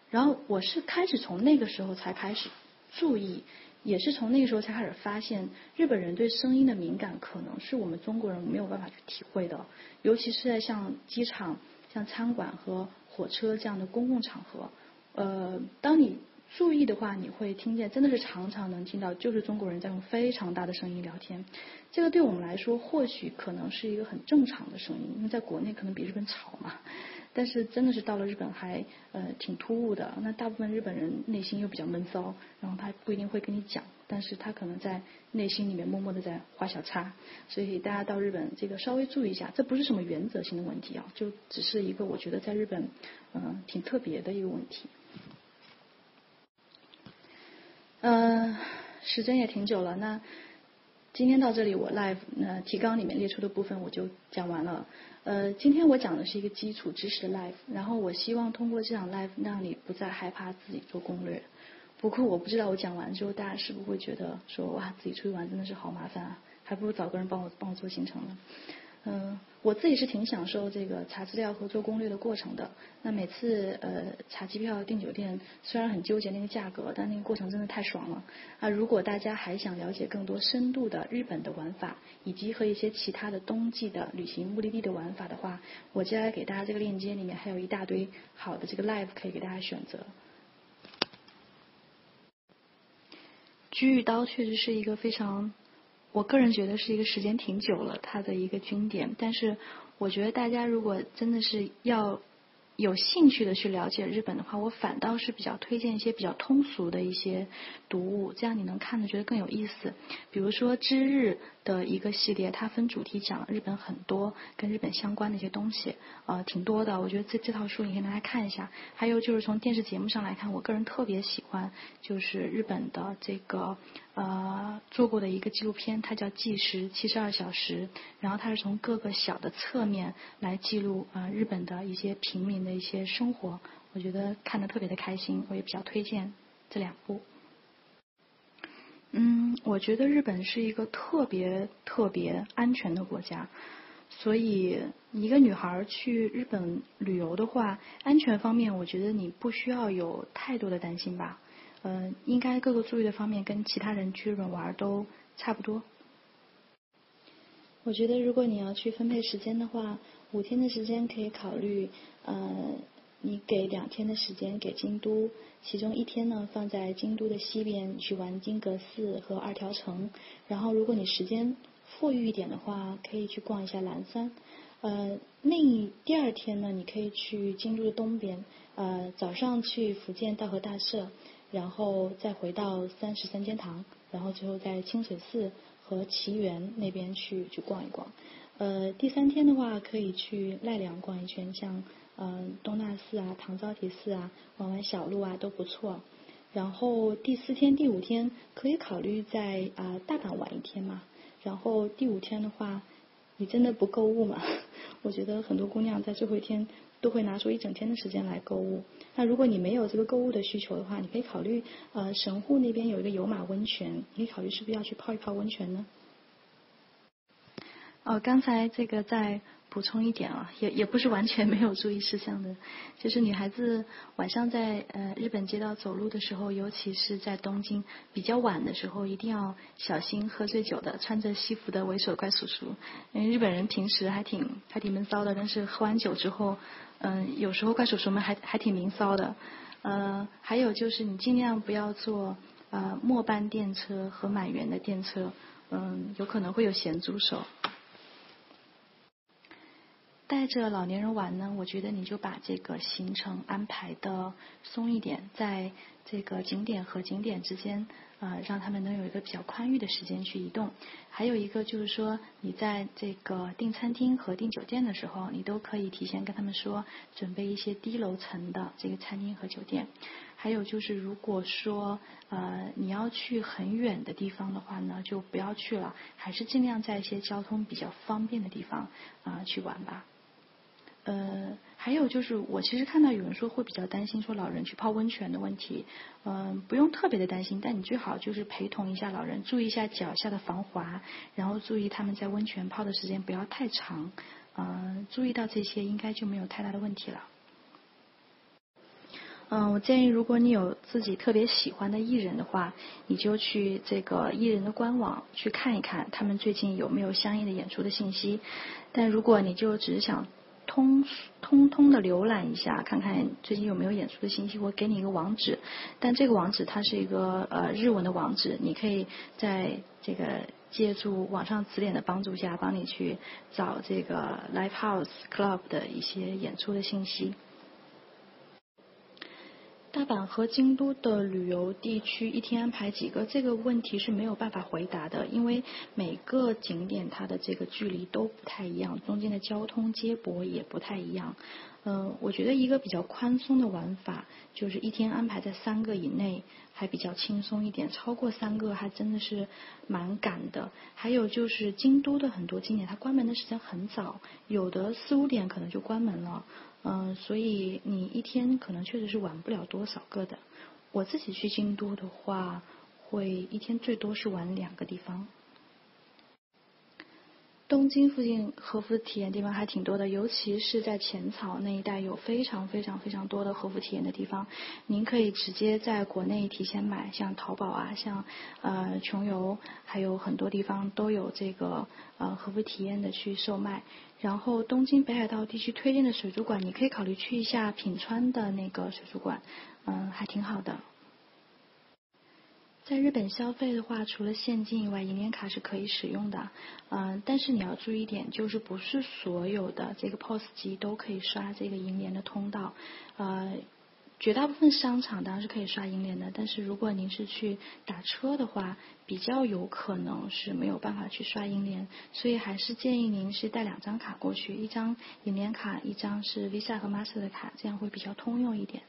S2: 然后我是开始从那个时候才开始注意。也是从那个时候才开始发现，日本人对声音的敏感可能是我们中国人没有办法去体会的，尤其是在像机场、像餐馆和火车这样的公共场合。呃，当你注意的话，你会听见，真的是常常能听到，就是中国人在用非常大的声音聊天。这个对我们来说，或许可能是一个很正常的声音，因为在国内可能比日本吵嘛。但是真的是到了日本还呃挺突兀的，那大部分日本人内心又比较闷骚，然后他不一定会跟你讲，但是他可能在内心里面默默的在画小叉。所以大家到日本这个稍微注意一下，这不是什么原则性的问题啊，就只是一个我觉得在日本嗯挺特别的一个问题。呃，时间也挺久了，那今天到这里我 live 那提纲里面列出的部分我就讲完了。呃，今天我讲的是一个基础知识的 life，然后我希望通过这场 life，让你不再害怕自己做攻略。不过我不知道我讲完之后大家是不是会觉得说哇自己出去玩真的是好麻烦啊，还不如找个人帮我帮我做行程呢。嗯，我自己是挺享受这个查资料和做攻略的过程的。那每次呃查机票订酒店，虽然很纠结那个价格，但那个过程真的太爽了。啊，如果大家还想了解更多深度的日本的玩法，以及和一些其他的冬季的旅行目的地的玩法的话，我接下来给大家这个链接里面还有一大堆好的这个 live 可以给大家选择。居玉刀确实是一个非常。我个人觉得是一个时间挺久了，它的一个经典。但是我觉得大家如果真的是要。有兴趣的去了解日本的话，我反倒是比较推荐一些比较通俗的一些读物，这样你能看的觉得更有意思。比如说知日的一个系列，它分主题讲日本很多跟日本相关的一些东西，呃，挺多的。我觉得这这套书你可以拿来看一下。还有就是从电视节目上来看，我个人特别喜欢就是日本的这个呃做过的一个纪录片，它叫《计时七十二小时》，然后它是从各个小的侧面来记录啊日本的一些平民。的一些生活，我觉得看得特别的开心，我也比较推荐这两部。嗯，我觉得日本是一个特别特别安全的国家，所以一个女孩去日本旅游的话，安全方面我觉得你不需要有太多的担心吧。嗯，应该各个注意的方面跟其他人去日本玩都差不多。我觉得如果你要去分配时间的话，五天的时间可以考虑。呃，你给两天的时间给京都，其中一天呢放在京都的西边去玩金阁寺和二条城，然后如果你时间富裕一点的话，可以去逛一下岚山。呃，那第二天呢，你可以去京都的东边，呃，早上去福建道和大社，然后再回到三十三间堂，然后最后在清水寺和奇园那边去去逛一逛。呃，第三天的话可以去奈良逛一圈，像。嗯，东大寺啊，唐招提寺啊，玩玩小路啊都不错。然后第四天、第五天可以考虑在啊大阪玩一天嘛。然后第五天的话，你真的不购物吗？我觉得很多姑娘在最后一天都会拿出一整天的时间来购物。那如果你没有这个购物的需求的话，你可以考虑呃神户那边有一个有马温泉，你可以考虑是不是要去泡一泡温泉呢？哦，刚才这个在。补充一点啊，也也不是完全没有注意事项的，就是女孩子晚上在呃日本街道走路的时候，尤其是在东京比较晚的时候，一定要小心喝醉酒的穿着西服的猥琐怪叔叔。因为日本人平时还挺还挺闷骚的，但是喝完酒之后，嗯，有时候怪叔叔们还还挺明骚的。呃，还有就是你尽量不要坐呃末班电车和满员的电车，嗯，有可能会有咸猪手。带着老年人玩呢，我觉得你就把这个行程安排的松一点，在这个景点和景点之间，啊，让他们能有一个比较宽裕的时间去移动。还有一个就是说，你在这个订餐厅和订酒店的时候，你都可以提前跟他们说，准备一些低楼层的这个餐厅和酒店。还有就是，如果说呃你要去很远的地方的话呢，就不要去了，还是尽量在一些交通比较方便的地方啊去玩吧。呃，还有就是，我其实看到有人说会比较担心说老人去泡温泉的问题，嗯，不用特别的担心，但你最好就是陪同一下老人，注意一下脚下的防滑，然后注意他们在温泉泡的时间不要太长，嗯，注意到这些应该就没有太大的问题了。嗯，我建议如果你有自己特别喜欢的艺人的话，你就去这个艺人的官网去看一看，他们最近有没有相应的演出的信息。但如果你就只是想通通通的浏览一下，看看最近有没有演出的信息。我给你一个网址，但这个网址它是一个呃日文的网址，你可以在这个借助网上词典的帮助下，帮你去找这个 live house club 的一些演出的信息。大阪和京都的旅游地区一天安排几个？这个问题是没有办法回答的，因为每个景点它的这个距离都不太一样，中间的交通接驳也不太一样。嗯，我觉得一个比较宽松的玩法就是一天安排在三个以内，还比较轻松一点。超过三个还真的是蛮赶的。还有就是京都的很多景点，它关门的时间很早，有的四五点可能就关门了。嗯，所以你一天可能确实是玩不了多少个的。我自己去京都的话，会一天最多是玩两个地方。东京附近和服体验地方还挺多的，尤其是在浅草那一带有非常非常非常多的和服体验的地方。您可以直接在国内提前买，像淘宝啊，像呃穷游，还有很多地方都有这个呃和服体验的去售卖。然后东京北海道地区推荐的水族馆，你可以考虑去一下品川的那个水族馆，嗯，还挺好的。在日本消费的话，除了现金以外，银联卡是可以使用的。嗯，但是你要注意一点，就是不是所有的这个 POS 机都可以刷这个银联的通道。呃，绝大部分商场当然是可以刷银联的，但是如果您是去打车的话，比较有可能是没有办法去刷银联，所以还是建议您是带两张卡过去，一张银联卡，一张是 Visa 和 Master 的卡，这样会比较通用一点。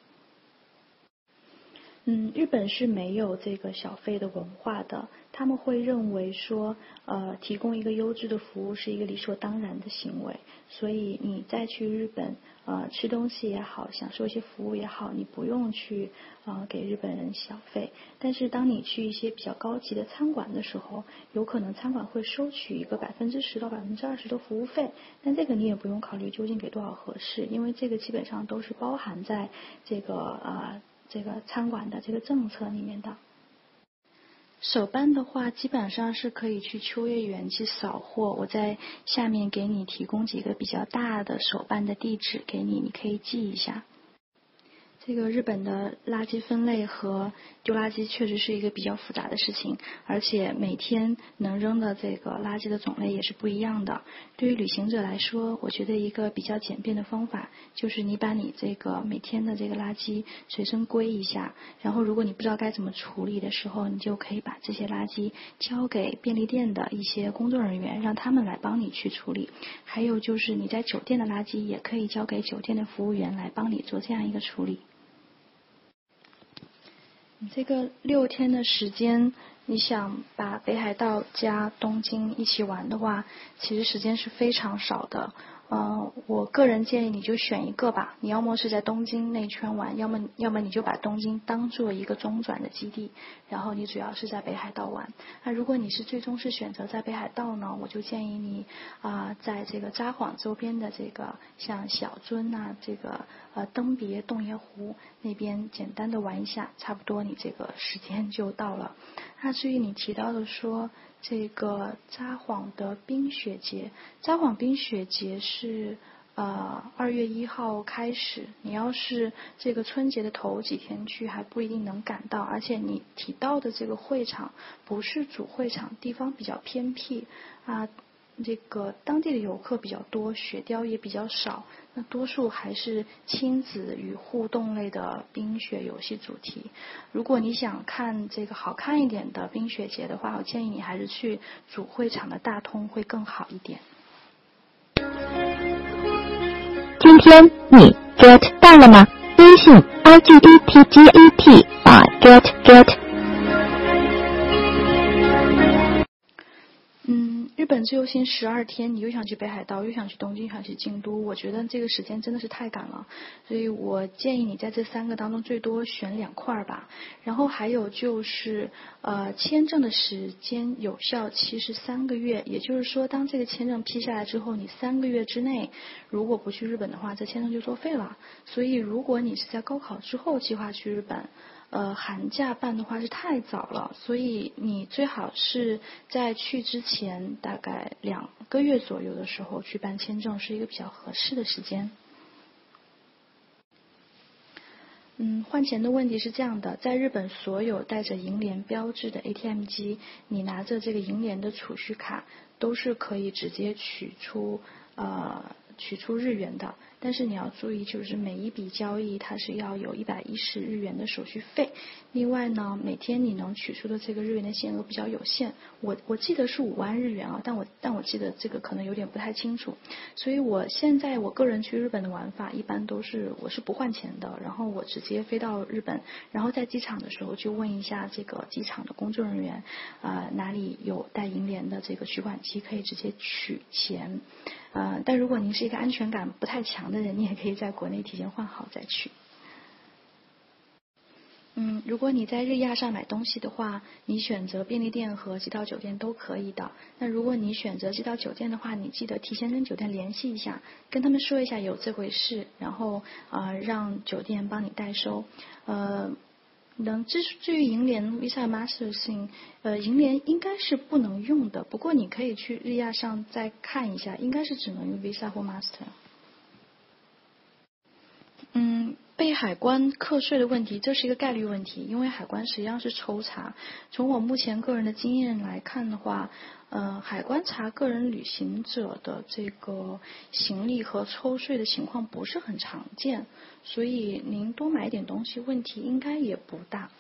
S2: 嗯，日本是没有这个小费的文化的，他们会认为说，呃，提供一个优质的服务是一个理所当然的行为，所以你再去日本，呃，吃东西也好，享受一些服务也好，你不用去呃给日本人小费。但是当你去一些比较高级的餐馆的时候，有可能餐馆会收取一个百分之十到百分之二十的服务费，但这个你也不用考虑究竟给多少合适，因为这个基本上都是包含在这个呃。这个餐馆的这个政策里面的，手办的话基本上是可以去秋叶原去扫货。我在下面给你提供几个比较大的手办的地址给你，你可以记一下。这个日本的垃圾分类和丢垃圾确实是一个比较复杂的事情，而且每天能扔的这个垃圾的种类也是不一样的。对于旅行者来说，我觉得一个比较简便的方法就是你把你这个每天的这个垃圾随身归一下，然后如果你不知道该怎么处理的时候，你就可以把这些垃圾交给便利店的一些工作人员，让他们来帮你去处理。还有就是你在酒店的垃圾也可以交给酒店的服务员来帮你做这样一个处理。这个六天的时间，你想把北海道加东京一起玩的话，其实时间是非常少的。嗯，我个人建议你就选一个吧。你要么是在东京内圈玩，要么要么你就把东京当做一个中转的基地，然后你主要是在北海道玩。那如果你是最终是选择在北海道呢，我就建议你啊，在这个札幌周边的这个像小樽啊，这个呃登别洞爷湖那边简单的玩一下，差不多你这个时间就到了。那至于你提到的说。这个札幌的冰雪节，札幌冰雪节是呃二月一号开始。你要是这个春节的头几天去，还不一定能赶到。而且你提到的这个会场不是主会场，地方比较偏僻啊。这个当地的游客比较多，雪雕也比较少，那多数还是亲子与互动类的冰雪游戏主题。如果你想看这个好看一点的冰雪节的话，我建议你还是去主会场的大通会更好一点。
S3: 今天你 get 到了吗？微信 i g e t g e t 啊 get get。
S2: 本自由行十二天，你又想去北海道，又想去东京，想去京都，我觉得这个时间真的是太赶了，所以我建议你在这三个当中最多选两块儿吧。然后还有就是，呃，签证的时间有效期是三个月，也就是说，当这个签证批下来之后，你三个月之内如果不去日本的话，这签证就作废了。所以，如果你是在高考之后计划去日本，呃，寒假办的话是太早了，所以你最好是在去之前大概两个月左右的时候去办签证，是一个比较合适的时间。嗯，换钱的问题是这样的，在日本所有带着银联标志的 ATM 机，你拿着这个银联的储蓄卡，都是可以直接取出呃。取出日元的。但是你要注意，就是每一笔交易它是要有一百一十日元的手续费。另外呢，每天你能取出的这个日元的限额比较有限，我我记得是五万日元啊，但我但我记得这个可能有点不太清楚。所以我现在我个人去日本的玩法一般都是我是不换钱的，然后我直接飞到日本，然后在机场的时候就问一下这个机场的工作人员，啊哪里有带银联的这个取款机可以直接取钱。呃，但如果您是一个安全感不太强的人，你也可以在国内提前换好再去。嗯，如果你在日亚上买东西的话，你选择便利店和寄到酒店都可以的。那如果你选择寄到酒店的话，你记得提前跟酒店联系一下，跟他们说一下有这回事，然后啊让酒店帮你代收。呃。能至至于银联 Visa Master 信，呃，银联应该是不能用的。不过你可以去日亚上再看一下，应该是只能用 Visa 或 Master。嗯，被海关课税的问题，这是一个概率问题，因为海关实际上是抽查。从我目前个人的经验来看的话。呃，海关查个人旅行者的这个行李和抽税的情况不是很常见，所以您多买点东西，问题应该也不大。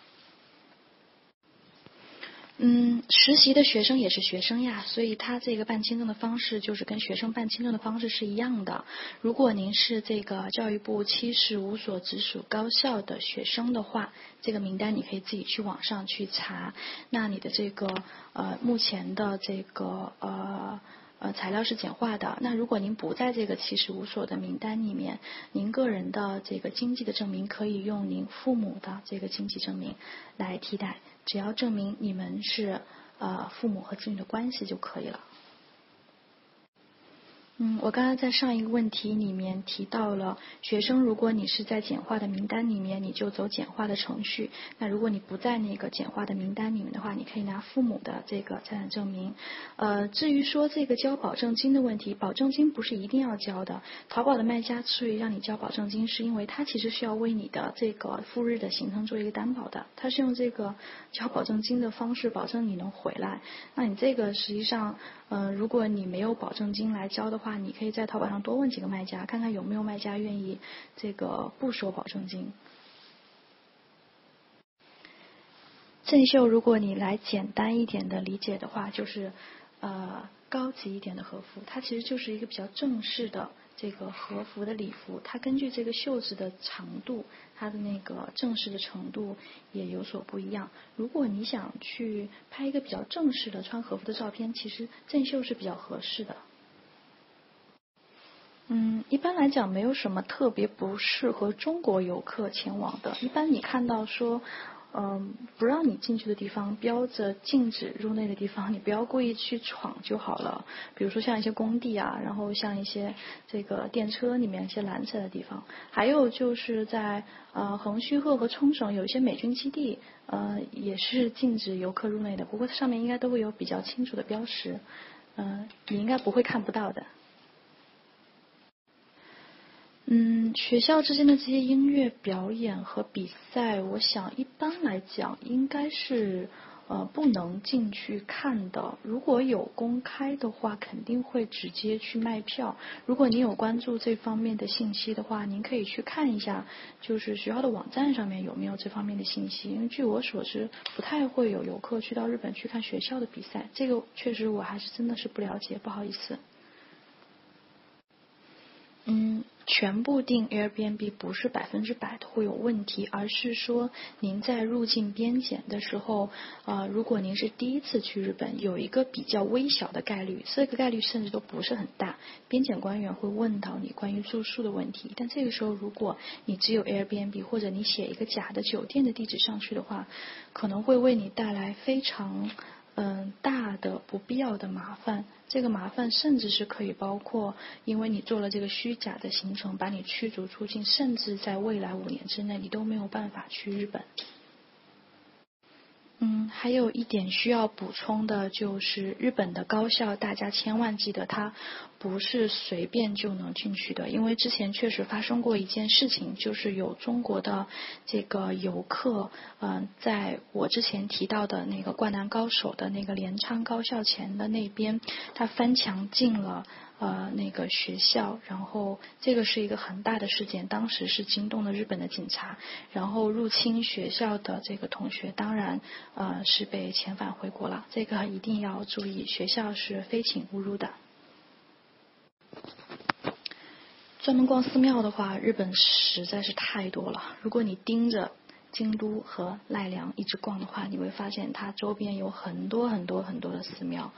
S2: 嗯，实习的学生也是学生呀，所以他这个办签证的方式就是跟学生办签证的方式是一样的。如果您是这个教育部七十五所直属高校的学生的话，这个名单你可以自己去网上去查。那你的这个呃目前的这个呃。呃，材料是简化的。那如果您不在这个七十五所的名单里面，您个人的这个经济的证明可以用您父母的这个经济证明来替代，只要证明你们是呃父母和子女的关系就可以了。嗯，我刚刚在上一个问题里面提到了，学生如果你是在简化的名单里面，你就走简化的程序；那如果你不在那个简化的名单里面的话，你可以拿父母的这个财产证明。呃，至于说这个交保证金的问题，保证金不是一定要交的。淘宝的卖家之所以让你交保证金，是因为他其实需要为你的这个赴日的行程做一个担保的，他是用这个交保证金的方式保证你能回来。那你这个实际上。嗯，如果你没有保证金来交的话，你可以在淘宝上多问几个卖家，看看有没有卖家愿意这个不收保证金。正秀，如果你来简单一点的理解的话，就是呃高级一点的和服，它其实就是一个比较正式的。这个和服的礼服，它根据这个袖子的长度，它的那个正式的程度也有所不一样。如果你想去拍一个比较正式的穿和服的照片，其实正袖是比较合适的。嗯，一般来讲，没有什么特别不适合中国游客前往的。一般你看到说。嗯，不让你进去的地方标着禁止入内的地方，你不要故意去闯就好了。比如说像一些工地啊，然后像一些这个电车里面一些蓝色的地方，还有就是在呃横须贺和冲绳有一些美军基地，呃也是禁止游客入内的。不过上面应该都会有比较清楚的标识，嗯，你应该不会看不到的。嗯，学校之间的这些音乐表演和比赛，我想一般来讲应该是呃不能进去看的。如果有公开的话，肯定会直接去卖票。如果您有关注这方面的信息的话，您可以去看一下，就是学校的网站上面有没有这方面的信息。因为据我所知，不太会有游客去到日本去看学校的比赛。这个确实我还是真的是不了解，不好意思。嗯。全部订 Airbnb 不是百分之百的会有问题，而是说您在入境边检的时候，呃，如果您是第一次去日本，有一个比较微小的概率，这个概率甚至都不是很大，边检官员会问到你关于住宿的问题。但这个时候，如果你只有 Airbnb 或者你写一个假的酒店的地址上去的话，可能会为你带来非常。嗯，大的不必要的麻烦，这个麻烦甚至是可以包括，因为你做了这个虚假的行程，把你驱逐出境，甚至在未来五年之内，你都没有办法去日本。嗯，还有一点需要补充的就是，日本的高校，大家千万记得，它不是随便就能进去的。因为之前确实发生过一件事情，就是有中国的这个游客，嗯，在我之前提到的那个灌篮高手的那个镰仓高校前的那边，他翻墙进了。呃那个学校，然后这个是一个很大的事件，当时是惊动了日本的警察，然后入侵学校的这个同学当然呃是被遣返回国了，这个一定要注意，学校是非请勿入的。专门逛寺庙的话，日本实在是太多了。如果你盯着京都和奈良一直逛的话，你会发现它周边有很多很多很多的寺庙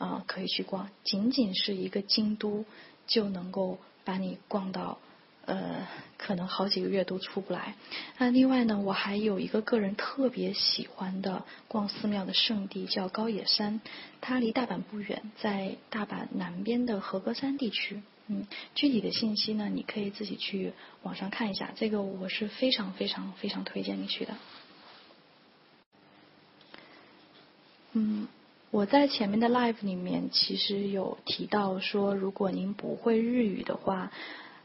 S2: 啊可以去逛。仅仅是一个京都就能够把你逛到呃可能好几个月都出不来。那另外呢，我还有一个个人特别喜欢的逛寺庙的圣地叫高野山，它离大阪不远，在大阪南边的和歌山地区。嗯，具体的信息呢，你可以自己去网上看一下。这个我是非常非常非常推荐你去的。嗯，我在前面的 live 里面其实有提到说，如果您不会日语的话。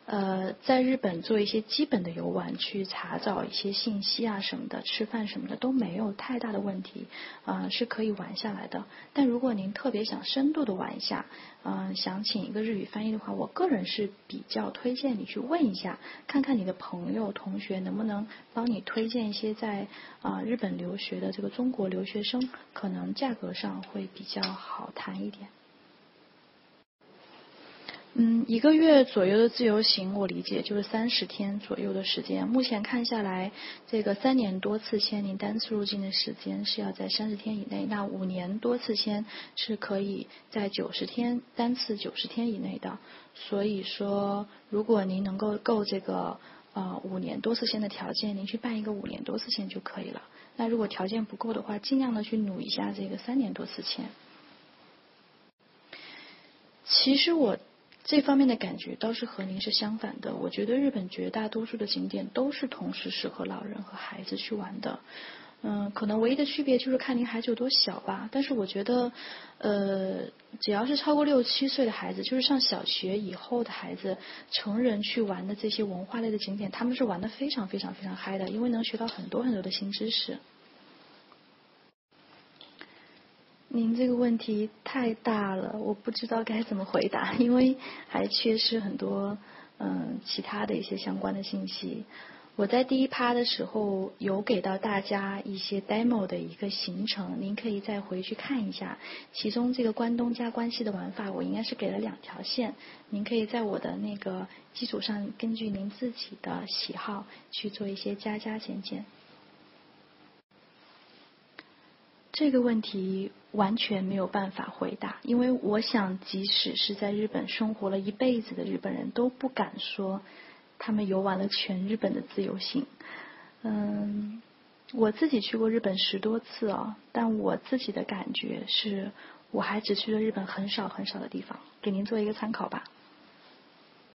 S2: 呃，在日本做一些基本的游玩，去查找一些信息啊什么的，吃饭什么的都没有太大的问题，啊是可以玩下来的。但如果您特别想深度的玩一下，嗯，想请一个日语翻译的话，我个人是比较推荐你去问一下，看看你的朋友同学能不能帮你推荐一些在啊日本留学的这个中国留学生，可能价格上会比较好谈一点。嗯，一个月左右的自由行，我理解就是三十天左右的时间。目前看下来，这个三年多次签，您单次入境的时间是要在三十天以内；那五年多次签是可以在九十天单次九十天以内的。所以说，如果您能够够这个呃五年多次签的条件，您去办一个五年多次签就可以了。那如果条件不够的话，尽量的去努一下这个三年多次签。其实我。这方面的感觉倒是和您是相反的。我觉得日本绝大多数的景点都是同时适合老人和孩子去玩的。嗯，可能唯一的区别就是看您孩子有多小吧。但是我觉得，呃，只要是超过六七岁的孩子，就是上小学以后的孩子，成人去玩的这些文化类的景点，他们是玩的非常非常非常嗨的，因为能学到很多很多的新知识。您这个问题太大了，我不知道该怎么回答，因为还缺失很多嗯其他的一些相关的信息。我在第一趴的时候有给到大家一些 demo 的一个行程，您可以再回去看一下。其中这个关东加关西的玩法，我应该是给了两条线，您可以在我的那个基础上，根据您自己的喜好去做一些加加减减。这个问题完全没有办法回答，因为我想，即使是在日本生活了一辈子的日本人都不敢说他们游玩了全日本的自由行。嗯，我自己去过日本十多次哦，但我自己的感觉是，我还只去了日本很少很少的地方，给您做一个参考吧。